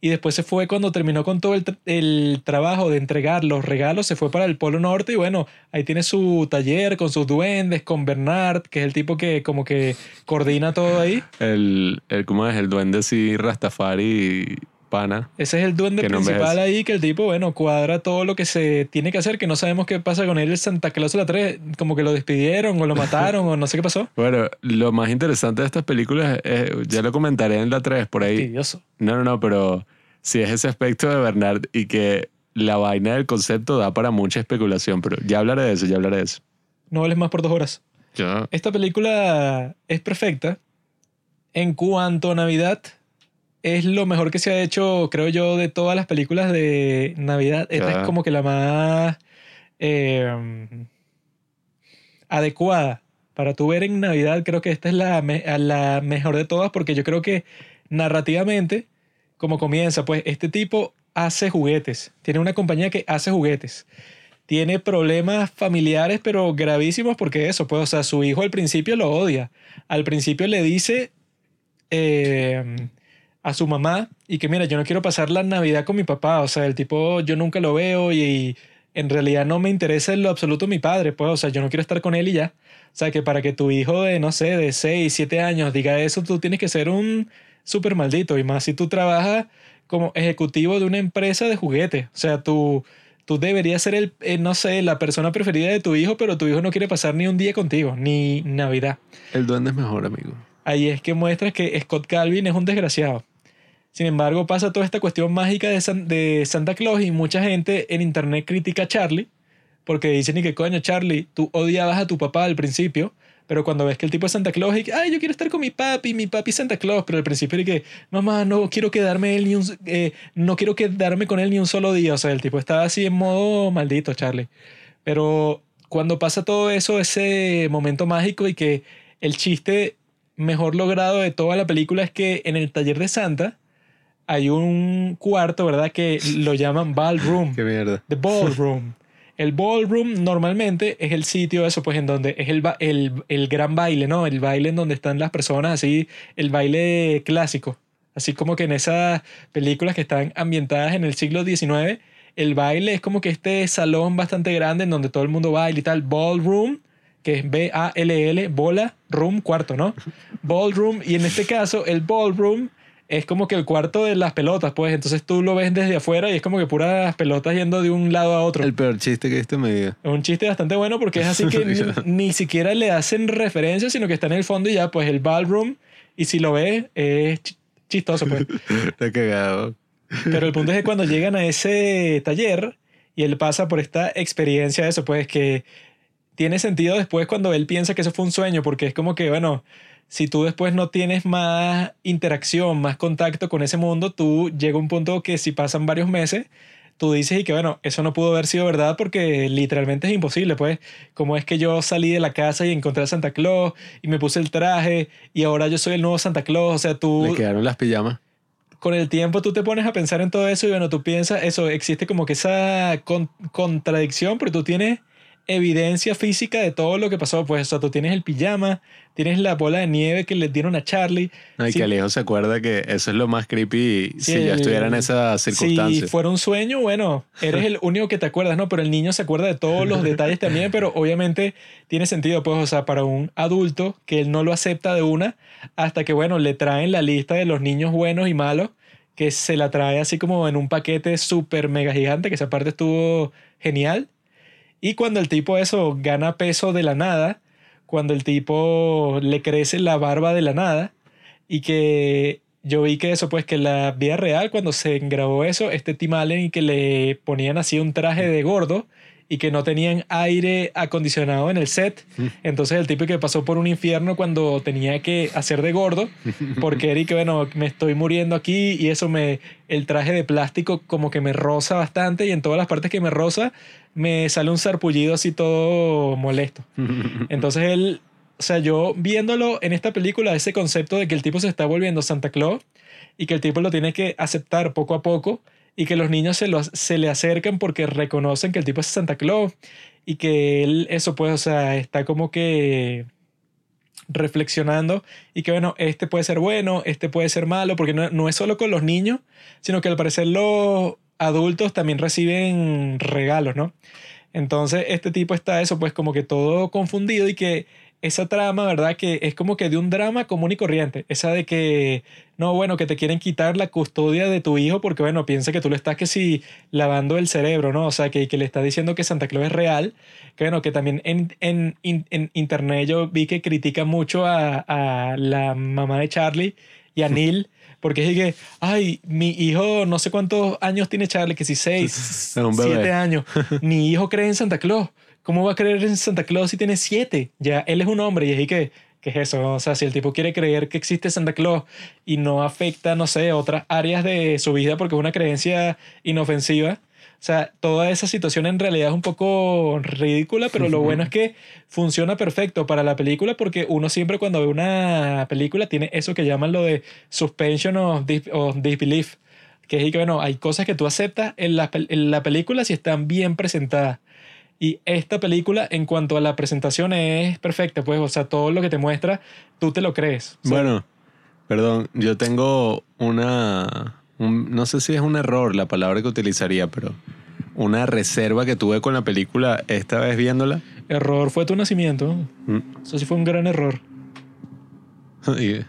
y después se fue cuando terminó con todo el, el trabajo de entregar los regalos, se fue para el Polo Norte y bueno, ahí tiene su taller con sus duendes, con Bernard, que es el tipo que como que coordina todo ahí. El, el, ¿cómo es? El duende así, Rastafari pana. Ese es el duende no principal ves. ahí, que el tipo, bueno, cuadra todo lo que se tiene que hacer, que no sabemos qué pasa con él, el Santa Claus la 3, como que lo despidieron o lo mataron o no sé qué pasó. Bueno, lo más interesante de estas películas, es- ya lo comentaré en la 3 por ahí. No, no, no, pero si es ese aspecto de Bernard y que la vaina del concepto da para mucha especulación, pero ya hablaré de eso, ya hablaré de eso. No hables más por dos horas. Ya. Esta película es perfecta. En cuanto a Navidad, es lo mejor que se ha hecho, creo yo, de todas las películas de Navidad. Esta es como que la más eh, adecuada para tu ver en Navidad. Creo que esta es la, me- la mejor de todas porque yo creo que narrativamente, como comienza, pues este tipo hace juguetes. Tiene una compañía que hace juguetes tiene problemas familiares, pero gravísimos, porque eso, pues, o sea, su hijo al principio lo odia. Al principio le dice eh, a su mamá y que, mira, yo no quiero pasar la Navidad con mi papá, o sea, el tipo yo nunca lo veo y, en realidad no me interesa en lo absoluto mi padre, pues, o sea, yo no quiero estar con él y ya. O sea, que para que tu hijo de, no sé, de 6, 7 años diga eso, tú tienes que ser un súper maldito, y más si tú trabajas como ejecutivo de una empresa de juguetes, o sea, tú tú deberías ser el, eh, no sé, la persona preferida de tu hijo, pero tu hijo no quiere pasar ni un día contigo, ni Navidad. El duende es mejor, amigo. Ahí es que muestras que Scott Calvin es un desgraciado. Sin embargo, pasa toda esta cuestión mágica de, San- de Santa Claus y mucha gente en internet critica a Charlie porque dicen y que coño, Charlie, tú odiabas a tu papá al principio, pero cuando ves que el tipo es Santa Claus y que, ay, yo quiero estar con mi papi, mi papi Santa Claus, pero al principio era que, mamá, no quiero quedarme él ni un, eh, no quiero quedarme con él ni un solo día, o sea, el tipo estaba así en modo maldito, Charlie. Pero cuando pasa todo eso, ese momento mágico y que el chiste mejor logrado de toda la película es que en el taller de Santa hay un cuarto, ¿verdad? Que lo llaman ballroom. Qué mierda. The Ballroom. El ballroom normalmente es el sitio, eso, pues en donde es el, el, el gran baile, ¿no? El baile en donde están las personas, así, el baile clásico. Así como que en esas películas que están ambientadas en el siglo XIX, el baile es como que este salón bastante grande en donde todo el mundo baila y tal. Ballroom, que es B-A-L-L, bola, room, cuarto, ¿no? Ballroom, y en este caso, el ballroom es como que el cuarto de las pelotas, pues. Entonces tú lo ves desde afuera y es como que puras pelotas yendo de un lado a otro. El peor chiste que en mi vida. Es un chiste bastante bueno porque es así que ni, ni siquiera le hacen referencia, sino que está en el fondo y ya, pues el ballroom. Y si lo ves, es ch- chistoso, pues. Está cagado. Pero el punto es que cuando llegan a ese taller y él pasa por esta experiencia de eso, pues que tiene sentido después cuando él piensa que eso fue un sueño, porque es como que, bueno, si tú después no tienes más interacción, más contacto con ese mundo, tú llega un punto que si pasan varios meses, tú dices y que, bueno, eso no pudo haber sido verdad porque literalmente es imposible, pues, como es que yo salí de la casa y encontré a Santa Claus y me puse el traje y ahora yo soy el nuevo Santa Claus, o sea, tú Le quedaron las pijamas. con el tiempo tú te pones a pensar en todo eso y bueno, tú piensas, eso, existe como que esa con- contradicción, pero tú tienes evidencia física de todo lo que pasó, pues, o sea, tú tienes el pijama, tienes la bola de nieve que le dieron a Charlie. No, y Sí. que Alejo se acuerda que eso es lo más creepy si yo el- estuviera en esa Si circunstancia. fuera un sueño, bueno, eres el único que te acuerdas, ¿no? Pero el niño se acuerda de todos los detalles también, pero obviamente tiene sentido, pues, o sea, para un adulto que él no lo acepta de una, hasta que, bueno, le traen la lista de los niños buenos y malos, que se la trae así como en un paquete súper mega gigante, que esa parte estuvo genial. Y cuando el tipo eso gana peso de la nada, cuando el tipo le crece la barba de la nada, y que yo vi que eso, pues que en la vida real, cuando se grabó eso, este Tim Allen y que le ponían así un traje de gordo y que no tenían aire acondicionado en el set. Entonces el tipo que pasó por un infierno cuando tenía que hacer de gordo, porque era y que bueno, me estoy muriendo aquí y eso me, el traje de plástico como que me roza bastante y en todas las partes que me roza me sale un sarpullido así todo molesto. Entonces él, o sea, yo viéndolo en esta película, ese concepto de que el tipo se está volviendo Santa Claus y que el tipo lo tiene que aceptar poco a poco y que los niños se, los, se le acercan porque reconocen que el tipo es Santa Claus y que él, eso pues, o sea, está como que reflexionando y que bueno, este puede ser bueno, este puede ser malo, porque no, no es solo con los niños, sino que al parecer los adultos también reciben regalos, ¿no? Entonces este tipo está eso, pues como que todo confundido y que esa trama, ¿verdad? Que es como que de un drama común y corriente. Esa de que, no, bueno, que te quieren quitar la custodia de tu hijo porque, bueno, piensa que tú le estás que si lavando el cerebro, ¿no? O sea, que, que le está diciendo que Santa Claus es real. Que, bueno, que también en, en, en, en internet yo vi que critica mucho a, a la mamá de Charlie y a Neil. Porque es que, ay, mi hijo, no sé cuántos años tiene Charlie, que si seis, bebé. siete años. Mi hijo cree en Santa Claus. ¿Cómo va a creer en Santa Claus si tiene siete? Ya, él es un hombre y es que, ¿qué es eso? O sea, si el tipo quiere creer que existe Santa Claus y no afecta, no sé, otras áreas de su vida porque es una creencia inofensiva. O sea, toda esa situación en realidad es un poco ridícula, pero lo bueno es que funciona perfecto para la película porque uno siempre cuando ve una película tiene eso que llaman lo de suspension of disbelief, que es que, bueno, hay cosas que tú aceptas en la, en la película si están bien presentadas. Y esta película, en cuanto a la presentación, es perfecta, pues, o sea, todo lo que te muestra, tú te lo crees. O Bueno, perdón, yo tengo una... un- no sé si es un error la palabra que utilizaría, pero una reserva que tuve con la película esta vez viéndola. error fue tu nacimiento. Mm, Eso sí fue un gran error. y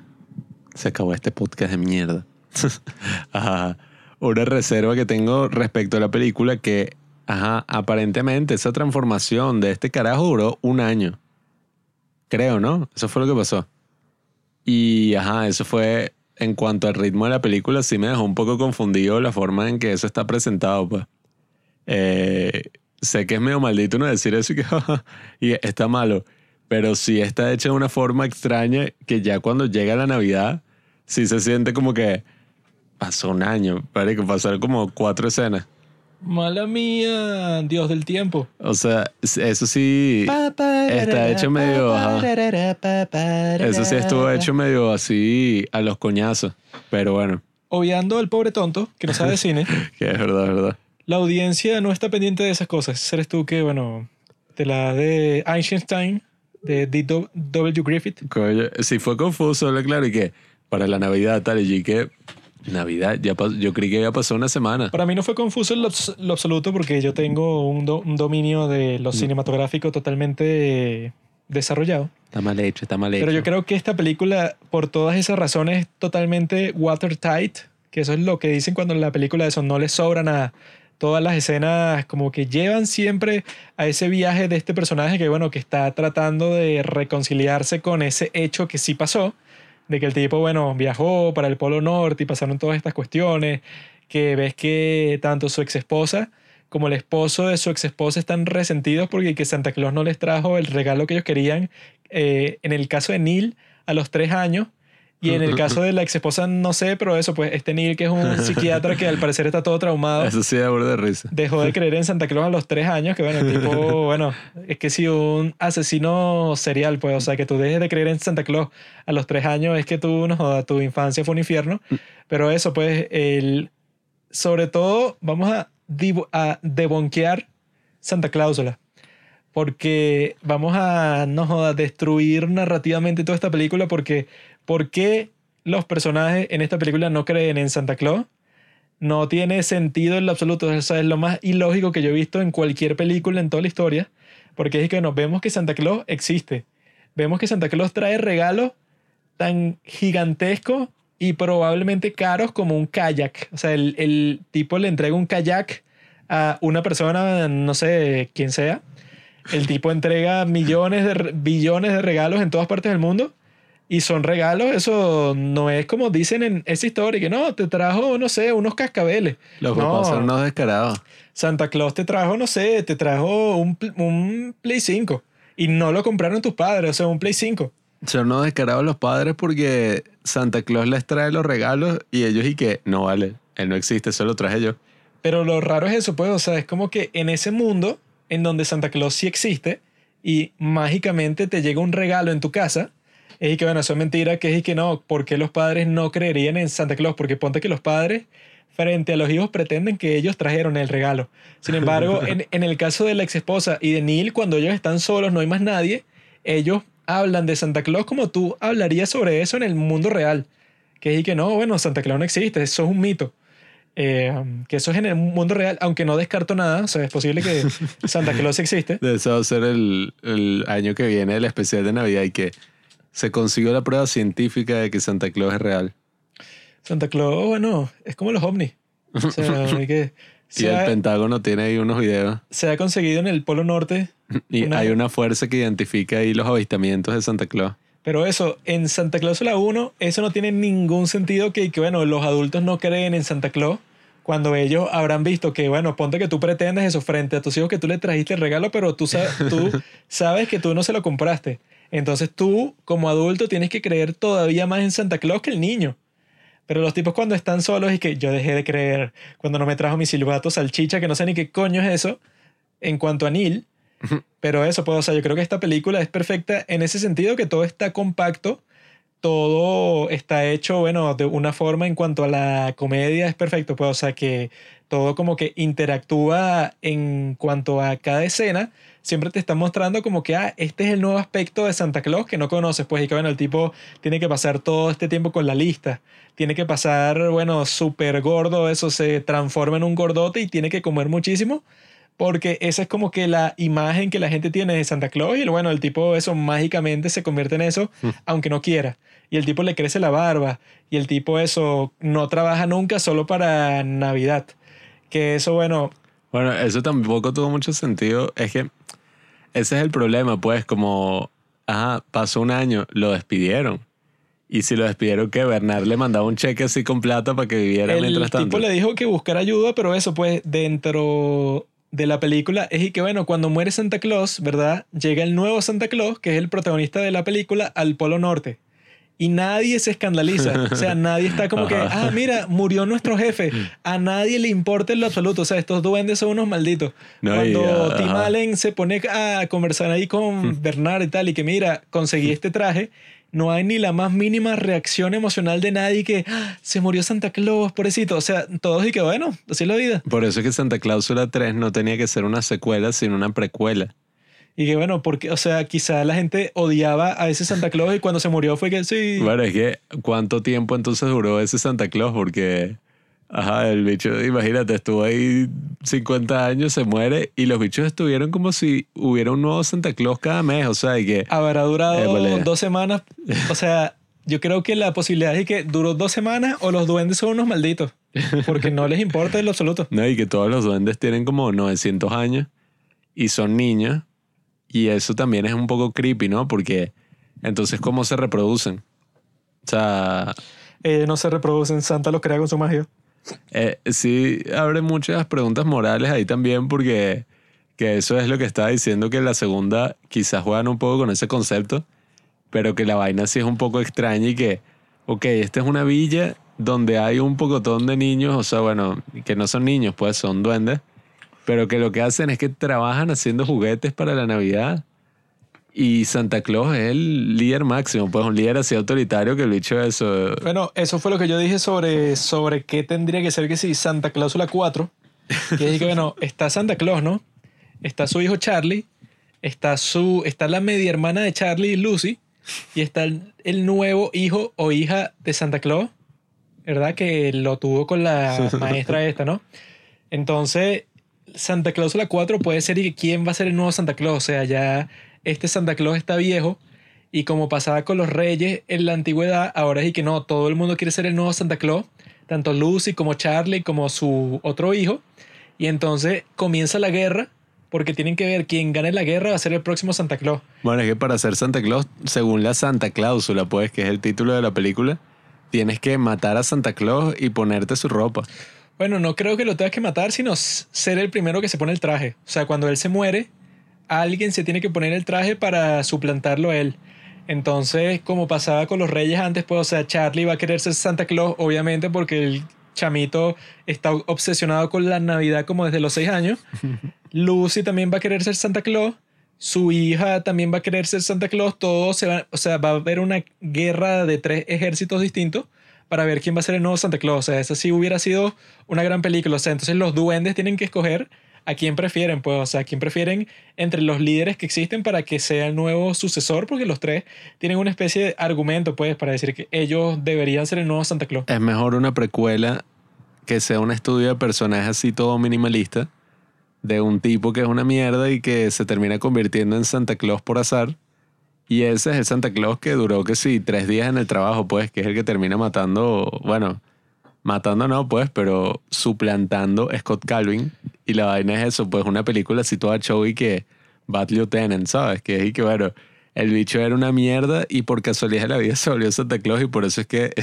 Se acabó este podcast de mierda. Ajá. Una reserva que tengo respecto a la película que, ajá, aparentemente esa transformación de este carajo duró un año. Creo, ¿no? Eso fue lo que pasó. Y, ajá, eso fue, en cuanto al ritmo de la película, sí me dejó un poco confundido la forma en que eso está presentado, pues. Eh, sé que es medio maldito no decir eso y está malo, pero sí está hecho de una forma extraña que ya cuando llega la Navidad, sí se siente como que pasó un año, que pasaron como cuatro escenas. Mala mía, Dios del tiempo. O sea, eso sí, está hecho medio, ajá. eso sí estuvo hecho medio así a los coñazos, pero bueno, Obviando al pobre tonto que no sabe de cine, que es verdad, es verdad. la audiencia no está pendiente de esas cosas. Eres tú que, bueno, de la de Einstein, de D.W. Griffith. Coño, sí fue confuso, claro, y que para la Navidad tal, y que Navidad, ya pas- yo creí que ya pasó una semana. Para mí no fue confuso en lo, lo absoluto porque yo tengo un, do- un dominio de lo cinematográfico totalmente desarrollado. Está mal hecho, está mal hecho. Pero yo creo que esta película, por todas esas razones, es totalmente watertight, que eso es lo que dicen cuando en la película de eso no les sobra nada. Todas las escenas como que llevan siempre a ese viaje de este personaje que, bueno, que está tratando de reconciliarse con ese hecho que sí pasó, de que el tipo, bueno, viajó para el Polo Norte y pasaron todas estas cuestiones, que ves que tanto su ex esposa como el esposo de su ex esposa están resentidos porque que Santa Claus no les trajo el regalo que ellos querían. eh, en el caso de Neil, a los tres años. Y en el caso de la ex esposa, no sé, pero eso, pues este Neil, que es un psiquiatra que al parecer está todo traumado, Eso sí da de risa. dejó de creer en Santa Claus a los tres años, que bueno, el tipo, bueno, es que si un asesino serial, pues, o sea, que tú dejes de creer en Santa Claus a los tres años, es que tú, no tu infancia fue un infierno. Pero eso, pues, el, sobre todo, vamos a, a debonquear Santa Cláusula. Porque vamos a, no jodas, destruir narrativamente toda esta película porque, ¿por qué los personajes en esta película no creen en Santa Claus? no tiene sentido en lo absoluto. O sea, es lo más ilógico que yo he visto en cualquier película en toda la historia. Porque es que nos vemos que Santa Claus existe. Vemos que Santa Claus trae regalos tan gigantescos y probablemente caros como un kayak. O sea, el, el tipo le entrega un kayak a una persona, no sé quién sea. El tipo entrega millones de, billones de regalos en todas partes del mundo. Y son regalos, eso no es como dicen en esa historia, que no, te trajo, no sé, unos cascabeles. Los No. papás son unos descarados. Santa Claus te trajo, no sé, te trajo un, un Play 5 y no lo compraron tus padres, o sea, un Play 5. Son unos descarados los padres porque Santa Claus les trae los regalos y ellos y que no vale, él no existe, eso lo traje yo. Pero lo raro es eso, pues, o sea, es como que en ese mundo en donde Santa Claus sí existe y mágicamente te llega un regalo en tu casa, es y que, bueno, eso es mentira, que es y que no, ¿por qué los padres no creerían en Santa Claus? Porque ponte que los padres frente a los hijos pretenden que ellos trajeron el regalo. Sin embargo, en, en el caso de la ex esposa y de Neil, cuando ellos están solos, no hay más nadie, ellos hablan de Santa Claus como tú hablarías sobre eso en el mundo real. Que es y que no, bueno, Santa Claus no existe, eso es un mito. Eh, que eso es en el mundo real, aunque no descarto nada, o sea, es posible que Santa Claus existe. De eso va a ser el, el año que viene el especial de Navidad y que se consiguió la prueba científica de que Santa Claus es real. Santa Claus, bueno, es como los ovnis. O sea, hay que, Y el ha, Pentágono tiene ahí unos videos. se ha conseguido en el Polo Norte, Y Una- hay una fuerza que identifica ahí los avistamientos de Santa Claus. pero eso, en Santa Cláusula 1, eso no tiene ningún sentido que, que, bueno, los adultos no creen en Santa Claus cuando ellos habrán visto que, bueno, ponte que tú pretendes eso frente a tus hijos que tú le trajiste el regalo, pero tú, sabes, tú sabes que tú no se lo compraste. Entonces tú, como adulto, tienes que creer todavía más en Santa Claus que el niño. Pero los tipos cuando están solos y que yo dejé de creer cuando no me trajo mi silbato salchicha, que no sé ni qué coño es eso, en cuanto a Neil. Pero eso, pues, o sea, yo creo que esta película es perfecta en ese sentido que todo está compacto, todo está hecho, bueno, de una forma en cuanto a la comedia es perfecto, pues, o sea, que todo como que interactúa en cuanto a cada escena, siempre te está mostrando como que, ah, este es el nuevo aspecto de Santa Claus que no conoces, pues, y que, bueno, el tipo tiene que pasar todo este tiempo con la lista, tiene que pasar, bueno, súper gordo, eso se transforma en un gordote y tiene que comer muchísimo. Porque esa es como que la imagen que la gente tiene de Santa Claus y bueno, el tipo eso mágicamente se convierte en eso, aunque no quiera. Y el tipo le crece la barba y el tipo eso no trabaja nunca solo para Navidad. Que eso, bueno, Bueno, eso tampoco tuvo mucho sentido. Es que ese es el problema, pues, como, ajá, pasó un año, lo despidieron. Y si lo despidieron, que Bernard le mandaba un cheque así con plata para que viviera el mientras tanto. tipo le dijo que buscara ayuda, pero eso pues dentro de la película es y que bueno, cuando muere Santa Claus, ¿verdad? Llega el nuevo Santa Claus, que es el protagonista de la película, al Polo Norte. Y nadie se escandaliza. O sea, nadie está como que, ah, mira, murió nuestro jefe. A nadie le importa en lo absoluto. O sea, estos duendes son unos malditos. No, y, Cuando ah, Tim ajá. Allen se pone a conversar ahí con Bernard y tal, y que mira, conseguí este traje no hay ni la más mínima reacción emocional de nadie que "Ah, se murió Santa Claus, pobrecito. O sea, todos y que bueno, así es la vida. Por eso es que Santa Cláusula 3 no tenía que ser una secuela, sino una precuela. Y que bueno, porque, o sea, quizá la gente odiaba a ese Santa Claus y cuando se murió fue que sí. Bueno, es que ¿cuánto tiempo entonces duró ese Santa Claus? Porque, ajá, el bicho, imagínate, estuvo ahí 50 años, se muere y los bichos estuvieron como si hubiera un nuevo Santa Claus cada mes, o sea, y que... Habrá durado Épale. dos semanas. O sea, yo creo que la posibilidad es que duró dos semanas o los duendes son unos malditos. Porque no les importa en lo absoluto. No, y que todos los duendes tienen como 900 años y son niños. Y eso también es un poco creepy, ¿no? Porque entonces, ¿cómo se reproducen? O sea, Ellos no se reproducen, Santa los crea con su magia. eh, sí abre muchas preguntas morales ahí también porque que eso es lo que estaba diciendo que la segunda quizás juegan un poco con ese concepto, pero que la vaina sí es un poco extraña y que, ok, esta es una villa donde hay un pocotón de niños, o sea, bueno, que no son niños, pues son duendes, pero que lo que hacen es que trabajan haciendo juguetes para la Navidad. Y Santa Claus es el líder máximo, pues un líder así autoritario que el bicho eso. Bueno, eso fue lo que yo dije sobre, sobre qué tendría que ser que si Santa Cláusula 4. Que que, bueno, está Santa Claus, ¿no? Está su hijo Charlie, está, su, está la media hermana de Charlie, Lucy, y está el, el nuevo hijo o hija de Santa Claus, ¿verdad? Que lo tuvo con la maestra esta, ¿no? Entonces, Santa Cláusula 4 puede ser y quién va a ser el nuevo Santa Claus. O sea, ya este Santa Claus está viejo y como pasaba con los reyes en la antigüedad, ahora es y que no, todo el mundo quiere ser el nuevo Santa Claus, tanto Lucy como Charlie como su otro hijo. Y entonces comienza la guerra porque tienen que ver quién gane la guerra va a ser el próximo Santa Claus. Bueno, es que para ser Santa Claus, según la Santa Cláusula, pues, que es el título de la película, tienes que matar a Santa Claus y ponerte su ropa. Bueno, no creo que lo tengas que matar, sino ser el primero que se pone el traje. O sea, cuando él se muere, alguien se tiene que poner el traje para suplantarlo a él. Entonces, como pasaba con los reyes antes, pues, o sea, Charlie va a querer ser Santa Claus, obviamente, porque el chamito está obsesionado con la Navidad como desde los seis años. Lucy también va a querer ser Santa Claus. Su hija también va a querer ser Santa Claus. Todo se va, o sea, va a haber una guerra de tres ejércitos distintos para ver quién va a ser el nuevo Santa Claus. O sea, esa sí hubiera sido una gran película. O sea, entonces los duendes tienen que escoger a quién prefieren, pues, o sea, a quién prefieren entre los líderes que existen para que sea el nuevo sucesor, porque los tres tienen una especie de argumento, pues, para decir que ellos deberían ser el nuevo Santa Claus. Es mejor una precuela que sea un estudio de personajes así todo minimalista, de un tipo que es una mierda y que se termina convirtiendo en Santa Claus por azar. Y ese es el Santa Claus que duró, que sí, tres días en el trabajo, pues, que es el que termina matando, bueno, matando no, pues, pero suplantando Scott Calvin. Y la vaina es eso, pues, una película así toda show que Bad Lieutenant, ¿sabes? Que es y que, bueno, el bicho era una mierda y por casualidad de la vida se volvió Santa Claus y por eso es que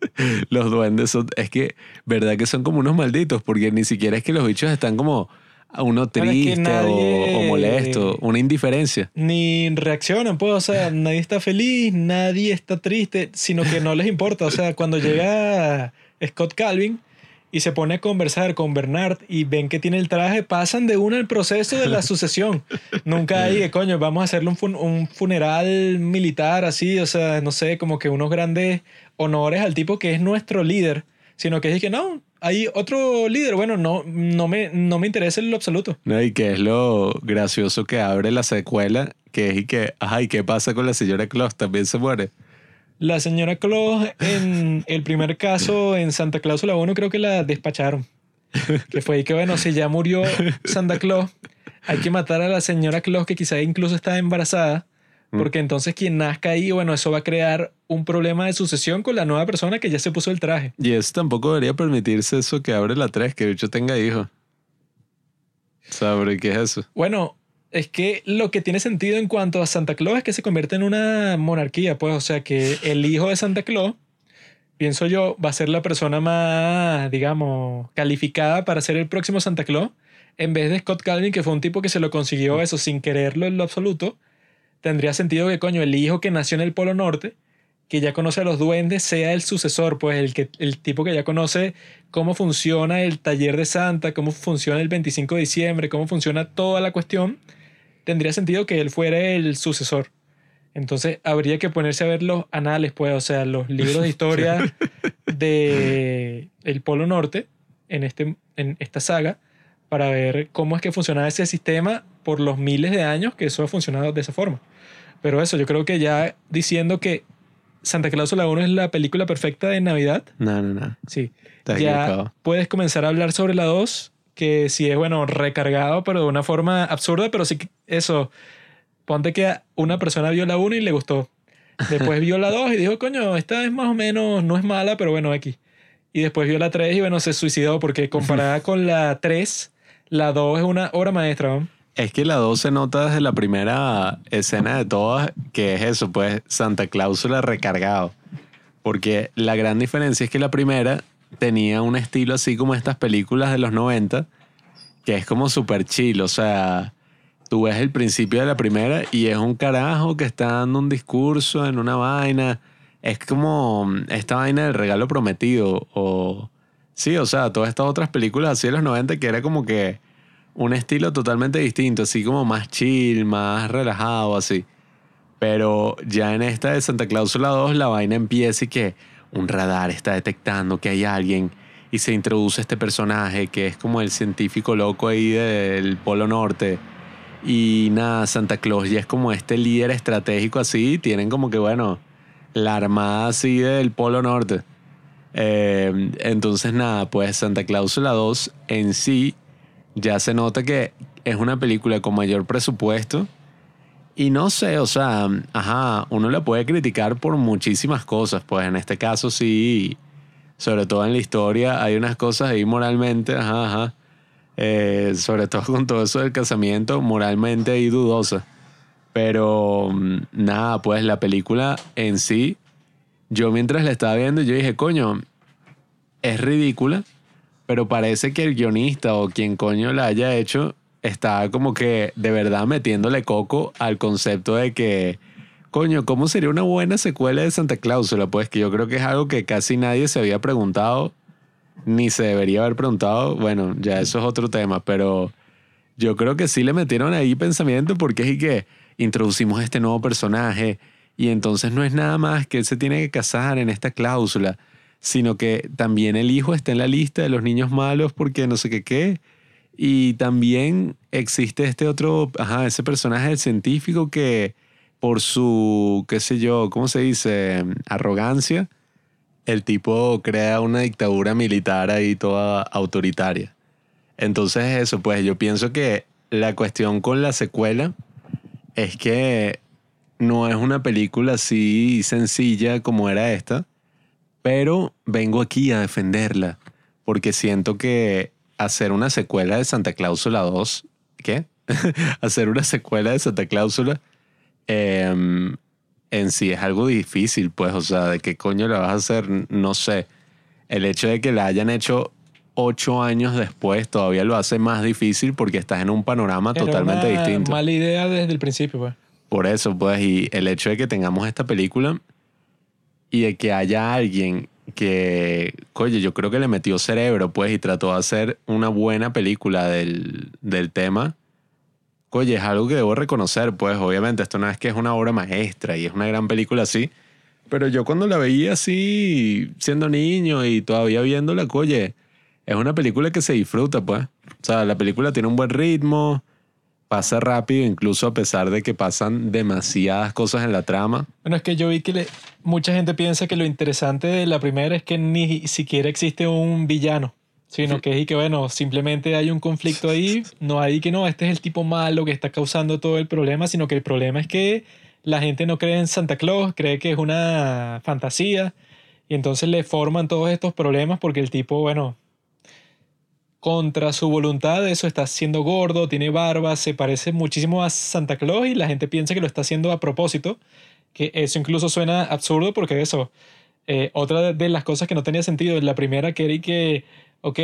los duendes son, es que, verdad que son como unos malditos, porque ni siquiera es que los bichos están como a uno triste o- nadie- o, molesto, una indiferencia. Ni reaccionan, pues, o sea, nadie está feliz, nadie está triste, sino que no les importa. O sea, cuando llega Scott Calvin y se pone a conversar con Bernard y ven que tiene el traje, pasan de uno el proceso de la sucesión. Nunca hay que, coño, vamos a hacerle un, fun- un funeral militar así, o sea, no sé, como que unos grandes honores al tipo que es nuestro líder, sino que es que no, hay otro líder, bueno, no, no, me, no me interesa en lo absoluto. ¿no? Y que es lo gracioso que abre la secuela, que es y que, ajá, ¿y qué pasa con la señora Claus? También se muere. La señora Claus en el primer caso en Santa Cláusula 1 creo que la despacharon. Que fue ahí que bueno, si ya murió Santa Claus, hay que matar a la señora Claus que quizá incluso está embarazada, porque entonces quien nazca ahí, bueno, eso va a crear un problema de sucesión con la nueva persona que ya se puso el traje. Y eso tampoco debería permitirse eso que abre la 3, que el bicho tenga hijos. ¿Sabe qué es eso? Bueno, es que lo que tiene sentido en cuanto a Santa Claus es que se convierte en una monarquía, pues, o sea, que el hijo de Santa Claus, pienso yo, va a ser la persona más, digamos, calificada para ser el próximo Santa Claus, en vez de Scott Calvin, que fue un tipo que se lo consiguió eso sin quererlo en lo absoluto. Tendría sentido que, coño, el hijo que nació en el Polo Norte, que ya conoce a los duendes, sea el sucesor, pues el, que, el tipo que ya conoce cómo funciona el taller de Santa, cómo funciona el 25 de diciembre, cómo funciona toda la cuestión, tendría sentido que él fuera el sucesor. Entonces habría que ponerse a ver los anales, pues, o sea, los libros de historia de el Polo Norte en, este, en esta saga para ver cómo es que funcionaba ese sistema por los miles de años que eso ha funcionado de esa forma. Pero eso, yo creo que ya diciendo que Santa Claus la 1 es la película perfecta de Navidad, No, no, no. sí, ya equivocado. puedes comenzar a hablar sobre la 2, que sí es, bueno, recargado, pero de una forma absurda, pero sí que eso, ponte que una persona vio la 1 y le gustó. Después vio la 2 y dijo, coño, esta es más o menos, no es mala, pero bueno, aquí. Y después vio la 3 y bueno, se suicidó porque comparada con la 3, la 2 es una obra maestra. ¿no? Es que la 2 se nota desde la primera escena de todas, que es eso, pues Santa Cláusula recargado. Porque la gran diferencia es que la primera tenía un estilo así como estas películas de los 90, que es como súper chill, o sea, tú ves el principio de la primera y es un carajo que está dando un discurso en una vaina. Es como esta vaina del regalo prometido o... Sí, o sea, todas estas otras películas así de los 90 que era como que un estilo totalmente distinto, así como más chill, más relajado, así. Pero ya en esta de Santa Cláusula 2 la vaina empieza y que un radar está detectando que hay alguien y se introduce este personaje que es como el científico loco ahí del Polo Norte. Y nada, Santa Claus ya es como este líder estratégico así. Tienen como que, bueno, la armada así del Polo Norte. Eh, entonces, nada, pues Santa Cláusula 2 en sí ya se nota que es una película con mayor presupuesto. Y no sé, o sea, ajá, uno la puede criticar por muchísimas cosas. Pues en este caso sí, sobre todo en la historia, hay unas cosas ahí moralmente, ajá, ajá. Eh, sobre todo con todo eso del casamiento, moralmente ahí dudosa. Pero mm, nada, pues la película en sí, yo mientras la estaba viendo, yo dije, coño, es ridícula, pero parece que el guionista o quien coño la haya hecho está como que de verdad metiéndole coco al concepto de que, coño, ¿cómo sería una buena secuela de Santa Cláusula? Pues que yo creo que es algo que casi nadie se había preguntado, ni se debería haber preguntado. Bueno, ya eso es otro tema, pero yo creo que sí le metieron ahí pensamiento porque es y que introducimos este nuevo personaje y entonces no es nada más que él se tiene que casar en esta cláusula, sino que también el hijo está en la lista de los niños malos porque no sé qué qué. Y también existe este otro, ajá, ese personaje del científico que por su, qué sé yo, ¿cómo se dice? Arrogancia, el tipo crea una dictadura militar ahí toda autoritaria. Entonces eso, pues yo pienso que la cuestión con la secuela es que no es una película así sencilla como era esta, pero vengo aquí a defenderla porque siento que hacer una secuela de Santa Cláusula 2, ¿qué? hacer una secuela de Santa Cláusula em, en sí es algo difícil, pues, o sea, de qué coño la vas a hacer, no sé. El hecho de que la hayan hecho ocho años después todavía lo hace más difícil porque estás en un panorama Era totalmente una distinto. Mala idea desde el principio, pues. Por eso, pues, y el hecho de que tengamos esta película y de que haya alguien que, oye, yo creo que le metió cerebro, pues, y trató de hacer una buena película del, del tema. Oye, es algo que debo reconocer, pues, obviamente, esto no es que es una obra maestra y es una gran película así, pero yo cuando la veía así, siendo niño y todavía viéndola, oye, es una película que se disfruta, pues. O sea, la película tiene un buen ritmo, pasa rápido, incluso a pesar de que pasan demasiadas cosas en la trama. Bueno, es que yo vi que le- mucha gente piensa que lo interesante de la primera es que ni siquiera existe un villano, sino que es y que, bueno, simplemente hay un conflicto ahí, no hay que no, este es el tipo malo que está causando todo el problema, sino que el problema es que la gente no cree en Santa Claus, cree que es una fantasía, y entonces le forman todos estos problemas porque el tipo, bueno, contra su voluntad, eso está siendo gordo, tiene barba, se parece muchísimo a Santa Claus y la gente piensa que lo está haciendo a propósito, que eso incluso suena absurdo porque eso, eh, otra de- las cosas que no tenía sentido, la primera que era que, ok,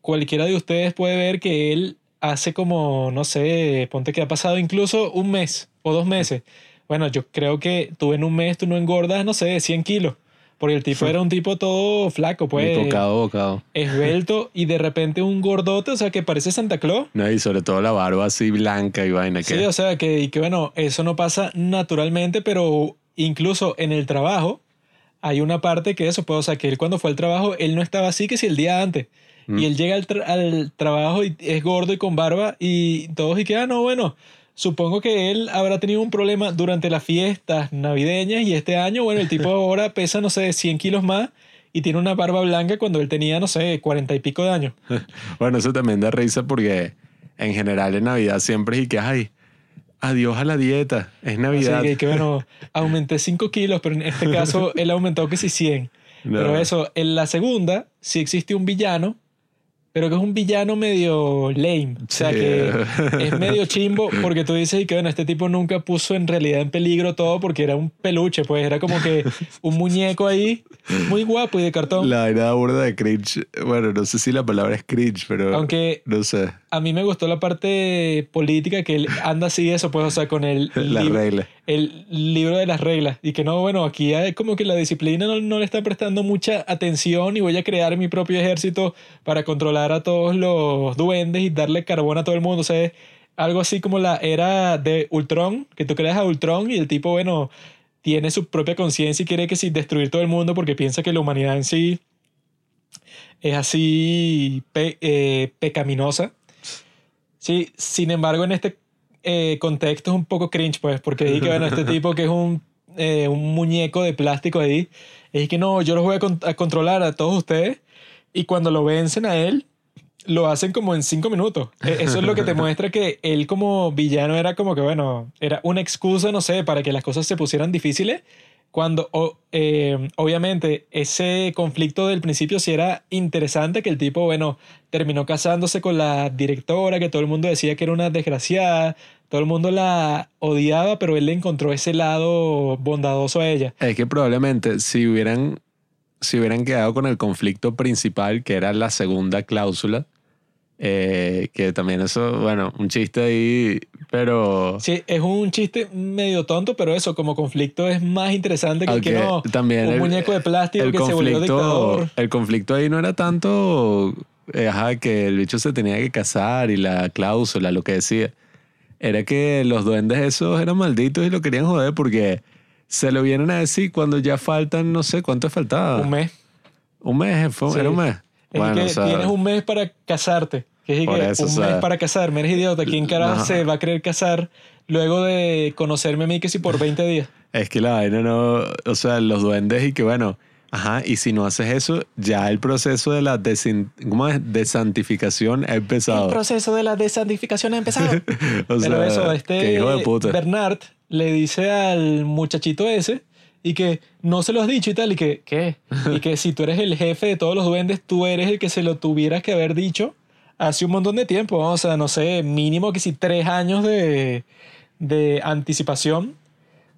cualquiera de ustedes puede ver que él hace como, no sé, ponte que ha pasado incluso un mes o dos meses. Bueno, yo creo que tú en un mes tú no engordas, no sé, 100 kilos. Porque el tipo era un tipo todo flaco, pues. bocado, bocado. Esbelto y de repente un gordote, o sea, que parece Santa Claus. No, y sobre todo la barba así blanca y vaina. Sí, que o sea, que, y que bueno, eso no pasa naturalmente, pero incluso en el trabajo hay una parte que eso, pues, o sea, que él cuando fue al trabajo, él no estaba así que si el día antes. Mm. Y él llega al, tra- al trabajo y es gordo y con barba y todos y que, ah, no, bueno, supongo que él habrá tenido un problema durante las fiestas navideñas y este año, bueno, el tipo ahora pesa, no sé, 100 kilos más y tiene una barba blanca cuando él tenía, no sé, 40 y pico de años. Bueno, eso también da risa porque en general en Navidad siempre es y que, ay, adiós a la dieta, es Navidad. Así que, que, bueno, aumenté 5 kilos, pero en este caso él aumentó que sí 100. No. Pero eso, en la segunda sí existe un villano, pero que es un villano medio lame. O sea, que es medio chimbo porque tú dices y que, bueno, este tipo nunca puso en realidad en peligro todo porque era un peluche, pues era como que un muñeco ahí muy guapo y de cartón. La vaina burda de cringe. Bueno, no sé si la palabra es cringe, pero Aunque no sé. A mí me gustó la parte política que él anda así eso, pues, o sea, con el... La regla. el libro de las reglas y que no, bueno, aquí hay como que la disciplina no, no le está prestando mucha atención y voy a crear mi propio ejército para controlar a todos los duendes y darle carbón a todo el mundo. O sea, es algo así como la era de Ultron, que tú creas a Ultron y el tipo, bueno, tiene su propia conciencia y quiere que sí destruir todo el mundo porque piensa que la humanidad en sí es así pe- eh, pecaminosa. Sí, sin embargo, en este eh, contexto es un poco cringe, pues, porque dije que, bueno, este tipo que es un, eh, un muñeco de plástico ahí, es que no, yo los voy a, con- a controlar a todos ustedes, y cuando lo vencen a él, lo hacen como en cinco minutos. E- Eso es lo que te muestra que él como villano era como que, bueno, era una excusa, no sé, para que las cosas se pusieran difíciles, cuando eh, obviamente ese conflicto del principio sí era interesante, que el tipo, bueno, terminó casándose con la directora, que todo el mundo decía que era una desgraciada, todo el mundo la odiaba, pero él le encontró ese lado bondadoso a ella. Es que probablemente si hubieran, si hubieran quedado con el conflicto principal, que era la segunda cláusula, eh, que también eso, bueno, un chiste ahí, pero... Sí, es un chiste medio tonto, pero eso como conflicto es más interesante que, que Aunque no también un el- muñeco de plástico el que se volvió conflicto, dictador. el conflicto ahí no era tanto eh, ajá, que el bicho se tenía que casar y la cláusula, lo que decía. Era que los duendes esos eran malditos y lo querían joder porque se lo vienen a decir cuando ya faltan, no sé, ¿cuánto faltaba? Un mes. Un mes, fue- Sí. era un mes. Es Bueno, que o sea, tienes un mes para casarte. Que es que eso, un o sea, mes para casarme. Eres idiota. ¿Quién carajo no. se va a querer casar luego de conocerme a mí que si por 20 días? Es que la vaina no, o sea, los duendes y que bueno, ajá, y si no haces eso, ya el proceso de la desin- ¿cómo es? desantificación ha empezado. proceso de la desantificación ha empezado. O Pero sea, eso, qué este hijo de puta. Bernard le dice al muchachito ese y que no se lo has dicho y tal, y que, ¿qué? Y que si tú eres el jefe de todos los duendes, tú eres el que se lo tuvieras que haber dicho hace un montón de tiempo, ¿no? o sea, no sé, mínimo que si tres años de, de anticipación,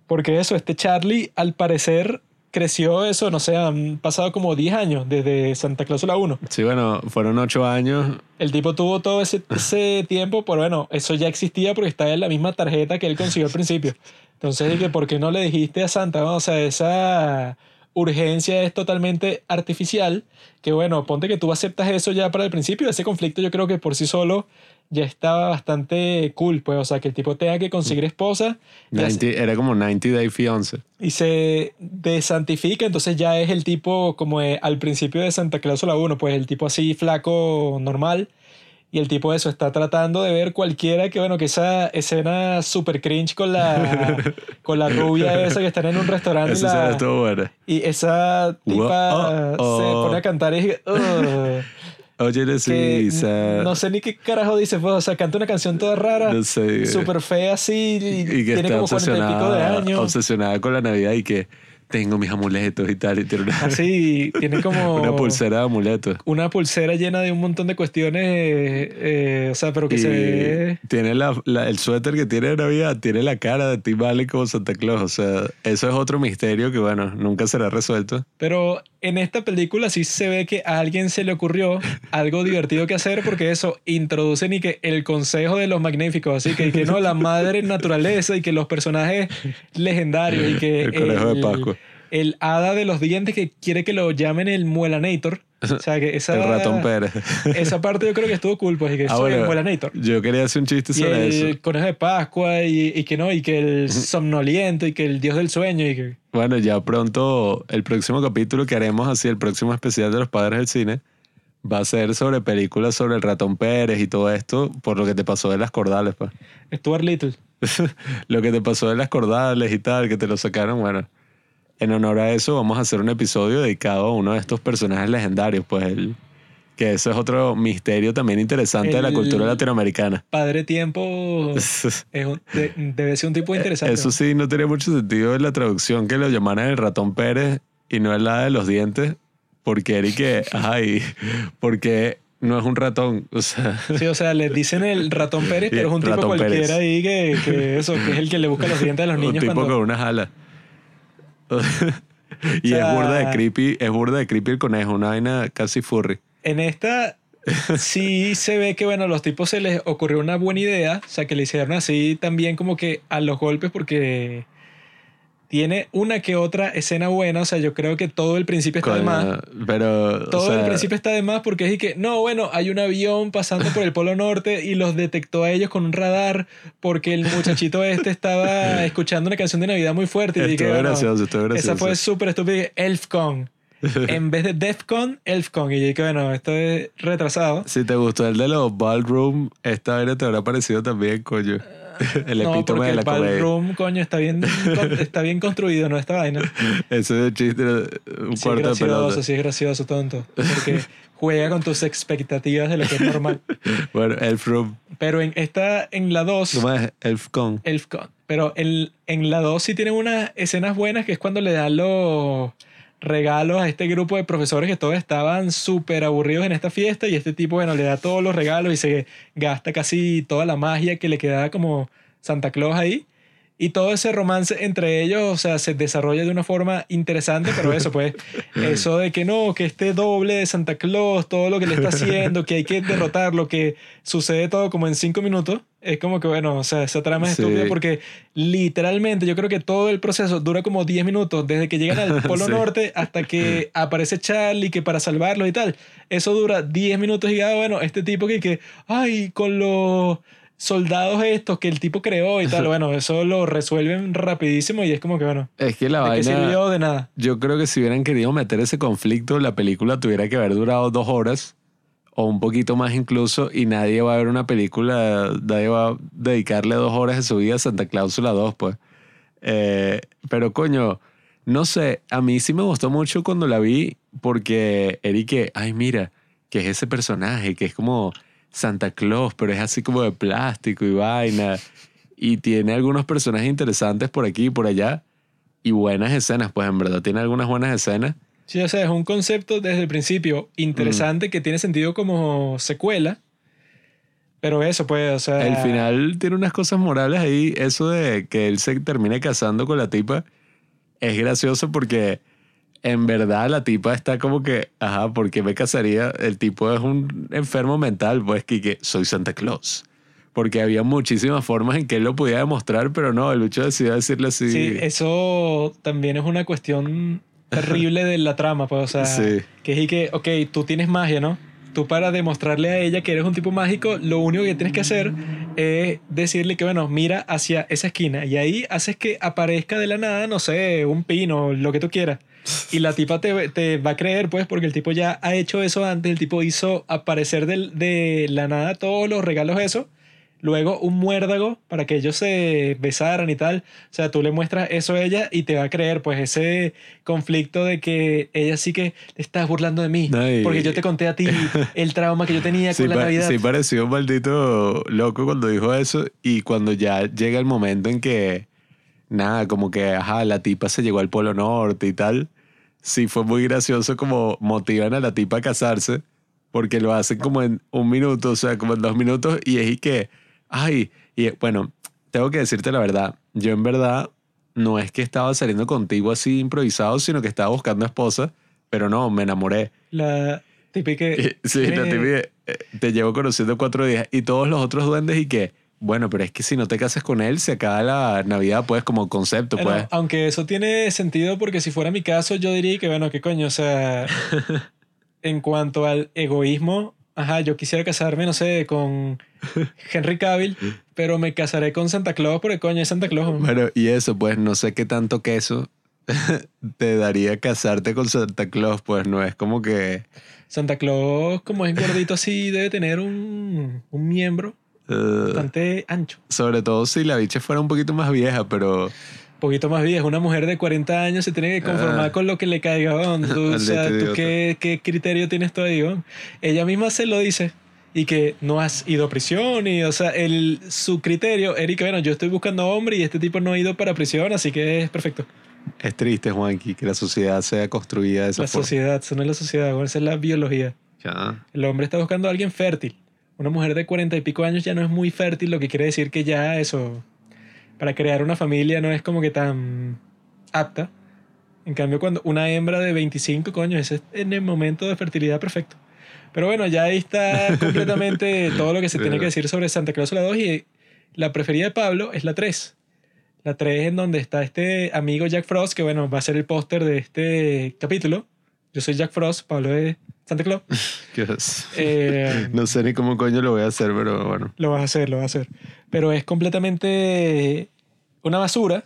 porque eso, este Charlie al parecer creció eso, no sé, han pasado como 10 años desde Santa Cláusula 1. Sí, bueno, fueron ocho años. El tipo tuvo todo ese, ese tiempo, pero bueno, eso ya existía porque estaba en la misma tarjeta que él consiguió al principio. Entonces dije, ¿por qué no le dijiste a Santa? O sea, esa urgencia es totalmente artificial, que bueno, ponte que tú aceptas eso ya para el principio, ese conflicto yo creo que por sí solo ya estaba bastante cool, pues, o sea, que el tipo tenga que conseguir esposa y hace- 90 era como 90 Day Fiance. y se desantifica, entonces ya es el tipo como eh, al principio de Santa Cláusula 1, pues el tipo así flaco, normal, y el tipo eso está tratando de ver cualquiera que, bueno, que esa escena super cringe con la, con la rubia esa que están en un restaurante y, Esa la- estuvo buena. y esa tipa oh, se oh. pone a cantar y es, Lisa. no sé ni qué carajo dice, pues, o sea, canta una canción toda rara, No sé. súper fea así, y, y que tiene está como cuarenta y pico de obsesionada, años. obsesionada con la Navidad y que tengo mis amuletos y tal. Y tiene una, Así, tiene como... una pulsera de amuletos. una pulsera llena de un montón de cuestiones, eh, eh, o sea, pero que Y se ve... tiene la, la- el suéter que tiene de Navidad, tiene la cara de Tim Allen como Santa Claus. O sea, eso es otro misterio que, bueno, nunca será resuelto. Pero en esta película sí se ve que a alguien se le ocurrió algo divertido que hacer porque eso, introducen y que el consejo de los magníficos, así que, que no, la madre naturaleza y que los personajes legendarios y que... El conejo de Pascua. El hada de los dientes que quiere que lo llamen el muelanator. O sea, que esa, El ratón Pérez. esa parte yo creo que estuvo cool, pues, y que Ah, soy el bueno, muelanator. Yo quería hacer un chiste Y sobre el eso. conejo de Pascua, y, y que no, y que el somnoliento, y que el dios del sueño, y que... Bueno, ya pronto, el próximo capítulo que haremos así, el próximo especial de los padres del cine, va a ser sobre películas sobre el ratón Pérez y todo esto, por lo que te pasó de las cordales, pues. Stuart Little. lo que te pasó de las cordales y tal, que te lo sacaron, bueno. En honor a eso, vamos a hacer un episodio dedicado a uno de estos personajes legendarios, pues el. Que eso es otro misterio también interesante de la cultura latinoamericana. Padre Tiempo es un- de- debe ser un tipo interesante. Eso sí, no tenía mucho sentido en la traducción que lo llamaran el ratón Pérez y no el la de los dientes, porque que, ay, porque no es un ratón, o sea, Sí, o sea, le dicen el ratón Pérez, pero es un tipo cualquiera Pérez. ahí que, que eso, que es el que le busca los dientes a los un niños tipo cuando... con unas alas. y O sea- es burda de creepy, es burda de creepy el conejo, una vaina casi furry. En esta sí se ve que, bueno, a los tipos se les ocurrió una buena idea, o sea, que le hicieron así también como que a los golpes porque tiene una que otra escena buena, o sea, yo creo que todo el principio está de más. O Todo sea, el principio está de más porque es que, no, bueno, hay un avión pasando por el Polo Norte y los detectó a ellos con un radar porque el muchachito este estaba escuchando una canción de Navidad muy fuerte. Y dije, Estuvo bueno, gracioso, estuvo gracioso. esa fue súper estúpida. Elfcon. en vez de Defcon, Elfcon. Y yo dije, bueno, esto es retrasado. Si te gustó el de los ballroom, esta vaina te habrá parecido también, coño. El no, epítome de la el comedia. ballroom, coño, está bien, está bien construido, ¿no? Esta vaina. Ese es el chiste, un Sí, es cuarto de gracioso, pelota. sí, es gracioso, tonto. Porque juega con tus expectativas de lo que es normal. Bueno, Elf Room. Pero en esta, en la 2... ¿Cómo es? Elfcon. Elfcon. Pero en, en la 2 sí tienen unas escenas buenas que es cuando le dan los regalos a este grupo de profesores que todos estaban súper aburridos en esta fiesta y este tipo, bueno, le da todos los regalos y se gasta casi toda la magia que le quedaba como Santa Claus ahí. Y todo ese romance entre ellos, o sea, se desarrolla de una forma interesante, pero eso, pues, eso de que no, que este doble de Santa Claus, todo lo que le está haciendo, que hay que derrotarlo, que sucede todo como en cinco minutos, es como que, bueno, o sea, esa trama es Sí. estúpida porque literalmente yo creo que todo el proceso dura como 10 minutos, desde que llegan al Polo Sí. Norte hasta que aparece Charlie, que para salvarlo y tal, eso dura 10 minutos y ya, bueno, este tipo que, que ay, con los soldados estos que el tipo creó y tal, bueno, eso lo resuelven rapidísimo y es como que, bueno, Es que la ¿de vaina... sirvió? De nada. Yo creo que si hubieran querido meter ese conflicto, la película tuviera que haber durado dos horas o un poquito más incluso y nadie va a ver una película, nadie va a dedicarle dos horas de su vida a Santa Cláusula 2, pues. Eh, pero coño, no sé, a mí sí me gustó mucho cuando la vi porque Eric, ay mira, que es ese personaje que es como Santa Claus, pero es así como de plástico y vaina y tiene algunos personajes interesantes por aquí y por allá y buenas escenas, pues en verdad tiene algunas buenas escenas. Sí, o sea, es un concepto desde el principio interesante que tiene sentido como secuela. Pero eso, pues, o sea. El final tiene unas cosas morales ahí. Eso de que él se termine casando con la tipa es gracioso porque en verdad la tipa está como que, ajá, ¿por qué me casaría? El tipo es un enfermo mental, pues que, que soy Santa Claus. Porque había muchísimas formas en que él lo podía demostrar, pero no, el bicho decidió decirle así. Sí, eso también es una cuestión terrible de la trama, pues, o sea, Sí. que es y que, ok, tú tienes magia, ¿no? Tú para demostrarle a ella que eres un tipo mágico, lo único que tienes que hacer es decirle que, bueno, mira hacia esa esquina y ahí haces que aparezca de la nada, no sé, un pino, lo que tú quieras. Y la tipa te, te va a creer, pues, porque el tipo ya ha hecho eso antes, el tipo hizo aparecer del- de, la nada todos los regalos eso luego un muérdago para que ellos se besaran y tal. O sea, tú le muestras eso a ella y te va a creer, pues, ese conflicto de que ella sí que te estás burlando de mí. No, y- Porque yo te conté a ti el trauma que yo tenía Sí, con la Navidad. sí pareció un maldito loco cuando dijo eso y cuando ya llega el momento en que, nada, como que, ajá, la tipa se llegó al Polo Norte y tal, sí fue muy gracioso como motivan a la tipa a casarse porque lo hacen como en un minuto, o sea, como en dos minutos y es y que, ay, y bueno, tengo que decirte la verdad, yo en verdad no es que estaba saliendo contigo así improvisado, sino que estaba buscando esposa, pero no, me enamoré. La típica... Sí, la típica, eh, te llevo conociendo cuatro días y todos los otros duendes y que, bueno, pero es que si no te casas con él, se acaba la Navidad, pues, como concepto, Bueno, pues. aunque eso tiene sentido porque si fuera mi caso, yo diría que, bueno, qué coño, o sea, en cuanto al egoísmo, ajá, yo quisiera casarme, no sé, con Henry Cavill, pero me casaré con Santa Claus porque, coño, es Santa Claus. Bueno, y eso, pues, no sé qué tanto queso te daría casarte con Santa Claus, pues, no es como que... Santa Claus, como es gordito así, debe tener un, un miembro bastante ancho. sobre todo si la bicha fuera un poquito más vieja, pero... Un poquito más vieja. Una mujer de 40 años se tiene que conformar Ah. con lo que le caiga. Tú, o sea, ¿tú qué, qué criterio tienes tú ahí? Ella misma se lo dice. Y que no has ido a prisión. Y, o sea, el, su criterio, Erika, bueno, yo estoy buscando hombre y este tipo no ha ido para prisión, así que es perfecto. Es triste, Juanqui, que la sociedad sea construida de esa La forma. sociedad, eso no es la sociedad, esa es la biología. Ya. El hombre está buscando a alguien fértil. Una mujer de cuarenta y pico años ya no es muy fértil, lo que quiere decir que ya eso, para crear una familia no es como que tan apta. En cambio, cuando una hembra de 25, coño, ese es en el momento de fertilidad perfecto. Pero bueno, ya ahí está completamente todo lo que se tiene que decir sobre Santa Claus la 2 y la preferida de Pablo es la 3. La 3 en donde está este amigo Jack Frost, que bueno, va a ser el póster de este capítulo. Yo soy Jack Frost, Pablo de Santa Claus. Eh, No sé ni cómo coño lo voy a hacer, pero bueno. Lo vas a hacer, lo vas a hacer. Pero es completamente una basura.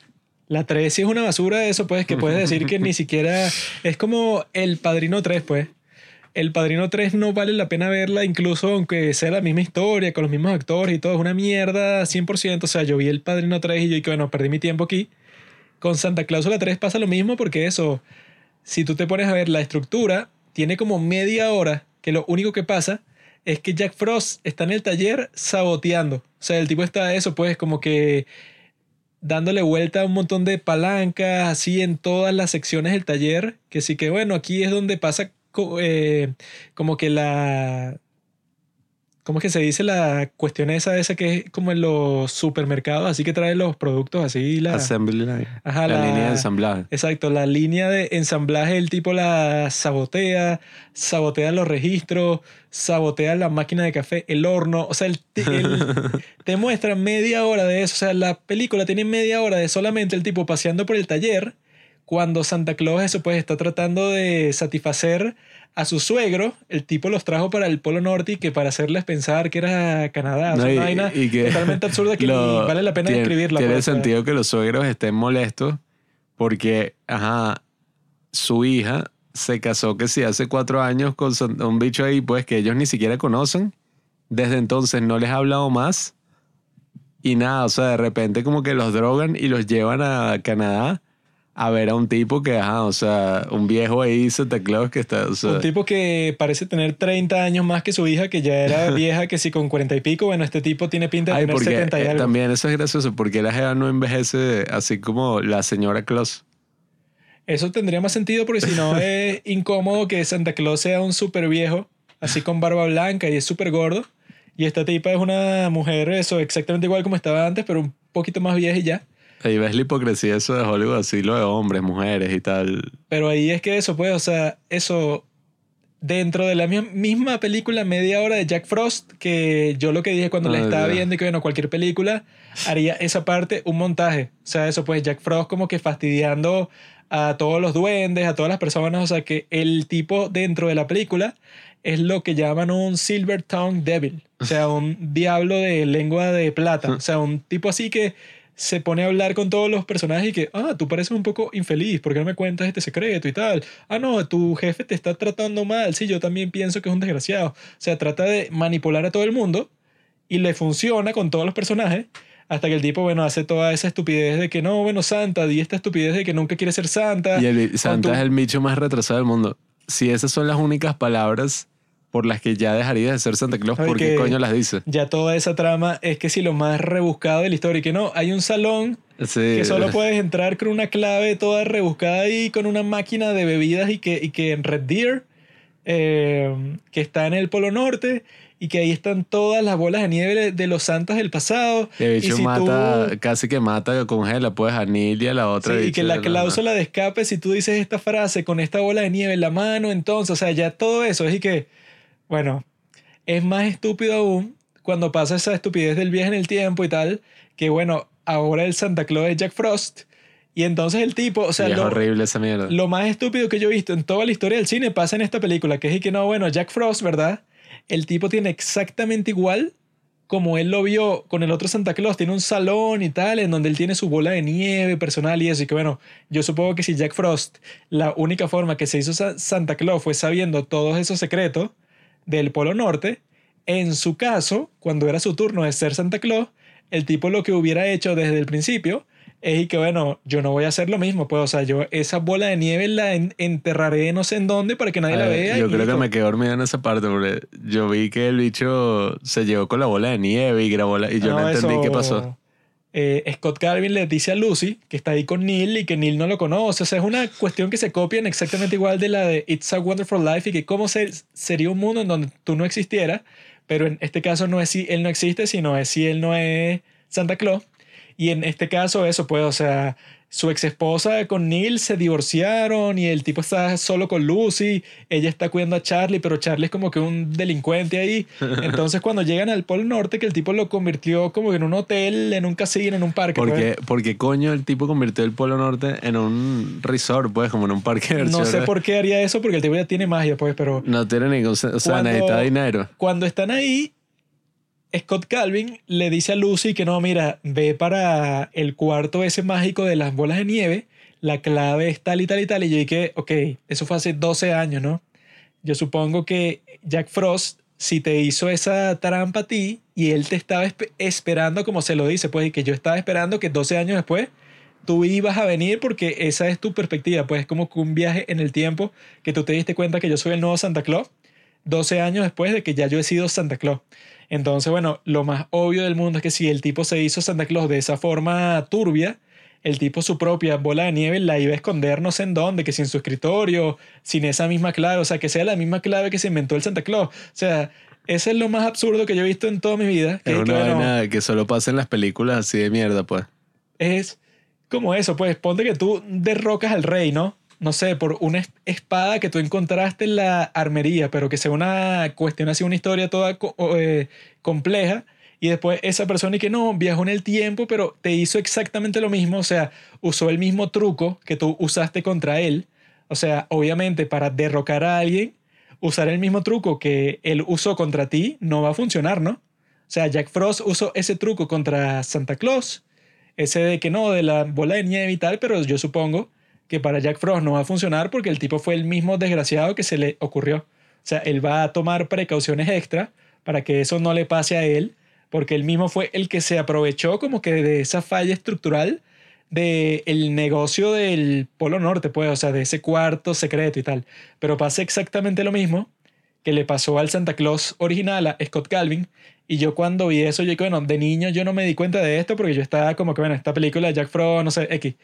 La 3 sí es una basura, eso pues, que puedes decir que ni siquiera... Es como el Padrino 3, pues. El Padrino 3 no vale la pena verla, incluso aunque sea la misma historia, con los mismos actores y todo. Es una mierda 100%. O sea, yo vi el Padrino 3 y yo dije, bueno, perdí mi tiempo aquí. Con Santa Claus la 3 pasa lo mismo porque eso, si tú te pones a ver la estructura, tiene como media hora que lo único que pasa es que Jack Frost está en el taller saboteando. O sea, el tipo está eso, pues, como que dándole vuelta a un montón de palancas, así en todas las secciones del taller, que sí que, bueno, aquí es donde pasa eh, como que la... ¿Cómo es que se dice la cuestión esa, esa que es como en los supermercados, así que trae los productos así, la... Assembly line. Ajá, la, la- línea de ensamblaje. Exacto, la línea de ensamblaje, el tipo la sabotea, sabotea los registros, sabotea la máquina de café, el horno, o sea, el, el- te muestra media hora de eso, o sea, la película tiene media hora de solamente el tipo paseando por el taller, cuando Santa Claus eso pues está tratando de satisfacer a su suegro, el tipo los trajo para el Polo Norte y que para hacerles pensar que era Canadá, No, y- una vaina y que totalmente absurda que lo- ni vale la pena tiene, describirla. Tiene pues, sentido que los suegros estén molestos porque, ajá, su hija se casó que sí hace cuatro años con un bicho ahí, pues que ellos ni siquiera conocen. Desde entonces no les ha hablado más. Y nada, o sea, de repente como que los drogan y los llevan a Canadá a ver a un tipo que, ajá, o sea, un viejo ahí, Santa Claus, que está, o sea, Un tipo que parece tener 30 años más que su hija, que ya era vieja, que si con 40 y pico, bueno, este tipo tiene pinta de Ay, tener porque 70 y eh, algo. también eso es gracioso, porque la jeva no envejece así como la señora Claus. Eso tendría más sentido porque si no es incómodo que Santa Claus sea un súper viejo, así con barba blanca y es súper gordo. Y esta tipa es una mujer, eso, exactamente igual como estaba antes, pero un poquito más vieja y ya. Ahí ves la hipocresía eso de Hollywood, así lo de hombres, mujeres y tal. Pero ahí es que eso, pues, o sea, eso dentro de la mi- misma película, media hora de Jack Frost, que yo lo que dije cuando la Ah, estaba viendo y que, bueno, cualquier película haría esa parte un montaje. O sea, eso, pues, Jack Frost como que fastidiando a todos los duendes, a todas las personas, o sea, que el tipo dentro de la película es lo que llaman un Silver Tongue Devil, o sea, un diablo de lengua de plata, o sea, un tipo así que se pone a hablar con todos los personajes y que, ah, tú pareces un poco infeliz, ¿por qué no me cuentas este secreto y tal? Ah, no, tu jefe te está tratando mal, sí, yo también pienso que es un desgraciado. O sea, trata de manipular a todo el mundo y le funciona con todos los personajes. Hasta que el tipo, bueno, hace toda esa estupidez de que no, bueno, Santa, di esta estupidez de que nunca quiere ser Santa. Y el, Santa tu- es el bicho más retrasado del mundo. Si esas son las únicas palabras por las que ya dejaría de ser Santa Claus, ¿por qué coño las dice? Ya toda esa trama es que si lo más rebuscado de la historia, y que no, hay un salón Sí. que solo puedes entrar con una clave toda rebuscada ahí, con una máquina de bebidas y que, y que en Red Deer, eh, que está en el Polo Norte, y que ahí están todas las bolas de nieve de- de los santos del pasado. El y bicho si mata, tú- casi que mata, congela, pues a Nilia, la otra. Sí, y que la de cláusula de escape, si tú dices esta frase con esta bola de nieve en la mano, entonces, o sea, ya todo eso es y que, bueno, es más estúpido aún cuando pasa esa estupidez del viaje en el tiempo y tal, que bueno, ahora el Santa Claus es Jack Frost. Y entonces el tipo, o sea, es lo, horrible esa mierda. lo más estúpido que yo he visto en toda la historia del cine pasa en esta película, que es y que no, bueno, Jack Frost, ¿verdad? El tipo tiene exactamente igual como él lo vio con el otro Santa Claus, tiene un salón y tal, en donde él tiene su bola de nieve personal y eso, y que bueno, yo supongo que si Jack Frost, la única forma que se hizo Sa- Santa Claus fue sabiendo todos esos secretos del Polo Norte, en su caso, cuando era su turno de ser Santa Claus, el tipo lo que hubiera hecho desde el principio es y que bueno, yo no voy a hacer lo mismo, pues, o sea, yo esa bola de nieve la en- enterraré no sé en dónde para que nadie la vea. yo creo que me quedé dormido en esa parte porque yo vi que el bicho se llegó con la bola de nieve y grabó la... Y yo no, entendí eso, qué pasó. Eh, Scott Calvin le dice a Lucy que está ahí con Neil y que Neil no lo conoce. O sea, es una cuestión que se copian exactamente igual de la de It's a Wonderful Life y que cómo se- sería un mundo en donde tú no existieras, pero en este caso no es si él no existe, sino es si él no es Santa Claus. Y en este caso eso, pues, o sea, su ex esposa con Neil se divorciaron y el tipo está solo con Lucy, ella está cuidando a Charlie, pero Charlie es como que un delincuente ahí. Entonces cuando llegan al Polo Norte, que el tipo lo convirtió como que en un hotel, en un casino, en un parque. pues. Porque, porque coño el tipo convirtió el Polo Norte en un resort, pues, como en un parque de no sé por qué haría eso, porque el tipo ya tiene magia, pues, pero No tiene ningún... O sea, Cuando- necesita dinero. cuando están ahí, Scott Calvin le dice a Lucy que no, mira, ve para el cuarto ese mágico de las bolas de nieve, la clave es tal y tal y tal, y yo dije, ok, eso fue hace 12 años, ¿no? Yo supongo que Jack Frost, si te hizo esa trampa a ti y él te estaba espe- esperando, como se lo dice, pues, y que yo estaba esperando que 12 años después tú ibas a venir porque esa es tu perspectiva, pues es como un viaje en el tiempo que tú te diste cuenta que yo soy el nuevo Santa Claus 12 años después de que ya yo he sido Santa Claus. Entonces, bueno, lo más obvio del mundo es que si el tipo se hizo Santa Claus de esa forma turbia, el tipo su propia bola de nieve la iba a esconder no sé en dónde, que sin su escritorio, sin esa misma clave, o sea, que sea la misma clave que se inventó el Santa Claus. O sea, ese es lo más absurdo que yo he visto en toda mi vida. Que, Es una bueno, vaina que solo pasa en las películas así de mierda, pues. es como eso, pues ponte que tú derrocas al rey, ¿no? No sé, por una es- espada que tú encontraste en la armería, pero que sea una cuestión así, una historia toda eh, compleja. Y después esa persona y que no, viajó en el tiempo, pero te hizo exactamente lo mismo, o sea, usó el mismo truco que tú usaste contra él. O sea, obviamente para derrocar a alguien, usar el mismo truco que él usó contra ti no va a funcionar, ¿no? O sea, Jack Frost usó ese truco contra Santa Claus, ese de que no, de la bola de nieve y tal, pero yo supongo que para Jack Frost no va a funcionar porque el tipo fue el mismo desgraciado que se le ocurrió. O sea, él va a tomar precauciones extra para que eso no le pase a él, porque él mismo fue el que se aprovechó como que de esa falla estructural del el negocio del Polo Norte, pues, o sea, de ese cuarto secreto y tal. Pero pasa exactamente lo mismo que le pasó al Santa Claus original, a Scott Calvin. Y yo cuando vi eso, yo bueno, de niño yo no me di cuenta de esto porque yo estaba como que, bueno, esta película de Jack Frost, no sé, X.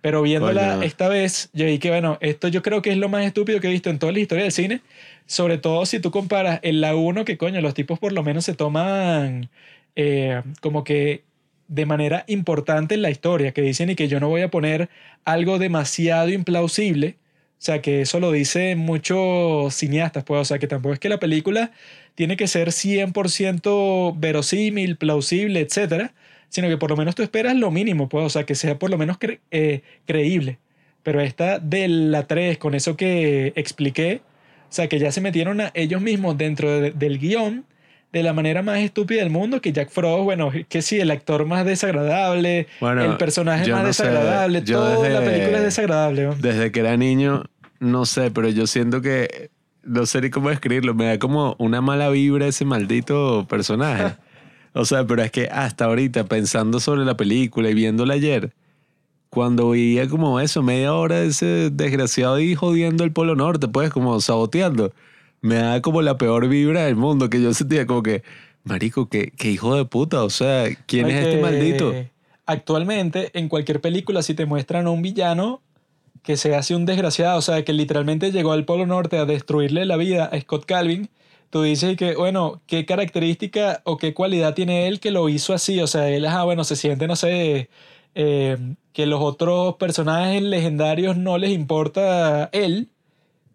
Pero viéndola Coño. esta vez, yo vi que, bueno, esto yo creo que es lo más estúpido que he visto en toda la historia del cine. Sobre todo si tú comparas en la 1, que coño, los tipos por lo menos se toman eh, como que de manera importante en la historia, que dicen y que yo no voy a poner algo demasiado implausible. O sea, que eso lo dicen muchos cineastas, pues, o sea, que tampoco es que la película tiene que ser 100% verosímil, plausible, etcétera, sino que por lo menos tú esperas lo mínimo, pues, o sea, que sea por lo menos cre- eh, creíble. Pero esta de la 3, con eso que expliqué, o sea, que ya se metieron a ellos mismos dentro de- del guion de la manera más estúpida del mundo, que Jack Frost, bueno, que sí, el actor más desagradable, Bueno, el personaje más no sé, desagradable, yo toda la película es desagradable. ¿no? Desde que era niño, no sé, pero yo siento que no sé ni cómo describirlo. Me da como una mala vibra ese maldito personaje. O sea, pero es que hasta ahorita, pensando sobre la película y viéndola ayer, cuando veía como eso, media hora de ese desgraciado ahí jodiendo el Polo Norte, pues como saboteando, me da como la peor vibra del mundo, que yo sentía como que, marico, qué, qué hijo de puta, o sea, ¿quién es este maldito? Actualmente, en cualquier película, si te muestran a un villano que se hace un desgraciado, o sea, que literalmente llegó al Polo Norte a destruirle la vida a Scott Calvin, tú dices que, bueno, ¿qué característica o qué cualidad tiene él que lo hizo así? O sea, él, ah, bueno, se siente, no sé, eh, que los otros personajes legendarios no les importa él,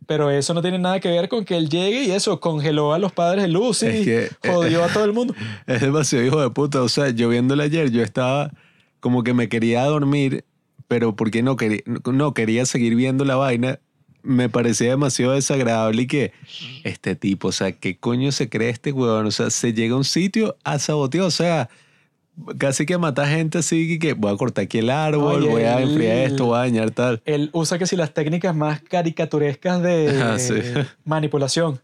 Pero eso no tiene nada que ver con que él llegue y eso, congeló a los padres de Lucy, Es que- eh, jodió a todo el mundo. Es demasiado hijo de puta. O sea, yo viéndolo ayer, yo estaba como que me quería dormir, pero porque no quería, no quería seguir viendo la vaina, me parecía demasiado desagradable y que este tipo, o sea, ¿qué coño se cree este huevón? O sea, se llega a un sitio a sabotear, o sea, casi que mata gente así que voy a cortar aquí el árbol, Oye, voy a enfriar el- esto, voy a dañar tal. Él usa que si las técnicas más caricaturescas de Ah, sí. manipulación.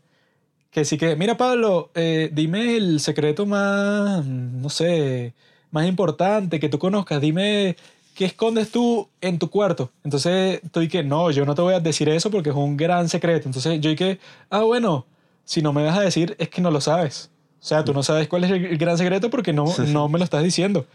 Que sí que, mira Pablo, eh, dime el secreto más, no sé, más importante que tú conozcas. Dime qué escondes tú en tu cuarto. Entonces estoy que, no, yo no te voy a decir eso porque es un gran secreto. Entonces yo que, ah, bueno, si no me vas a decir es que no lo sabes. O sea, tú no sabes cuál es el gran secreto porque no, no me lo estás diciendo.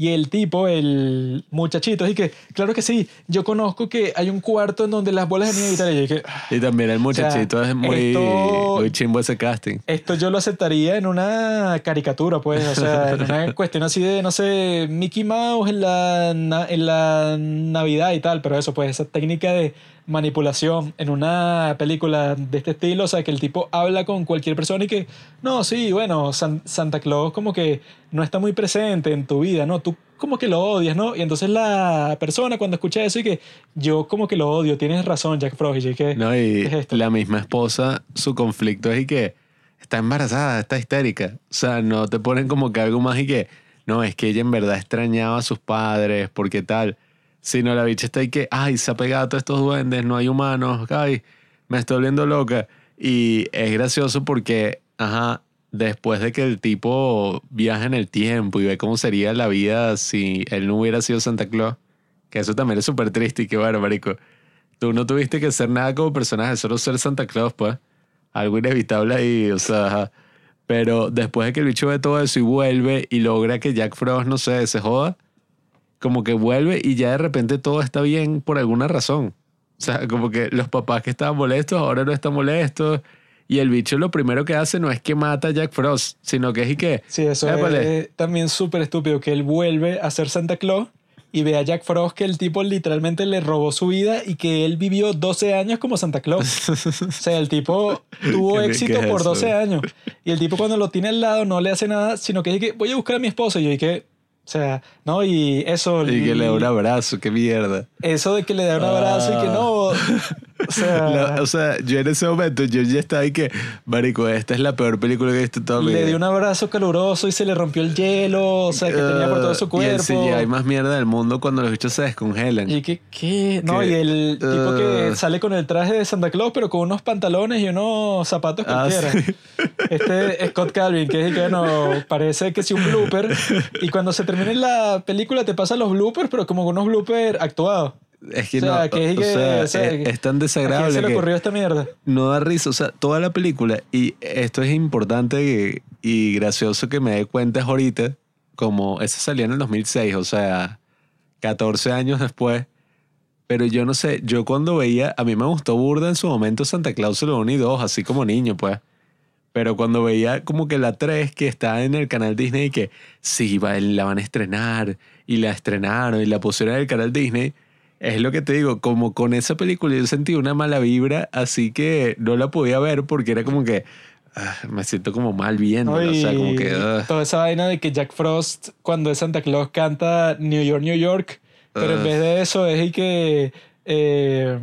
Y el tipo, el muchachito, y que, claro que sí, yo conozco que hay un cuarto en donde las bolas de nieve y tal. Y yo dije, "Ah, Y también el muchachito es muy, esto- muy chimbo ese casting. esto yo lo aceptaría en una caricatura, pues, o sea, en una cuestión así de, no sé, Mickey Mouse en la, en la Navidad y tal, pero eso, pues, esa técnica de manipulación en una película de este estilo, o sea, que el tipo habla con cualquier persona y que, no, sí, bueno, San- Santa Claus como que no está muy presente en tu vida, ¿no? Tú como que lo odias, ¿no? Y entonces la persona cuando escucha eso y que yo como que lo odio, tienes razón, Jack Frost, y que, No, y ¿qué es esto? la misma esposa, su conflicto es y que está embarazada, está histérica. O sea, no te ponen como que algo más y que, no, es que ella en verdad extrañaba a sus padres, porque tal. Sino la bicha está ahí que, ay, se ha pegado a todos estos duendes, no hay humanos, ay, me estoy volviendo loca. Y es gracioso porque, ajá, después de que el tipo viaja en el tiempo y ve cómo sería la vida si él no hubiera sido Santa Claus, que eso también es súper triste y que bueno, marico. Tú no tuviste que ser nada como personaje, solo ser Santa Claus, pues. Algo inevitable ahí, o sea. ajá. Pero después de que el bicho ve todo eso y vuelve y logra que Jack Frost, no sé, se joda, como que vuelve y ya de repente todo está bien por alguna razón. O sea, como que los papás que estaban molestos ahora no están molestos. Y el bicho lo primero que hace no es que mata a Jack Frost, sino que es y que. Sí, eso Épale. es también súper estúpido, que él vuelve a ser Santa Claus y ve a Jack Frost que el tipo literalmente le robó su vida y que él vivió 12 años como Santa Claus. O sea, el tipo tuvo ¿Qué- éxito es por eso? 12 años. Y el tipo cuando lo tiene al lado no le hace nada, sino que dice que voy a buscar a mi esposa. Y yo dije, o sea, no, y eso... Y que le da un abrazo, qué mierda. Eso de que le da un abrazo y que no... O sea, La- o sea, yo en ese momento, yo ya estaba ahí que, marico, esta es la peor película que he visto toda mi le dio un abrazo caluroso y se le rompió el hielo, o sea, que tenía por todo su Uh, Y el cuerpo. Hay más mierda del mundo cuando los bichos se descongelan. Y que, ¿qué? No, Que- y el tipo que uh. sale con el traje de Santa Claus, pero con unos pantalones y unos zapatos Ah, cualquiera. sí. Este Scott Calvin, que es el que, bueno, parece que sí un blooper. Y cuando se termine la película te pasan los bloopers, pero como unos bloopers actuados. Es que O sea, no, que es o sea, o sea, es, es tan ¿A quién desagradable se le ocurrió esta mierda? no da risa. O sea, toda la película, y esto es importante y, gracioso que me dé cuenta ahorita, como esa salió en el 2006, o sea, 14 años después. Pero yo no sé, yo cuando veía, a mí me gustó burda en su momento Santa Claus 1 y 2, así como niño, pues. Pero cuando veía como que la 3 que está en el canal Disney y que sí, va, la van a estrenar y la estrenaron y la pusieron en el canal Disney, es lo que te digo, como con esa película yo sentí una mala vibra, así que no la podía ver porque era como que ah, me siento como mal viendo, o sea, como que... ah. Toda esa vaina de que Jack Frost, cuando es Santa Claus, canta New York, New York, pero en Ah. vez de eso es y que. eh,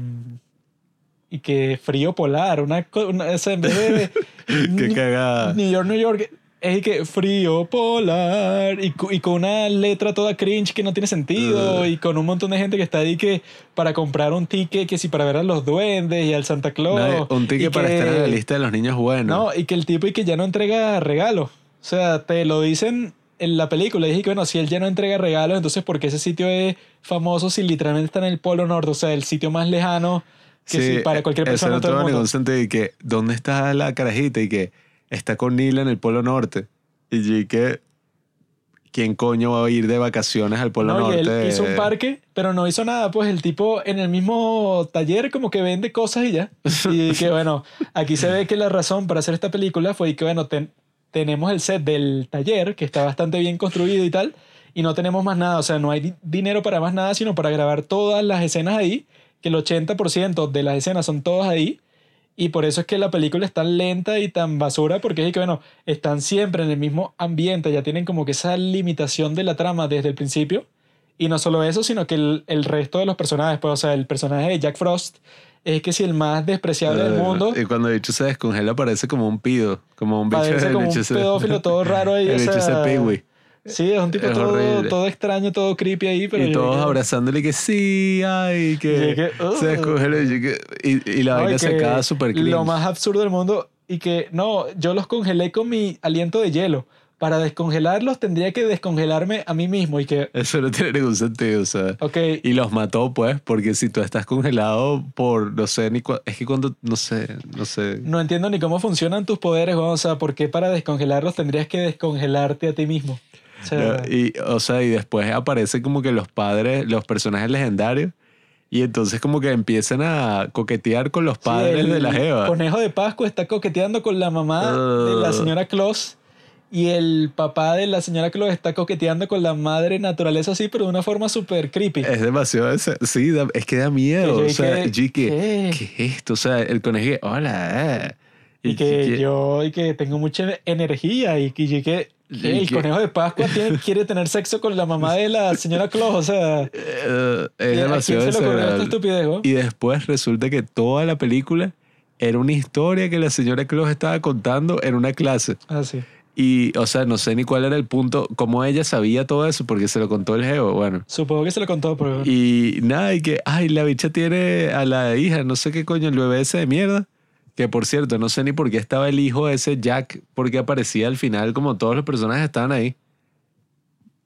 y que frío polar, una, co- una o sea, en vez de. Qué cagada. New York, New York. Es que frío polar y, con una letra toda cringe que no tiene sentido Ugh. y con un montón de gente que está ahí que para comprar un ticket que si para ver a los duendes y al Santa Claus No, un ticket para que- estar en la lista de los niños buenos. no, y que el tipo y que ya no entrega regalos. O sea, te lo dicen en la película. Y dije que, bueno, si él ya no entrega regalos, entonces ¿por qué ese sitio es famoso si literalmente está en el Polo Norte? O sea, el sitio más lejano que si para cualquier eso persona no en todo el mundo. ningún sentido. Y que, ¿dónde está la carajita? Y que está con Nila en el Polo Norte. Y yo, que, ¿quién coño va a ir de vacaciones al Polo No, y Norte? él hizo un parque, pero no hizo nada. Pues el tipo en el mismo taller como que vende cosas y ya. Y que bueno, aquí se ve que la razón para hacer esta película fue que bueno, ten- tenemos el set del taller que está bastante bien construido y tal, y no tenemos más nada. O sea, no hay di- dinero para más nada, sino para grabar todas las escenas ahí, que el 80% de las escenas son todas ahí. Y por eso es que la película es tan lenta y tan basura, porque es que, bueno, están siempre en el mismo ambiente, ya tienen como que esa limitación de la trama desde el principio. Y no solo eso, sino que el, el resto de los personajes, pues, o sea, el personaje de Jack Frost es que si el más despreciable del mundo, Y cuando el bicho se descongela parece como un pido, como un bicho. parece como un se- pedófilo todo raro ahí. El bicho pigüey. Sí, es un tipo Es todo, todo extraño, todo creepy ahí, pero y todos que- abrazándole que sí, ay, que, Y que, "Ugh". se descongela y, que- y, y la vaina se acaba súper clean. Lo más absurdo del mundo y que no, yo los congelé con mi aliento de hielo. Para descongelarlos tendría que descongelarme a mí mismo y que, Eso no tiene ningún sentido, o sea. ok, Y los mató, pues, porque si tú estás congelado por, no sé, ni cua- es que cuando, no sé, no sé. no entiendo ni cómo funcionan tus poderes, o sea, ¿por qué para descongelarlos tendrías que descongelarte a ti mismo? No, y, o sea, y después aparecen como que los padres, los personajes legendarios, y entonces como que empiezan a coquetear con los sí, padres el de la Jeva. Conejo de Pascua está coqueteando con la mamá de la señora Claus. Y el papá de la señora Claus está coqueteando con la madre naturaleza así, pero de una forma súper creepy. Es demasiado, ese- sí, da- es que da miedo. Que o sea, dije, ¿qué? ¿qué es esto? O sea, el conejo, hola. Y que que- yo y que tengo mucha energía y que, y que Y el que- conejo de Pascua tiene- quiere tener sexo con la mamá de la señora Claus. O sea, eh, es ¿a quién demasiado se estupidez? Y después resulta que toda la película era una historia que la señora Claus estaba contando en una clase. Ah, sí. Y, o sea, no sé ni cuál era el punto, cómo ella sabía todo eso, porque se lo contó el geo, bueno. Supongo que se lo contó, pero Y nada, y que, ay, la bicha tiene a la hija, no sé qué coño, el bebé ese de mierda. Que por cierto, no sé ni por qué estaba el hijo ese Jack, porque aparecía al final como todos los personajes estaban ahí.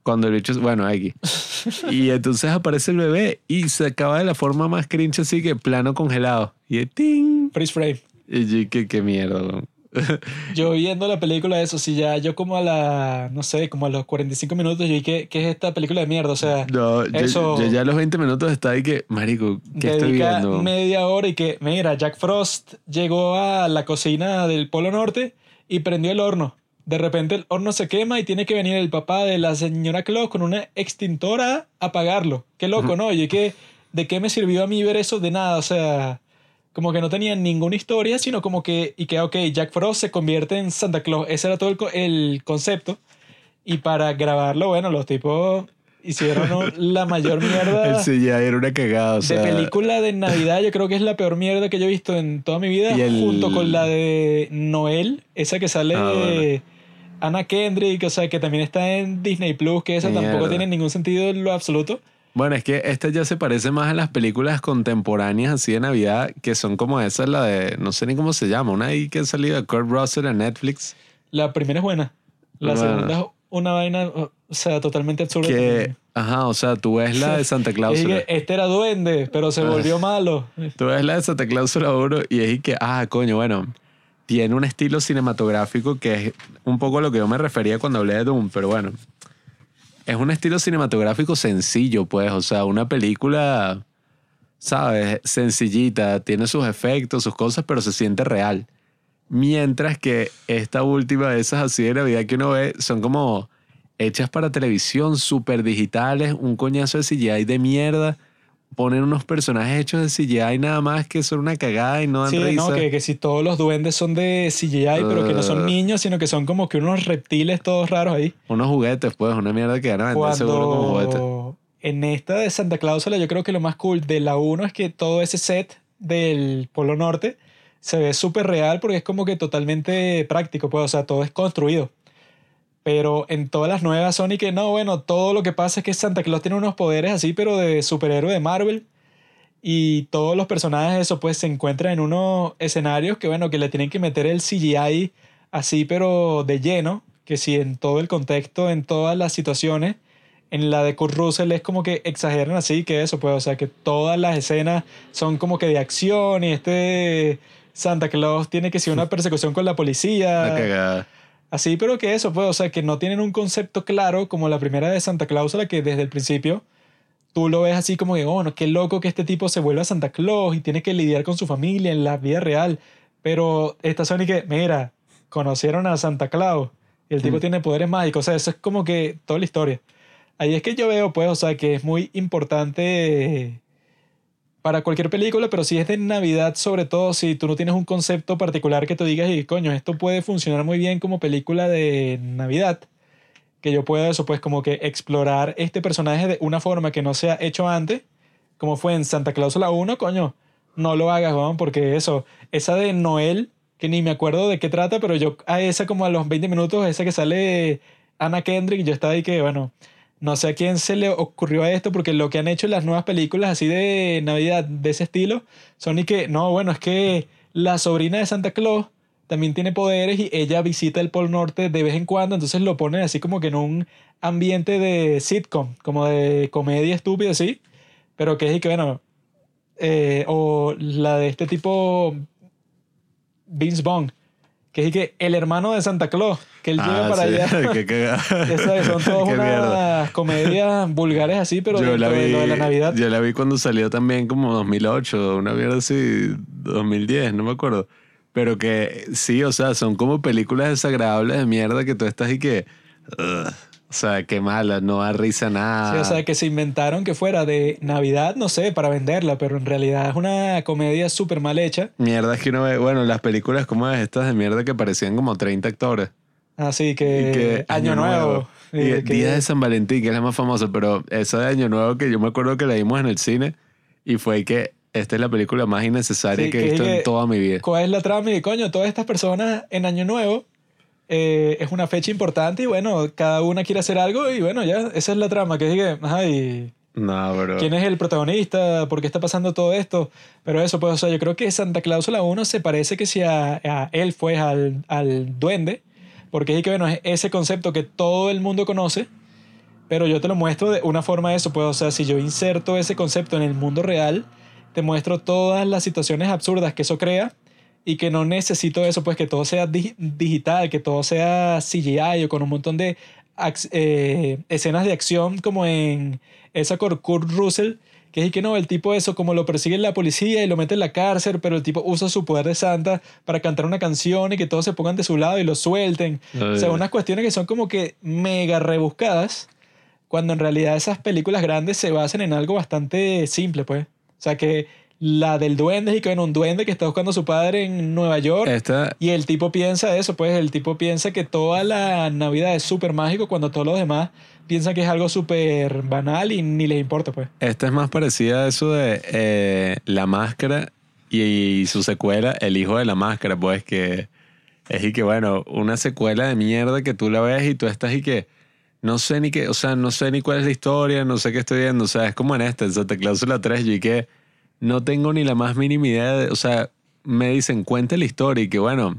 Cuando el bicho, bueno, aquí. y entonces aparece el bebé y se acaba de la forma más cringe así que plano congelado. Y ting. freeze frame. Y yo, qué, qué mierda. Yo viendo la película, eso sí, ya yo como a la, no sé, como a los 45 minutos, yo dije, ¿qué, qué es esta película de mierda? O sea, No, Eso- yo ya a los 20 minutos está ahí que, marico, ¿qué estoy viendo? media hora y que, mira, Jack Frost llegó a la cocina del Polo Norte y prendió el horno. De repente el horno se quema y tiene que venir el papá de la señora Claus con una extintora a apagarlo. Qué loco, ¿no? Y que, ¿de qué me sirvió a mí ver eso? De nada, o sea, como que no tenía ninguna historia, sino como que, y que, ok, Jack Frost se convierte en Santa Claus. Ese era todo el, el concepto. Y para grabarlo, bueno, los tipos hicieron la mayor mierda El CGI era una cagada, o sea. de película de Navidad, yo creo que es la peor mierda que yo he visto en toda mi vida, el- junto con la de Noel, esa que sale Ah, de Anna Kendrick, o sea, que también está en Disney Plus, que esa tampoco Mierda. tiene ningún sentido en lo absoluto. Bueno, es que esta ya se parece más a las películas contemporáneas así de Navidad, que son como esa, la de, no sé ni cómo se llama, una ahí que ha salido de Kurt Russell en Netflix, La primera es buena, la Bueno. segunda es una vaina, o sea, totalmente absurda. que, también. ajá, o sea, tú ves la de Santa Es Claus. que este era duende, pero se volvió malo. Tú ves la de Santa Cláusula 1 y es que, ah, coño, bueno, tiene un estilo cinematográfico que es un poco lo que yo me refería cuando hablé de Doom, pero bueno, es un estilo cinematográfico sencillo, pues, o sea, una película, ¿sabes? Sencillita, tiene sus efectos, sus cosas, pero se siente real. Mientras que esta última de esas así de Navidad que uno ve son como hechas para televisión, súper digitales, un coñazo de CGI de mierda. Ponen unos personajes hechos de CGI nada más que son una cagada y no dan Sí, risa. no, que, que si todos los duendes son de CGI, pero que no son Uh. niños, sino que son como que unos reptiles todos raros ahí. Unos juguetes, pues, una mierda que van a vender seguro como juguetes. En esta de Santa Cláusula, yo creo que lo más cool de la 1 es que todo ese set del Polo Norte se ve súper real porque es como que totalmente práctico, pues, o sea, todo es construido. Pero en todas las nuevas son y que no, bueno, todo lo que pasa es que Santa Claus tiene unos poderes así, pero de superhéroe de Marvel. Y todos los personajes, eso pues, se encuentran en unos escenarios que, bueno, que le tienen que meter el CGI así, pero de lleno. Que si en todo el contexto, en todas las situaciones, en la de Kurt Russell es como que exageran así, que eso, pues, o sea, que todas las escenas son como que de acción y este Santa Claus tiene que ser una persecución con la policía. Una cagada. Así, pero que eso, pues, o sea, que no tienen un concepto claro como la primera de Santa Claus, la que desde el principio tú lo ves así como que, oh, no, qué loco que este tipo se vuelva Santa Claus y tiene que lidiar con su familia en la vida real. Pero esta son y que, mira, conocieron a Santa Claus y el tipo Mm. tiene poderes mágicos, o sea, eso es como que toda la historia. Ahí es que yo veo, pues, o sea, que es muy importante para cualquier película, pero si es de Navidad, sobre todo si tú no tienes un concepto particular que te digas, y coño, esto puede funcionar muy bien como película de Navidad, que yo pueda eso, pues como que explorar este personaje de una forma que no se ha hecho antes, como fue en Santa Claus la 1, coño, no lo hagas, Juan, porque eso, esa de Noel, que ni me acuerdo de qué trata, pero yo a esa como a los 20 minutos, esa que sale Anna Kendrick, yo estaba ahí que, bueno, no sé a quién se le ocurrió esto, porque lo que han hecho las nuevas películas así de Navidad de ese estilo son y que, no, bueno, es que la sobrina de Santa Claus también tiene poderes y ella visita el Polo Norte de vez en cuando, entonces lo ponen así como que en un ambiente de sitcom, como de comedia estúpida, así, pero que es y que, bueno, eh, o la de este tipo Vince Vaughn, que es que el hermano de Santa Claus, que él llega Ah, para sí, allá. cagada. Esas son todas Qué mierda. unas comedias vulgares así, pero Yo la, dentro de vi, lo de la Navidad. yo la vi cuando salió también como 2008, una mierda así, 2010, no me acuerdo. Pero que sí, o sea, son como películas desagradables de mierda que tú estás y que... ugh, o sea, qué mala, no da risa nada. Sí, o sea, que se inventaron que fuera de Navidad, no sé, para venderla, pero en realidad es una comedia súper mal hecha. Mierdas que uno ve, bueno, las películas como estas de mierda que parecían como 30 actores. Así Y que, que Año Nuevo. Y eh, que- Día de San Valentín, que es la más famosa, pero esa de Año Nuevo que yo me acuerdo que la vimos en el cine y fue que esta es la película más innecesaria Sí, que he que visto es que- en toda mi vida. ¿Cuál es la trama? Y coño, todas estas personas en Año Nuevo eh, es una fecha importante y bueno, cada una quiere hacer algo y bueno, ya, esa es la trama. Que diga, ajá, y No, pero... quién es el protagonista, por qué está pasando todo esto. Pero eso, pues, o sea, yo creo que Santa Claus la 1 se parece que si a, a él fue al, al duende, porque es que, bueno, es ese concepto que todo el mundo conoce, pero yo te lo muestro de una forma de eso, pues, o sea, si yo inserto ese concepto en el mundo real, te muestro todas las situaciones absurdas que eso crea y que no necesito eso, pues que todo sea di- digital, que todo sea CGI o con un montón de eh, escenas de acción como en esa con Kurt Russell, que es que no, el tipo eso como lo persigue la policía y lo mete en la cárcel, pero el tipo usa su poder de santa para cantar una canción y que todos se pongan de su lado y lo suelten. O sea, Ay. unas cuestiones que son como que mega rebuscadas, cuando en realidad esas películas grandes se basan en algo bastante simple, pues. O sea, que la del duende y que bueno, un duende que está buscando a su padre en Nueva York. Esta, Y el tipo piensa eso, pues el tipo piensa que toda la Navidad es súper mágico cuando todos los demás piensan que es algo súper banal y ni les importa, pues. esta es más parecida a eso de eh, La Máscara y, y su secuela, El Hijo de la Máscara, pues que es y que, bueno, una secuela de mierda que tú la ves y tú estás y que no sé ni qué, o sea, no sé ni cuál es la historia, no sé qué estoy viendo, o sea, es como en esta, en Santa Cláusula 3, y que no tengo ni la más mínima idea, de, o sea, me dicen, cuente la historia y que, bueno,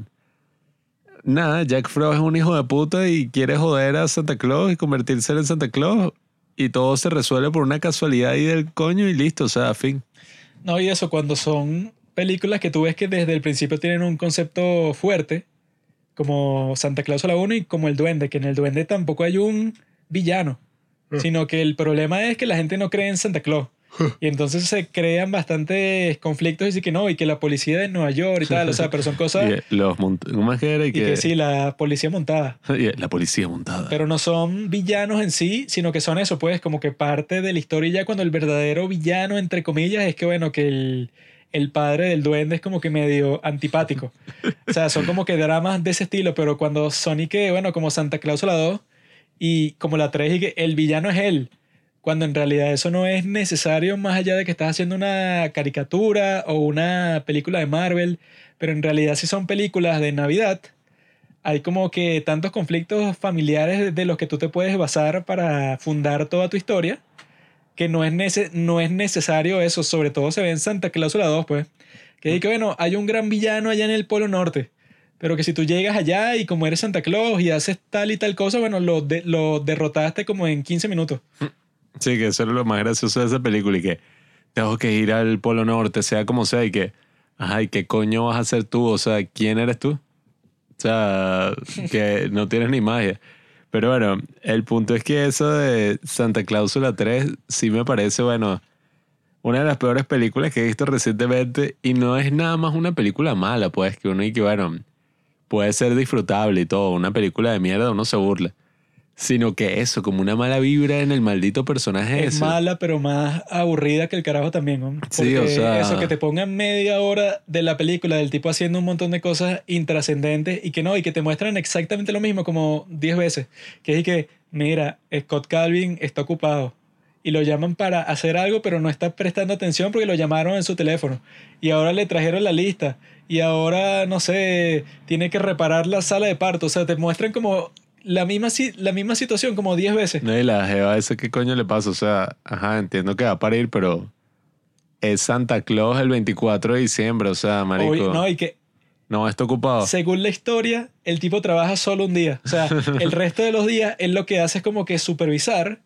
nada, Jack Frost es un hijo de puta y quiere joder a Santa Claus y convertirse en Santa Claus y todo se resuelve por una casualidad ahí del coño y listo, o sea, fin. No, y eso cuando son películas que tú ves que desde el principio tienen un concepto fuerte, como Santa Claus la 1 y como el duende, que en el duende tampoco hay un villano, sino que el problema es que la gente no cree en Santa Claus. Y entonces se crean bastantes conflictos y que no, y que la policía de Nueva York y tal, o sea, pero son cosas... Y eh, los mont- ¿Cómo es que era? Y Y que sí, la policía montada. y la policía montada. Pero no son villanos en sí, sino que son eso, pues, como que parte de la historia y ya cuando el verdadero villano, entre comillas, es que, bueno, que el, el padre del duende es como que medio antipático. O sea, son como que dramas de ese estilo, pero cuando son y que, bueno, como Santa Claus la 2 y como la 3 y que el villano es él, cuando en realidad eso no es necesario más allá de que estás haciendo una caricatura o una película de Marvel, pero en realidad si son películas de Navidad, hay como que tantos conflictos familiares de- los que tú te puedes basar para fundar toda tu historia, que no es, nece- no es necesario eso, sobre todo se ve en Santa Claus la 2, pues, que que bueno, hay un gran villano allá en el Polo Norte, pero que si tú llegas allá y como eres Santa Claus y haces tal y tal cosa, bueno, lo, de- lo derrotaste como en 15 minutos. Sí, que eso era lo más gracioso de esa película y que tengo que ir al Polo Norte, sea como sea, y que, ay, ¿qué coño vas a hacer tú? O sea, ¿quién eres tú? O sea, que no tienes ni magia. Pero bueno, el punto es que eso de Santa Cláusula 3 sí me parece, bueno, una de las peores películas que he visto recientemente y no es nada más una película mala, pues, que uno y que, bueno, puede ser disfrutable y todo, una película de mierda uno se burla. Sino que eso, como una mala vibra en el maldito personaje Es ese. mala, pero más aburrida que el carajo también, ¿no? Sí, o Porque sea- Eso que te pongan media hora de la película del tipo haciendo un montón de cosas intrascendentes y que no, y que te muestran exactamente lo mismo como 10 veces. Que es que, mira, Scott Calvin está ocupado. Y lo llaman para hacer algo, pero no está prestando atención porque lo llamaron en su teléfono. Y ahora le trajeron la lista. Y ahora, no sé, tiene que reparar la sala de parto. O sea, te muestran como la misma, la misma situación como 10 veces. No, y la jeva esa, ¿qué coño le pasa? O sea, ajá, entiendo que va a parir, pero es Santa Claus el 24 de diciembre, o sea, marico. Oye, no, y que no, está ocupado. según la historia, el tipo trabaja solo un día. O sea, el resto de los días él lo que hace es como que supervisar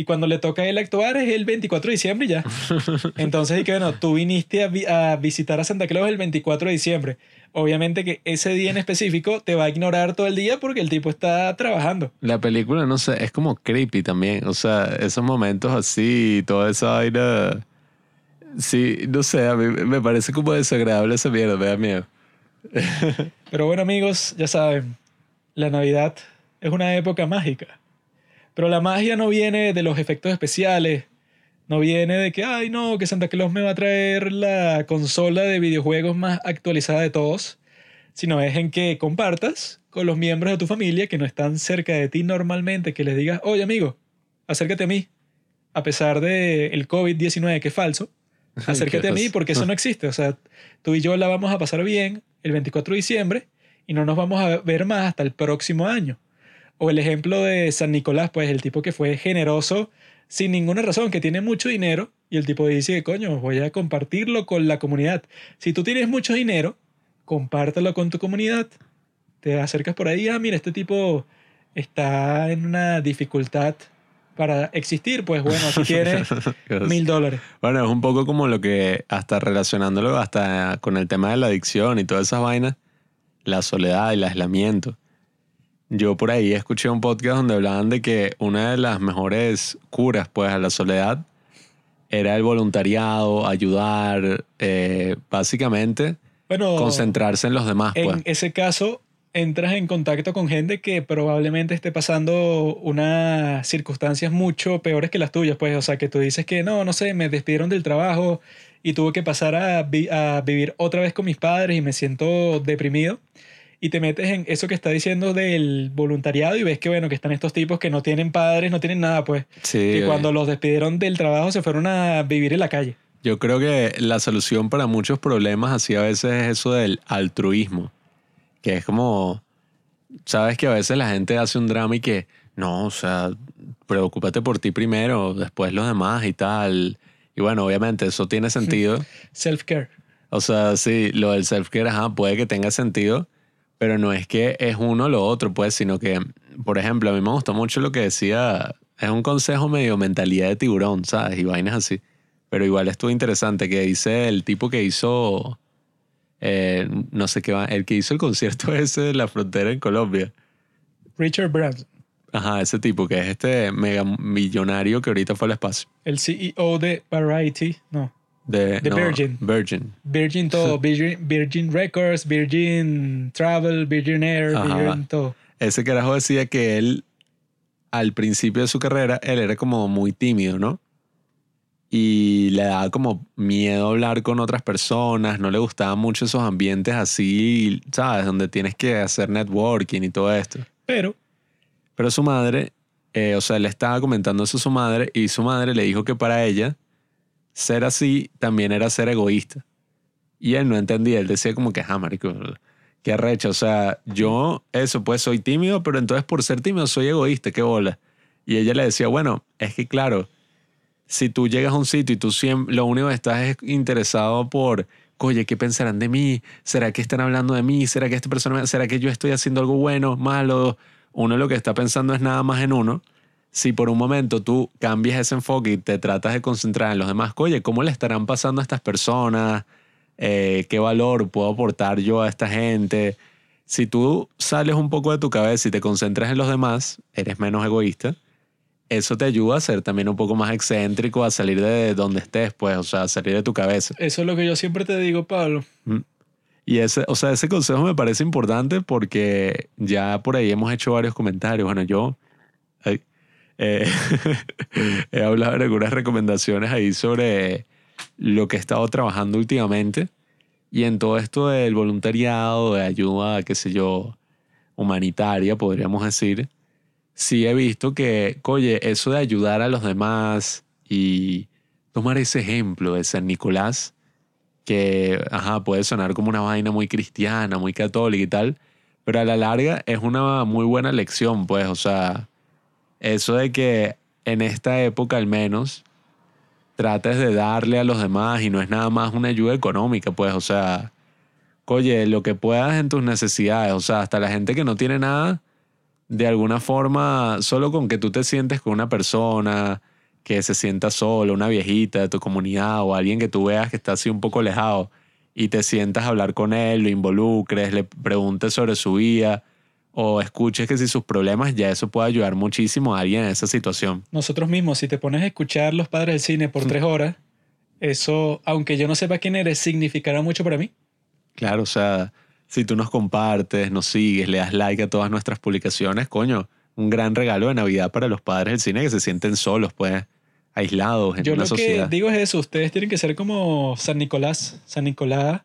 y cuando le toca a él actuar es el 24 de diciembre y ya. Entonces, y que bueno, tú viniste a, vi- a visitar a Santa Claus el 24 de diciembre. Obviamente que ese día en específico te va a ignorar todo el día porque el tipo está trabajando. La película, no sé, es como creepy también. O sea, esos momentos así, toda esa vaina. Sí, no sé, a mí me parece como desagradable esa mierda, me da miedo. Pero bueno, amigos, ya saben, la Navidad es una época mágica. Pero la magia no viene de los efectos especiales, no viene de que, ay, no, que Santa Claus me va a traer la consola de videojuegos más actualizada de todos, sino es en que compartas con los miembros de tu familia que no están cerca de ti normalmente, que les digas, oye, amigo, acércate a mí, a pesar del el COVID-19 que es falso, acércate a mí porque eso no existe. O sea, tú y yo la vamos a pasar bien el 24 de diciembre y no nos vamos a ver más hasta el próximo año. O el ejemplo de San Nicolás, pues el tipo que fue generoso sin ninguna razón, que tiene mucho dinero y el tipo dice, coño, voy a compartirlo con la comunidad. Si tú tienes mucho dinero, compártelo con tu comunidad. Te acercas por ahí, ah, mira, este tipo está en una dificultad para existir, pues bueno, aquí tiene mil dólares. Bueno, es un poco como lo que, hasta relacionándolo hasta con el tema de la adicción y todas esas vainas, la soledad y el aislamiento. Yo por ahí escuché un podcast donde hablaban de que una de las mejores curas pues a la soledad era el voluntariado, ayudar, eh, básicamente concentrarse en los demás. Pues. en ese caso entras en contacto con gente que probablemente esté pasando unas circunstancias mucho peores que las tuyas, pues, o sea, que tú dices que no, no sé, me despidieron del trabajo y tuve que pasar a, vi- a vivir otra vez con mis padres y me siento deprimido. Y te metes en eso que está diciendo del voluntariado y ves que, bueno, que están estos tipos que no tienen padres, no tienen nada, pues. Sí, que eh, cuando los despidieron del trabajo se fueron a vivir en la calle. Yo creo que la solución para muchos problemas así a veces es eso del altruismo, que es como, sabes que a veces la gente hace un drama y que, no, o sea, preocúpate por ti primero, después los demás y tal. Y bueno, obviamente eso tiene sentido. Self-care. O sea, sí, lo del self-care, ajá, puede que tenga sentido, pero no es que es uno o lo otro, pues, sino que, por ejemplo, a mí me gustó mucho lo que decía, es un consejo medio mentalidad de tiburón, ¿sabes? Y vainas así. Pero igual estuvo interesante que dice el tipo que hizo, eh, no sé qué va, el que hizo el concierto ese de la frontera en Colombia. Richard Branson, Ajá, ese tipo que es este mega millonario que ahorita fue al espacio. el CEO de Variety, no, De, The Virgin. Virgin. Virgin todo, Virgin, Virgin Records, Virgin Travel, Virgin Air, Ajá. Virgin todo. Ese carajo decía que él, al principio de su carrera, él era como muy tímido, ¿no? Y le daba como miedo hablar con otras personas, no le gustaban mucho esos ambientes así, ¿sabes? Donde tienes que hacer networking y todo esto. Pero Pero su madre, eh, o sea, le estaba comentando eso a su madre y su madre le dijo que para ella ser así también era ser egoísta. Y él no entendía, él decía como que, ah, marico, qué arrecho. O sea, yo, eso, pues soy tímido, pero entonces por ser tímido soy egoísta, qué bola. Y ella le decía, bueno, es que claro, si tú llegas a un sitio y tú siempre, lo único que estás es interesado por, oye, ¿qué pensarán de mí? ¿Será que están hablando de mí? ¿Será que esta persona, será que yo estoy haciendo algo bueno, malo? Uno lo que está pensando es nada más en uno. Si por un momento tú cambias ese enfoque y te tratas de concentrar en los demás, oye, ¿cómo le estarán pasando a estas personas? Eh, ¿Qué valor puedo aportar yo a esta gente? Si tú sales un poco de tu cabeza y te concentras en los demás, eres menos egoísta eso te ayuda a ser también un poco más excéntrico, a salir de donde estés, pues, o sea, a salir de tu cabeza. eso es lo que yo siempre te digo, Pablo. Y ese, o sea, ese consejo me parece importante porque ya por ahí hemos hecho varios comentarios. Bueno, yo Ay. Eh, he hablado de algunas recomendaciones ahí sobre lo que he estado trabajando últimamente. Y en todo esto del voluntariado, de ayuda, qué sé yo, humanitaria, podríamos decir, sí he visto que, oye, eso de ayudar a los demás y tomar ese ejemplo de San Nicolás, que, ajá, puede sonar como una vaina muy cristiana, muy católica y tal, pero a la larga es una muy buena lección, pues, o sea, eso de que en esta época al menos trates de darle a los demás y no es nada más una ayuda económica, pues, o sea, oye, lo que puedas en tus necesidades, o sea, hasta la gente que no tiene nada, de alguna forma, solo con que tú te sientes con una persona que se sienta solo, una viejita de tu comunidad o alguien que tú veas que está así un poco alejado y te sientas a hablar con él, lo involucres, le preguntes sobre su vida o escuches que si sus problemas, ya eso puede ayudar muchísimo a alguien en esa situación. Nosotros mismos, si te pones a escuchar Los Padres del Cine por tres horas, eso, aunque yo no sepa quién eres, significará mucho para mí. Claro, o sea, si tú nos compartes, nos sigues, le das like a todas nuestras publicaciones, coño, un gran regalo de Navidad para los padres del cine que se sienten solos, pues, aislados en Yo una lo sociedad. que digo es eso, ustedes tienen que ser como San Nicolás. San Nicolás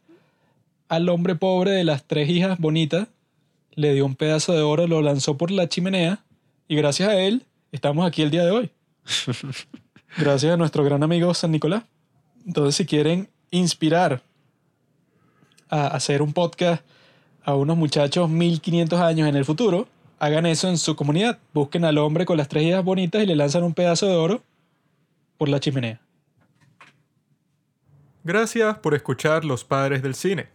al hombre pobre de las tres hijas bonitas le dio un pedazo de oro, lo lanzó por la chimenea y gracias a él estamos aquí el día de hoy. gracias a nuestro gran amigo San Nicolás. Entonces, si quieren inspirar a hacer un podcast a unos muchachos 1500 años en el futuro, hagan eso en su comunidad. Busquen al hombre con las tres hijas bonitas y le lanzan un pedazo de oro por la chimenea. Gracias por escuchar Los Padres del Cine.